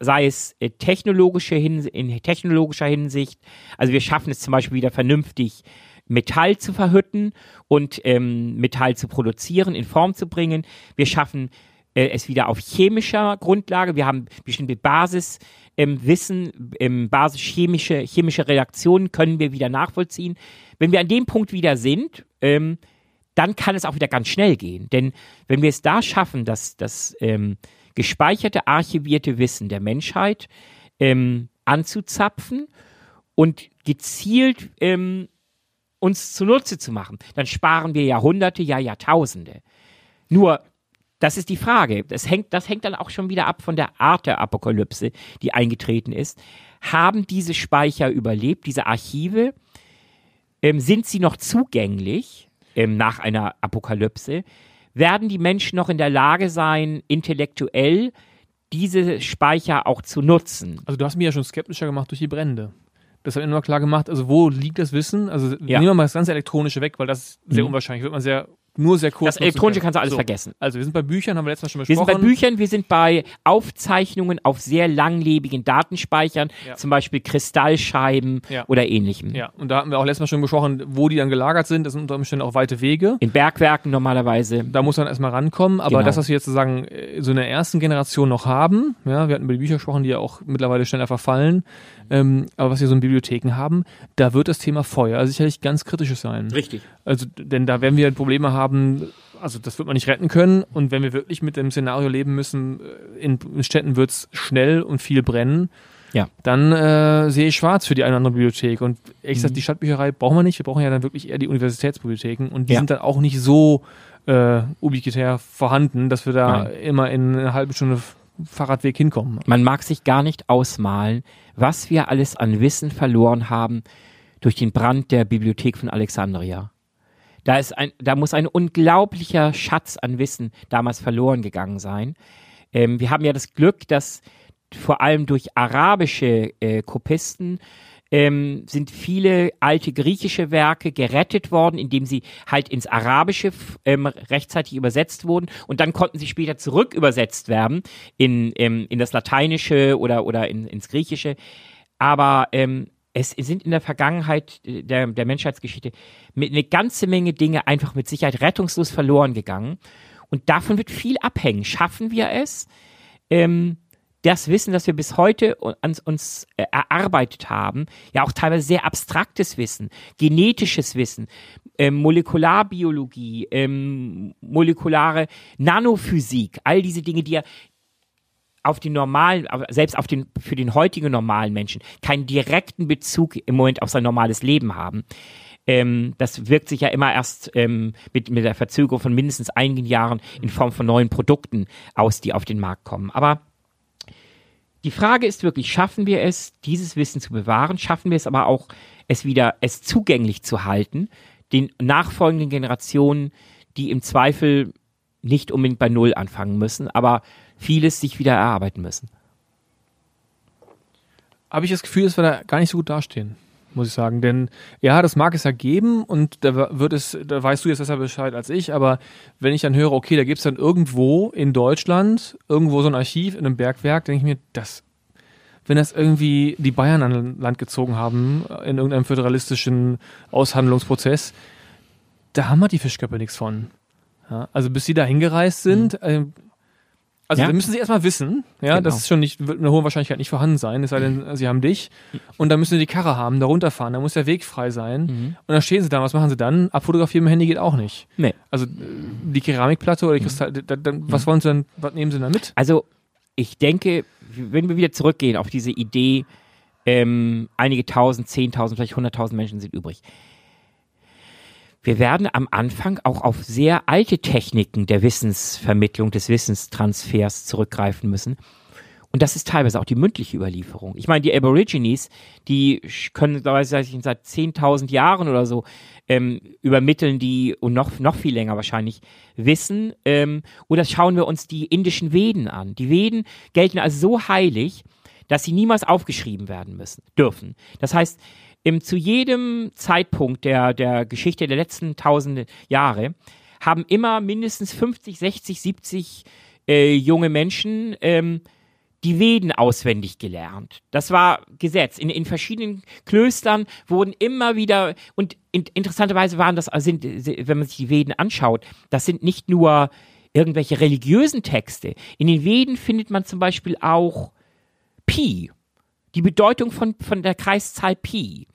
sei es äh, technologische Hinsicht, in technologischer Hinsicht, also wir schaffen es zum Beispiel wieder vernünftig, Metall zu verhütten und ähm, Metall zu produzieren, in Form zu bringen. Wir schaffen äh, es wieder auf chemischer Grundlage. Wir haben bestimmte Basiswissen, ähm, ähm, basischemische chemische Reaktionen können wir wieder nachvollziehen. Wenn wir an dem Punkt wieder sind, ähm, dann kann es auch wieder ganz schnell gehen. Denn wenn wir es da schaffen, dass das ähm, gespeicherte, archivierte Wissen der Menschheit ähm, anzuzapfen und gezielt ähm, uns zunutze zu machen, dann sparen wir Jahrhunderte, ja Jahrtausende. Nur das ist die Frage. Das hängt, das hängt dann auch schon wieder ab von der Art der Apokalypse, die eingetreten ist. Haben diese Speicher überlebt, diese Archive? Ähm, sind sie noch zugänglich ähm, nach einer Apokalypse? Werden die Menschen noch in der Lage sein, intellektuell diese Speicher auch zu nutzen? Also du hast mir ja schon skeptischer gemacht durch die Brände. Das hat mir immer klar gemacht, also wo liegt das Wissen? Also ja. nehmen wir mal das ganze Elektronische weg, weil das ist sehr mhm. unwahrscheinlich. Wird man sehr nur sehr kurz. Das Elektronische kannst du alles So. vergessen. Also wir sind bei Büchern, haben wir letztes Mal schon Wir sind besprochen. bei Büchern, wir sind bei Aufzeichnungen auf sehr langlebigen Datenspeichern, Ja. zum Beispiel Kristallscheiben Ja. oder ähnlichem. Ja, und da hatten wir auch letztes Mal schon besprochen, wo die dann gelagert sind. Das sind unter Umständen auch weite Wege. In Bergwerken normalerweise. Da muss man erstmal rankommen. Aber Genau. das, was wir jetzt sozusagen äh, so in der ersten Generation noch haben, ja, wir hatten über die Bücher gesprochen, die ja auch mittlerweile schneller verfallen, ähm, aber was wir so in Bibliotheken haben, da wird das Thema Feuer sicherlich ganz kritisches sein. Richtig. Also, denn da werden wir Probleme haben, also das wird man nicht retten können. Und wenn wir wirklich mit dem Szenario leben müssen, äh, in, Städten wird es schnell und viel brennen, Ja. dann äh, sehe ich schwarz für die eine oder andere Bibliothek. Und ehrlich Mhm. gesagt, die Stadtbücherei brauchen wir nicht. Wir brauchen ja dann wirklich eher die Universitätsbibliotheken. Und die Ja. sind dann auch nicht so äh, ubiquitär vorhanden, dass wir da Nein. immer in einer halben Stunde Fahrradweg hinkommen. Man mag sich gar nicht ausmalen, was wir alles an Wissen verloren haben durch den Brand der Bibliothek von Alexandria. Da, ist ein, da muss ein unglaublicher Schatz an Wissen damals verloren gegangen sein. Ähm, wir haben ja das Glück, dass vor allem durch arabische äh, Kopisten ähm, sind viele alte griechische Werke gerettet worden, indem sie halt ins Arabische ähm, rechtzeitig übersetzt wurden und dann konnten sie später zurück übersetzt werden in, ähm, in das Lateinische oder, oder in, ins Griechische. Aber ähm, es sind in der Vergangenheit äh, der, der Menschheitsgeschichte mit eine ganze Menge Dinge einfach mit Sicherheit rettungslos verloren gegangen. Und davon wird viel abhängen. Schaffen wir es, ähm, das Wissen, das wir bis heute uns, uns äh, erarbeitet haben, ja auch teilweise sehr abstraktes Wissen, genetisches Wissen, ähm, Molekularbiologie, ähm, molekulare Nanophysik, all diese Dinge, die ja auf den normalen, selbst auf den, für den heutigen normalen Menschen keinen direkten Bezug im Moment auf sein normales Leben haben. Ähm, das wirkt sich ja immer erst ähm, mit, mit der Verzögerung von mindestens einigen Jahren in Form von neuen Produkten aus, die auf den Markt kommen. Aber die Frage ist wirklich, schaffen wir es, dieses Wissen zu bewahren? Schaffen wir es aber auch, es wieder, es zugänglich zu halten, den nachfolgenden Generationen, die im Zweifel nicht unbedingt bei Null anfangen müssen, aber vieles sich wieder erarbeiten müssen. habe ich das Gefühl, dass wir da gar nicht so gut dastehen, muss ich sagen. Denn ja, das mag es ja geben und da wird es, da weißt du jetzt besser Bescheid als ich, aber wenn ich dann höre, okay, da gibt es dann irgendwo in Deutschland, irgendwo so ein Archiv in einem Bergwerk, denke ich mir, das, wenn das irgendwie die Bayern an Land gezogen haben, in irgendeinem föderalistischen Aushandlungsprozess, da haben wir die Fischköpfe nichts von. Ja, also bis sie da hingereist sind, ähm, also Ja. da müssen sie erstmal wissen, ja, Genau. das ist schon nicht, wird mit einer hohen Wahrscheinlichkeit nicht vorhanden sein, es sei denn, sie haben dich. Und dann müssen sie die Karre haben, da runterfahren, da muss der Weg frei sein. Mhm. Und dann stehen sie da, was machen sie dann? Abfotografieren mit dem Handy geht auch nicht. Nee. Also äh, die Keramikplatte oder die Kristall, da, da, was wollen sie denn, was nehmen sie denn da mit? Also ich denke, wenn wir wieder zurückgehen auf diese Idee, ähm, einige tausend, zehntausend, vielleicht hunderttausend Menschen sind übrig. Wir werden am Anfang auch auf sehr alte Techniken der Wissensvermittlung, des Wissenstransfers zurückgreifen müssen. Und das ist teilweise auch die mündliche Überlieferung. Ich meine, die Aborigines, die können ich, seit 10.000 Jahren oder so ähm, übermitteln, die und noch, noch viel länger wahrscheinlich wissen. Ähm, oder schauen wir uns die indischen Veden an. Die Veden gelten als so heilig, dass sie niemals aufgeschrieben werden müssen, dürfen. Das heißt, im, zu jedem Zeitpunkt der, der Geschichte der letzten tausende Jahre haben immer mindestens 50, 60, 70 äh, junge Menschen ähm, die Veden auswendig gelernt. Das war Gesetz. In, in verschiedenen Klöstern wurden immer wieder, und in, interessanterweise waren das, sind, wenn man sich die Veden anschaut, das sind nicht nur irgendwelche religiösen Texte. In den Veden findet man zum Beispiel auch Pi, die Bedeutung von, von der Kreiszahl Pi.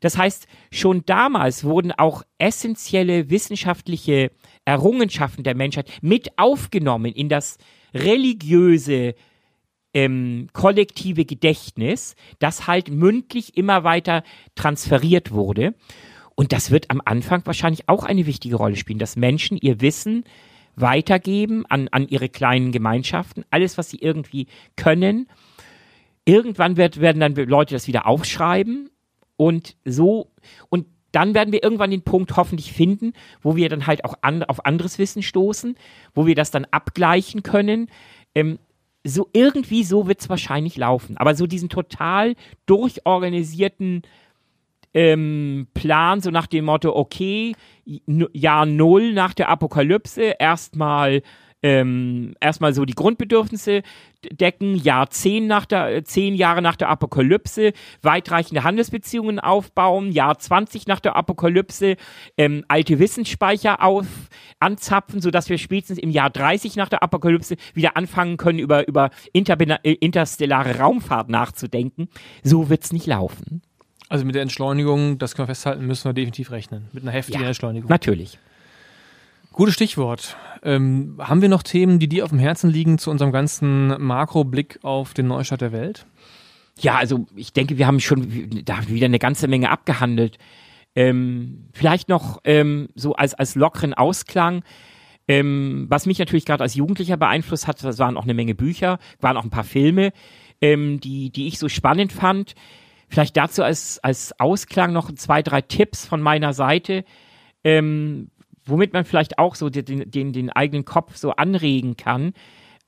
Das heißt, schon damals wurden auch essentielle wissenschaftliche Errungenschaften der Menschheit mit aufgenommen in das religiöse ähm, kollektive Gedächtnis, das halt mündlich immer weiter transferiert wurde. Und das wird am Anfang wahrscheinlich auch eine wichtige Rolle spielen, dass Menschen ihr Wissen weitergeben an, an ihre kleinen Gemeinschaften, alles, was sie irgendwie können. Irgendwann wird, werden dann Leute das wieder aufschreiben und so, und dann werden wir irgendwann den Punkt hoffentlich finden, wo wir dann halt auch an, auf anderes Wissen stoßen, wo wir das dann abgleichen können. Ähm, so irgendwie so wird es wahrscheinlich laufen. Aber so diesen total durchorganisierten ähm, Plan, so nach dem Motto, okay, Jahr Null nach der Apokalypse, erstmal ähm, erstmal so die Grundbedürfnisse decken, Jahr zehn, nach der, zehn Jahre nach der Apokalypse, weitreichende Handelsbeziehungen aufbauen, Jahr 20 nach der Apokalypse, ähm, alte Wissensspeicher auf, anzapfen, sodass wir spätestens im Jahr 30 nach der Apokalypse wieder anfangen können, über, über äh, interstellare Raumfahrt nachzudenken. So wird es nicht laufen. Also mit der Entschleunigung, das können wir festhalten, müssen wir definitiv rechnen. Mit einer heftigen ja, Entschleunigung. Natürlich. Gutes Stichwort. Ähm, haben wir noch Themen, die dir auf dem Herzen liegen zu unserem ganzen Makroblick auf den Neustart der Welt? Ja, also ich denke, wir haben schon da wieder eine ganze Menge abgehandelt. Ähm, vielleicht noch ähm, so als, als lockeren Ausklang. Ähm, was mich natürlich gerade als Jugendlicher beeinflusst hat, das waren auch eine Menge Bücher, waren auch ein paar Filme, ähm, die, die ich so spannend fand. Vielleicht dazu als, als Ausklang noch zwei, drei Tipps von meiner Seite, ähm, womit man vielleicht auch so den, den, den eigenen Kopf so anregen kann,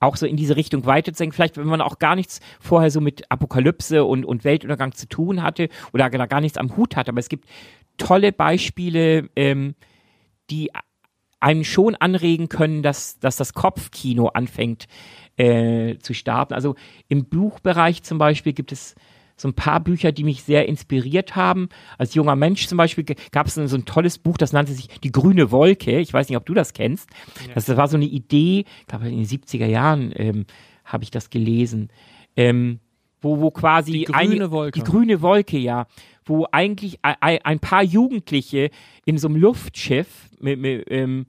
auch so in diese Richtung weiterzudenken. Vielleicht, wenn man auch gar nichts vorher so mit Apokalypse und, und Weltuntergang zu tun hatte oder gar nichts am Hut hat. Aber es gibt tolle Beispiele, ähm, die einen schon anregen können, dass, dass das Kopfkino anfängt äh, zu starten. Also im Buchbereich zum Beispiel gibt es so ein paar Bücher, die mich sehr inspiriert haben. Als junger Mensch zum Beispiel gab es so ein tolles Buch, das nannte sich Die grüne Wolke. Ich weiß nicht, ob du das kennst. Ja. Das, war so eine Idee, ich glaube in den 70er Jahren ähm, habe ich das gelesen. Ähm, wo, wo quasi die grüne eine, Wolke. Die grüne Wolke, ja. Wo eigentlich ein, ein paar Jugendliche in so einem Luftschiff mit, mit, ähm,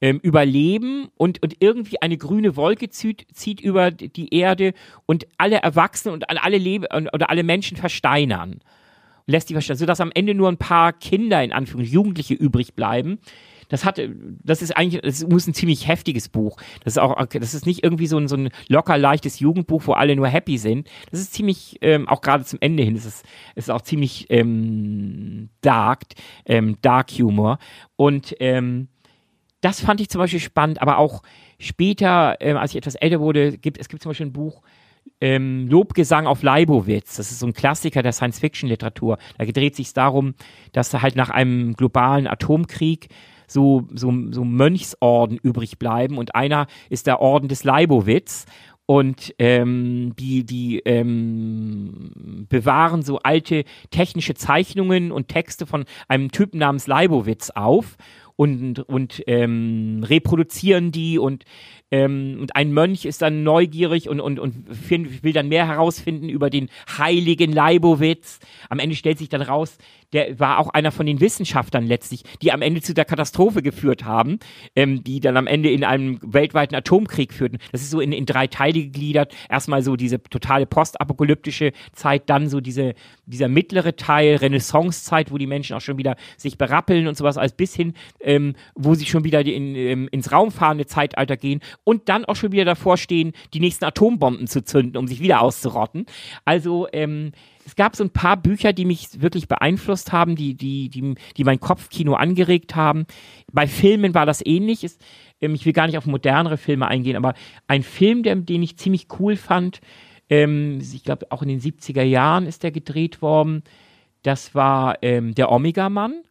ähm, überleben und, und irgendwie eine grüne Wolke zieht, zieht über die Erde und alle Erwachsenen und alle Lebe oder alle Menschen versteinern. Lässt die versteinern, sodass am Ende nur ein paar Kinder, in Anführungszeichen Jugendliche übrig bleiben. Das hat, das ist eigentlich, das muss ein ziemlich heftiges Buch. Das ist auch, das ist nicht irgendwie so ein, so ein locker leichtes Jugendbuch, wo alle nur happy sind. Das ist ziemlich, ähm, auch gerade zum Ende hin, das ist, ist auch ziemlich ähm, dark, ähm, dark Humor. Und ähm, das fand ich zum Beispiel spannend, aber auch später, äh, als ich etwas älter wurde, gibt es gibt zum Beispiel ein Buch, ähm, Lobgesang auf Leibowitz. Das ist so ein Klassiker der Science-Fiction-Literatur. Da dreht sich darum, dass da halt nach einem globalen Atomkrieg so, so, so Mönchsorden übrig bleiben und einer ist der Orden des Leibowitz und ähm, die, die ähm, bewahren so alte technische Zeichnungen und Texte von einem Typen namens Leibowitz auf und, und ähm, reproduzieren die und ähm, und ein Mönch ist dann neugierig und, und, und find, will dann mehr herausfinden über den heiligen Leibowitz. Am Ende stellt sich dann raus, der war auch einer von den Wissenschaftlern letztlich, die am Ende zu der Katastrophe geführt haben, ähm, die dann am Ende in einem weltweiten Atomkrieg führten. Das ist so in, in drei Teile gegliedert. Erstmal so diese totale postapokalyptische Zeit, dann so diese, dieser mittlere Teil, Renaissancezeit, wo die Menschen auch schon wieder sich berappeln und sowas, als bis hin, ähm, wo sie schon wieder in, in, ins raumfahrende Zeitalter gehen und dann auch schon wieder davor stehen, die nächsten Atombomben zu zünden, um sich wieder auszurotten. Also ähm, es gab so ein paar Bücher, die mich wirklich beeinflusst haben, die, die, die, die mein Kopfkino angeregt haben. Bei Filmen war das ähnlich. Es, ähm, ich will gar nicht auf modernere Filme eingehen, aber ein Film, der, den ich ziemlich cool fand, ähm, ich glaube auch in den 70er Jahren ist der gedreht worden. Das war ähm, der Omega-Mann.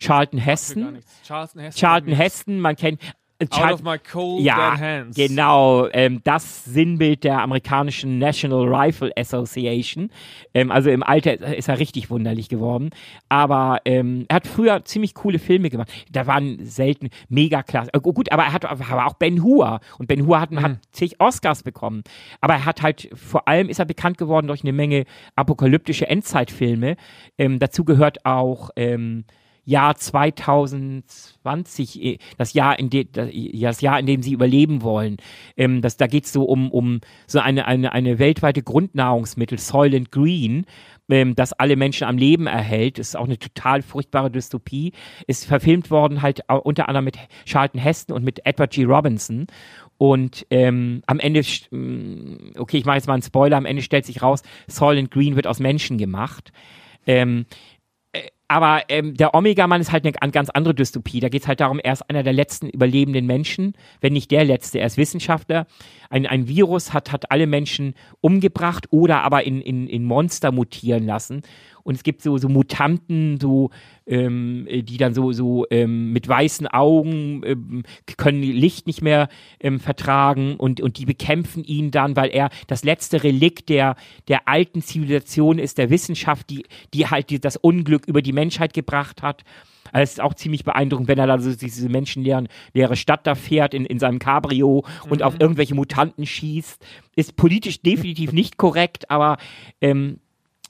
Charlton Heston. Charlton Heston. Charlton Heston, man kennt, Out of my cold ja, dead hands. Genau, ähm, das Sinnbild der amerikanischen National Rifle Association. Ähm, also im Alter ist er richtig wunderlich geworden. Aber ähm, er hat früher ziemlich coole Filme gemacht. Da waren selten mega klasse. Äh, gut, aber er hat aber auch Ben Hur. Und Ben Hur hat, mhm. hat zig Oscars bekommen. Aber er hat halt, vor allem ist er bekannt geworden durch eine Menge apokalyptische Endzeitfilme. Ähm, dazu gehört auch ähm, Jahr 2020, äh, das Jahr, in de, das Jahr, in dem sie überleben wollen. Ähm, das, da geht es so um, um so eine, eine, eine weltweite Grundnahrungsmittel, Soylent Green, ähm, das alle Menschen am Leben erhält. Ist auch eine total furchtbare Dystopie. Ist verfilmt worden halt unter anderem mit Charlton Heston und mit Edward G. Robinson. Und ähm, am Ende, mm, okay, ich mache jetzt mal einen Spoiler, am Ende stellt sich raus, Soylent Green wird aus Menschen gemacht. Ähm, aber ähm, der Omega-Mann ist halt eine, ganz andere Dystopie. Da geht es halt darum, er ist einer der letzten überlebenden Menschen, wenn nicht der letzte. Er ist Wissenschaftler. Ein, ein Virus hat, hat alle Menschen umgebracht oder aber in, in, in Monster mutieren lassen. Und es gibt so, so Mutanten, so, ähm, die dann so, so ähm, mit weißen Augen ähm, können Licht nicht mehr ähm, vertragen und, und die bekämpfen ihn dann, weil er das letzte Relikt der, der alten Zivilisation ist, der Wissenschaft, die, die halt die, das Unglück über die Menschheit gebracht hat. Also es ist auch ziemlich beeindruckend, wenn er da so diese menschenleere leere Stadt da fährt in, in seinem Cabrio und auf irgendwelche Mutanten schießt. Ist politisch definitiv nicht korrekt, aber ähm,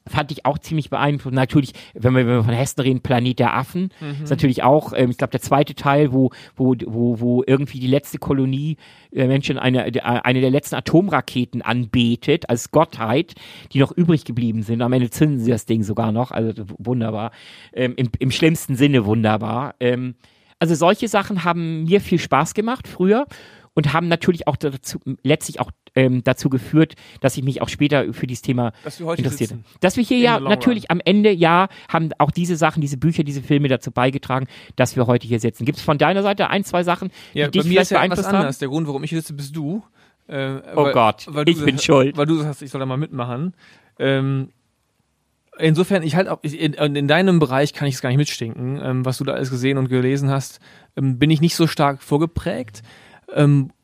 fand ich auch ziemlich beeindruckend. Natürlich, wenn wir, wenn wir von Hessen reden, Planet der Affen, ist natürlich auch, ähm, ich glaube, der zweite Teil, wo, wo, wo, wo irgendwie die letzte Kolonie äh, Menschen eine, eine der letzten Atomraketen anbetet, als Gottheit, die noch übrig geblieben sind. Am Ende zünden sie das Ding sogar noch, also wunderbar. Ähm, im, Im schlimmsten Sinne wunderbar. Ähm, also solche Sachen haben mir viel Spaß gemacht früher und haben natürlich auch dazu, letztlich auch ähm, dazu geführt, dass ich mich auch später für dieses Thema Dass interessierte. sitzen. Dass wir hier In ja natürlich am Ende, ja, haben auch diese Sachen, diese Bücher, diese Filme dazu beigetragen, dass wir heute hier sitzen. Gibt es von deiner Seite ein, zwei Sachen, Ja, die dich vielleicht ist ja beeinflusst haben? Der Grund, warum ich hier sitze, bist du. Äh, Oh weil- Gott, weil du ich bin schuld. Weil du sagst, ich soll da mal mitmachen. Ähm, insofern, ich halt auch, ich, in, in deinem Bereich kann ich es gar nicht mitstinken, ähm, was du da alles gesehen und gelesen hast, ähm, bin ich nicht so stark vorgeprägt. Ähm,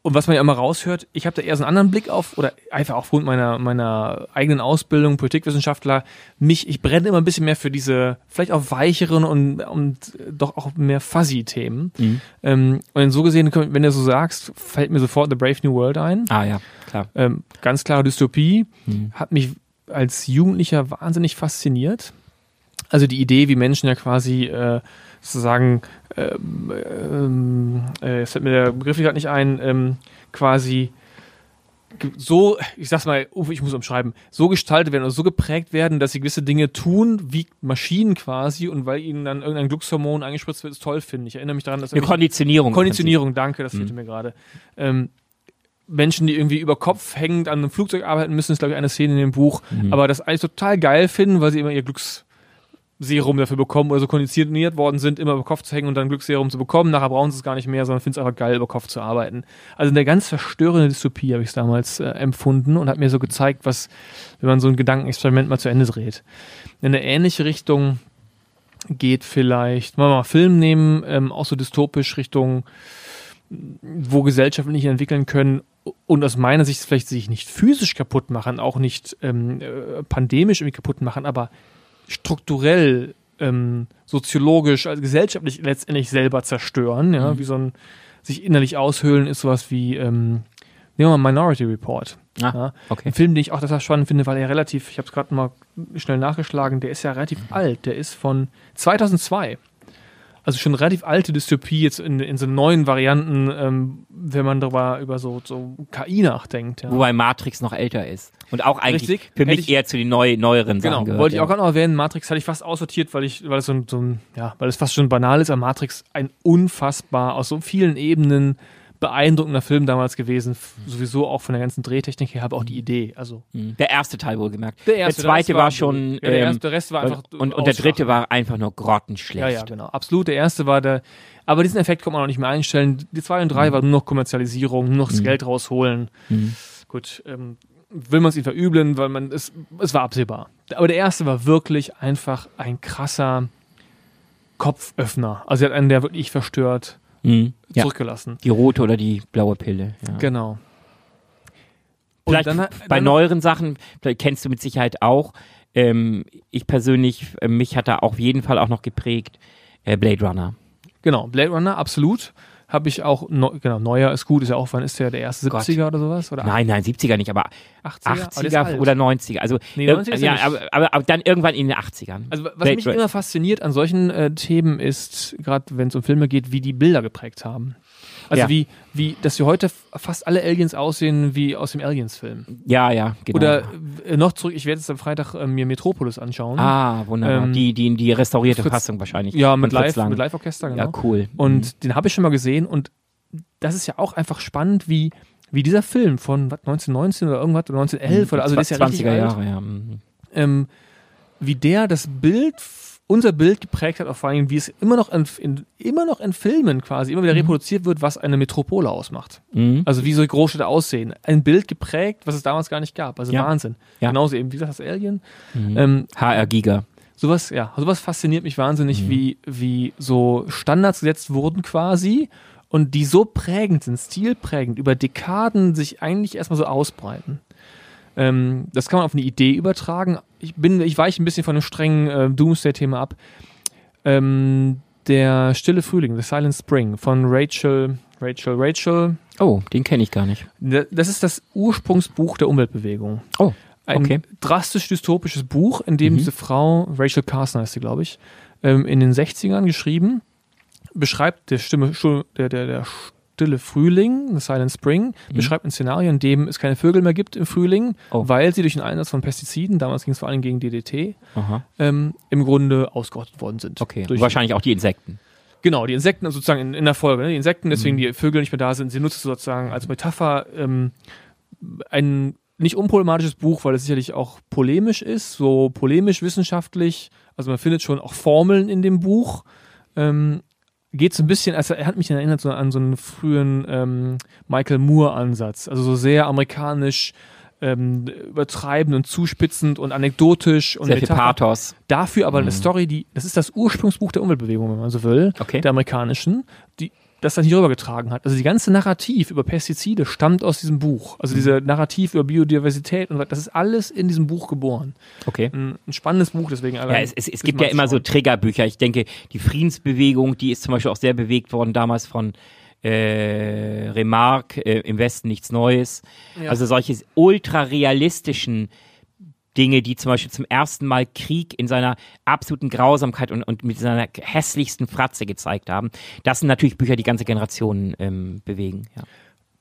und was man ja immer raushört, ich habe da eher so einen anderen Blick auf, oder einfach aufgrund meiner, meiner eigenen Ausbildung, Politikwissenschaftler, mich, ich brenne immer ein bisschen mehr für diese, vielleicht auch weicheren und, und doch auch mehr fuzzy Themen. Mhm. Ähm, und so gesehen, wenn du so sagst, fällt mir sofort The Brave New World ein. Ah ja, klar. Ähm, ganz klare Dystopie, Mhm. hat mich als Jugendlicher wahnsinnig fasziniert. Also die Idee, wie Menschen ja quasi äh, sozusagen, ähm, äh, jetzt fällt mir der Begriff gerade nicht ein, ähm, quasi so, ich sag's mal, ich muss umschreiben, so gestaltet werden oder so geprägt werden, dass sie gewisse Dinge tun, wie Maschinen quasi, und weil ihnen dann irgendein Glückshormon eingespritzt wird, ist toll finden. Ich erinnere mich daran, dass Eine Konditionierung. Konditionierung, danke, das fehlte Mhm. mir gerade. Ähm, Menschen, die irgendwie über Kopf hängend an einem Flugzeug arbeiten müssen, ist, glaube ich, eine Szene in dem Buch, Mhm. aber das eigentlich total geil finden, weil sie immer ihr Glücksserum dafür bekommen oder so konditioniert worden sind, immer über Kopf zu hängen und dann Glücksserum zu bekommen. Nachher brauchen sie es gar nicht mehr, sondern finden es einfach geil, über Kopf zu arbeiten. Also eine ganz verstörende Dystopie habe ich es damals äh, empfunden und hat mir so gezeigt, was, wenn man so ein Gedankenexperiment mal zu Ende dreht. In eine ähnliche Richtung geht vielleicht, wollen wir mal Film nehmen, ähm, auch so dystopisch Richtung, wo Gesellschaften nicht entwickeln können und aus meiner Sicht vielleicht sich nicht physisch kaputt machen, auch nicht ähm, äh, pandemisch irgendwie kaputt machen, aber strukturell, ähm, soziologisch, also gesellschaftlich letztendlich selber zerstören, ja, Mhm. wie so ein sich innerlich aushöhlen ist sowas wie, ähm, nehmen wir mal Minority Report. Ah, Ja. okay. Ein Film, den ich auch total spannend finde, weil er relativ, ich habe es gerade mal schnell nachgeschlagen, der ist ja relativ alt. Der ist von 2002. Also schon relativ alte Dystopie jetzt in, in so neuen Varianten, ähm, wenn man darüber über so, so KI nachdenkt. Ja. Wobei Matrix noch älter ist. Und auch eigentlich Richtig. für mich ich- eher zu den neu, neueren Genau, Sachen gehört. wollte ich auch gerade noch erwähnen. Matrix hatte ich fast aussortiert, weil ich, weil es so ein, so ein, ja, weil es fast schon banal ist, aber Matrix ein unfassbar aus so vielen Ebenen beeindruckender Film damals gewesen. Sowieso auch von der ganzen Drehtechnik her, aber auch die Idee. Also Mhm. Der erste Teil wohlgemerkt. der, erste, der zweite Rest war, schon. ja, der, ähm, erste, der Rest war einfach und, und der dritte war einfach nur grottenschlecht. Ja, ja, genau. Absolut. Der erste war der. Aber diesen Effekt konnte man auch nicht mehr einstellen. Die zwei und drei war nur noch Kommerzialisierung, nur noch das Mhm. Geld rausholen. Mhm. Gut, ähm, will man es ihm verübeln, weil man es, es war absehbar. Aber der erste war wirklich einfach ein krasser Kopföffner. Also er hat einen, der wirklich verstört Mhm. Zurückgelassen. Die rote oder die blaue Pille. Ja. Genau. Und Vielleicht dann- bei dann- neueren Sachen, kennst du mit Sicherheit auch. Ähm, ich persönlich, äh, mich hat er auf jeden Fall auch noch geprägt. Äh, Blade Runner. Genau, Blade Runner, absolut. Habe ich auch, neu, genau, neuer ist gut, ist ja auch, wann ist der, der erste Gott. 70er oder sowas? Oder Nein, nein, 70er nicht, aber 80er? Aber der ist 80er alt. oder 90er. Also, Nee, irg- 90er ist ja, er aber, aber, aber dann irgendwann in den 80ern. Also was Blade mich Run- immer fasziniert an solchen äh, Themen ist, gerade wenn es um Filme geht, wie die Bilder geprägt haben. Also Ja. wie, wie, dass wir heute fast alle Aliens aussehen wie aus dem Aliens-Film. ja, ja, genau. Oder äh, noch zurück, ich werde jetzt am Freitag äh, mir Metropolis anschauen. ah, wunderbar. Ähm, die, die, die restaurierte Fritz- Fassung wahrscheinlich. ja, mit Fritz Live, mit Live-Orchester, genau. Ja, cool. Und den habe ich schon mal gesehen und das ist ja auch einfach spannend, wie, wie dieser Film von was, 1919 oder irgendwas, oder 1911 oder also der ist ja richtig 20er alt. Jahre, ja. mhm. ähm, wie der das Bild, unser Bild geprägt hat, auch vor allem, wie es immer noch in, in, immer noch in Filmen quasi immer wieder reproduziert wird, was eine Metropole ausmacht. Mhm. Also wie so Großstädte aussehen. Ein Bild geprägt, was es damals gar nicht gab. Also Ja. Wahnsinn. Ja. Genauso eben, wie gesagt, das Alien. Mhm. Ähm, HR Giga. sowas, ja, sowas fasziniert mich wahnsinnig, wie, wie so Standards gesetzt wurden quasi und die so prägend sind, stilprägend, über Dekaden sich eigentlich erstmal so ausbreiten. Ähm, das kann man auf eine Idee übertragen. Ich bin, ich weiche ein bisschen von dem strengen äh, Doomsday-Thema ab. Ähm, der Stille Frühling, The Silent Spring von Rachel, Rachel, Rachel. Oh, den kenne ich gar nicht. Das ist das Ursprungsbuch der Umweltbewegung. Oh, Ein Okay. drastisch dystopisches Buch, in dem Mhm. diese Frau, Rachel Carson heißt sie, glaube ich, ähm, in den 60ern geschrieben, beschreibt der Stimme, der, der, der Stille Frühling, The Silent Spring, Mhm. beschreibt ein Szenario, in dem es keine Vögel mehr gibt im Frühling, Oh. weil sie durch den Einsatz von Pestiziden, damals ging es vor allem gegen DDT, ähm, im Grunde ausgerottet worden sind. Okay. Durch, Wahrscheinlich auch die Insekten. Genau, die Insekten sozusagen in, in der Folge. Ne? Die Insekten, deswegen Mhm. die Vögel nicht mehr da sind. Sie nutzt sozusagen als Metapher ähm, ein nicht unproblematisches Buch, weil es sicherlich auch polemisch ist, so polemisch wissenschaftlich. Also man findet schon auch Formeln in dem Buch. Ähm, geht so ein bisschen, also er hat mich erinnert so an so einen frühen ähm, Michael Moore-Ansatz. Also so sehr amerikanisch ähm, übertreibend und zuspitzend und anekdotisch und Sehr viel Pathos. Dafür aber eine Mhm. Story, die, das ist das Ursprungsbuch der Umweltbewegung, wenn man so will, Okay. der amerikanischen, die das dann hier rübergetragen hat. Also die ganze Narrativ über Pestizide stammt aus diesem Buch. Also dieser Narrativ über Biodiversität und das ist alles in diesem Buch geboren. Okay. Ein, ein spannendes Buch, deswegen Ja, es, es, es gibt ja immer so. Triggerbücher. Ich denke, die Friedensbewegung, die ist zum Beispiel auch sehr bewegt worden damals von äh, Remarque, äh, im Westen nichts Neues. Ja. Also solche ultrarealistischen Dinge, die zum Beispiel zum ersten Mal Krieg in seiner absoluten Grausamkeit und, und mit seiner hässlichsten Fratze gezeigt haben. Das sind natürlich Bücher, die ganze Generationen ähm, bewegen. Ja.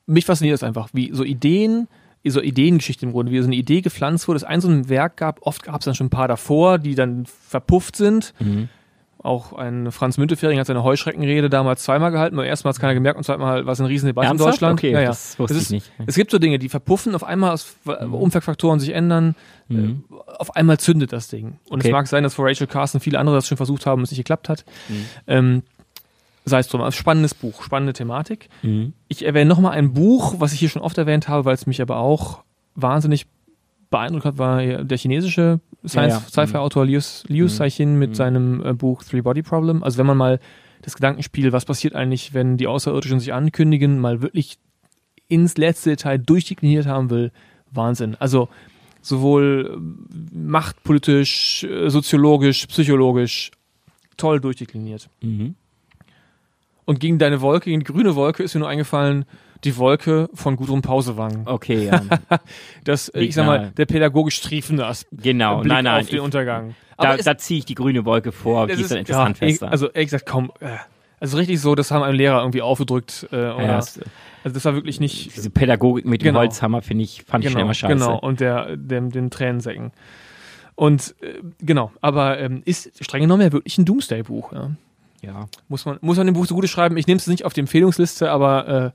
mich fasziniert das einfach, wie so Ideen, so Ideengeschichte im Grunde, wie so eine Idee gepflanzt wurde, es ein so ein Werk gab, oft gab es dann schon ein paar davor, die dann verpufft sind. Mhm. Auch ein Franz Müntefering hat seine Heuschreckenrede damals zweimal gehalten, beim ersten Mal hat es keiner gemerkt und zweimal war es eine riesen Debatte in? Deutschland. Okay, ja, ja. das wusste Es ich ist- nicht. Es gibt so Dinge, die verpuffen auf einmal aus Umfeldfaktoren sich ändern, Mhm. äh, auf einmal zündet das Ding. Und Okay. es mag sein, dass vor Rachel Carson viele andere das schon versucht haben und es nicht geklappt hat. Mhm. Ähm, sei es drum, also spannendes Buch, spannende Thematik. Mhm. Ich erwähne nochmal ein Buch, was ich hier schon oft erwähnt habe, weil es mich aber auch wahnsinnig beeindruckt hat, war der chinesische Ja, ja. Science-Sci-Fi-Autor Liu, Liu Mhm. Cixin mit Mhm. seinem äh, Buch Three Body Problem. Also wenn man mal das Gedankenspiel, was passiert eigentlich, wenn die Außerirdischen sich ankündigen, mal wirklich ins letzte Detail durchdekliniert haben will, Wahnsinn. Also sowohl äh, machtpolitisch, äh, soziologisch, psychologisch toll durchdekliniert. Mhm. Und gegen deine Wolke, gegen die grüne Wolke ist mir nur eingefallen, die Wolke von Gudrun Pausewang. Okay, ja. Das, äh, Liegt ich sag mal, der pädagogisch triefende Aspekt. genau. Blick nein, nein. auf den ich, Untergang. da da ziehe ich die grüne Wolke vor, die das ist dann ja, interessant eh- fester. Also ehrlich gesagt kaum. Äh, also richtig so, das haben einem Lehrer irgendwie aufgedrückt. Äh, ja, es- also das war wirklich nicht. diese Pädagogik mit dem Genau. Holzhammer finde ich, fand ich schon Genau, immer scheiße. genau. Und der, dem, den Tränensäcken. Und äh, genau, aber ähm, ist streng genommen ja wirklich ein Doomsday-Buch. Ja. Ja. Muss man, muss man dem Buch so gut schreiben. Ich nehme es nicht auf die Empfehlungsliste, aber äh,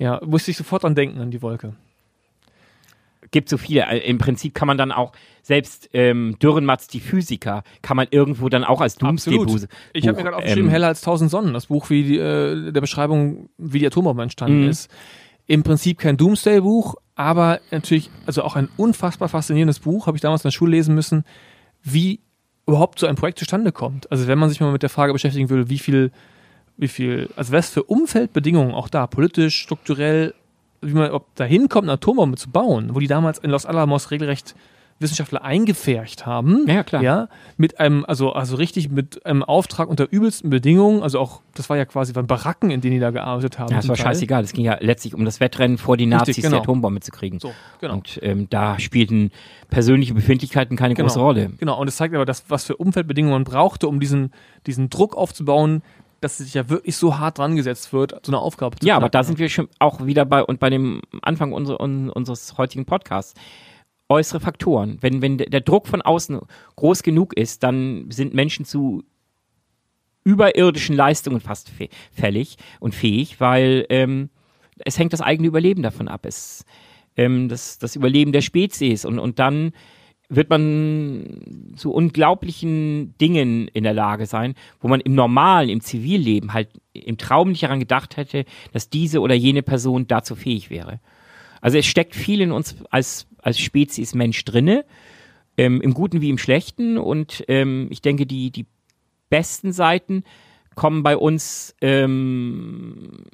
ja, musste ich sofort dran denken, an die Wolke. Gibt so viele. Äh, Im Prinzip kann man dann auch, selbst ähm, Dürrenmatz, die Physiker, kann man irgendwo dann auch als Absolut. Doomsday-Buch. Ich habe mir gerade aufgeschrieben, ähm, Heller als tausend Sonnen, das Buch wie die, äh, der Beschreibung, wie die Atombombe entstanden Mhm. ist. Im Prinzip kein Doomsday-Buch, aber natürlich, also auch ein unfassbar faszinierendes Buch, habe ich damals in der Schule lesen müssen, wie überhaupt so ein Projekt zustande kommt. Also wenn man sich mal mit der Frage beschäftigen will, wie viel, wie viel, also was für Umfeldbedingungen auch da, politisch, strukturell, wie man ob da hinkommt, eine Atombombe zu bauen, wo die damals in Los Alamos regelrecht Wissenschaftler eingefärcht haben. Ja, klar. Ja, mit einem, also, also richtig mit einem Auftrag unter übelsten Bedingungen, also auch, das war ja quasi waren Baracken, in denen die da gearbeitet haben. Ja, das war Teil. scheißegal. Es ging ja letztlich um das Wettrennen vor die Nazis, Richtig, genau. die Atombombe zu kriegen. So, genau. Und ähm, da spielten persönliche Befindlichkeiten keine Genau. große Rolle. Genau, und das zeigt aber, das, was für Umfeldbedingungen man brauchte, um diesen, diesen Druck aufzubauen, dass sich ja wirklich so hart dran gesetzt wird, so eine Aufgabe zu Ja, aber knacken. da sind wir schon auch wieder bei und bei dem Anfang unser, un, unseres heutigen Podcasts. Äußere Faktoren. Wenn, wenn der Druck von außen groß genug ist, dann sind Menschen zu überirdischen Leistungen fast fä- fällig und fähig, weil ähm, es hängt das eigene Überleben davon ab. Es, ähm, das, das Überleben der Spezies und, und dann wird man zu unglaublichen Dingen in der Lage sein, wo man im normalen, im Zivilleben halt im Traum nicht daran gedacht hätte, dass diese oder jene Person dazu fähig wäre. Also es steckt viel in uns als, als Spezies Mensch drinne. ähm, im Guten wie im Schlechten. Und ähm, ich denke, die, die besten Seiten kommen bei uns ähm,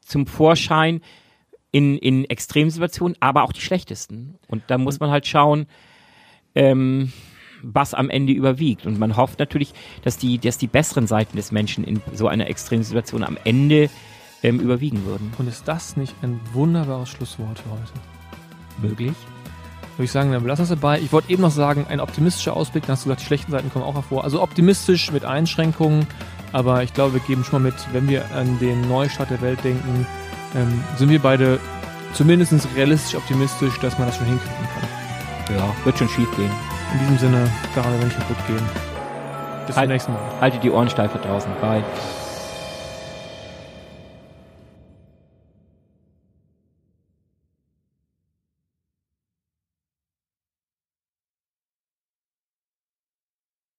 zum Vorschein in, in Extremsituationen, aber auch die schlechtesten. Und da muss man halt schauen, ähm, was am Ende überwiegt. Und man hofft natürlich, dass die, dass die besseren Seiten des Menschen in so einer Extremsituation am Ende ähm, überwiegen würden. Und ist das nicht ein wunderbares Schlusswort für heute? Möglich? Würde ich sagen, dann lass uns dabei. Ich wollte eben noch sagen, ein optimistischer Ausblick, dann hast du gesagt, die schlechten Seiten kommen auch hervor. Also optimistisch mit Einschränkungen, aber ich glaube, wir geben schon mal mit, wenn wir an den Neustart der Welt denken, ähm, sind wir beide zumindest realistisch optimistisch, dass man das schon hinkriegen kann. Ja, wird schon schief gehen. In diesem Sinne, daran nicht kaputt gehen. Bis Halt- zum nächsten Mal. Haltet die Ohren steif da draußen. Bye.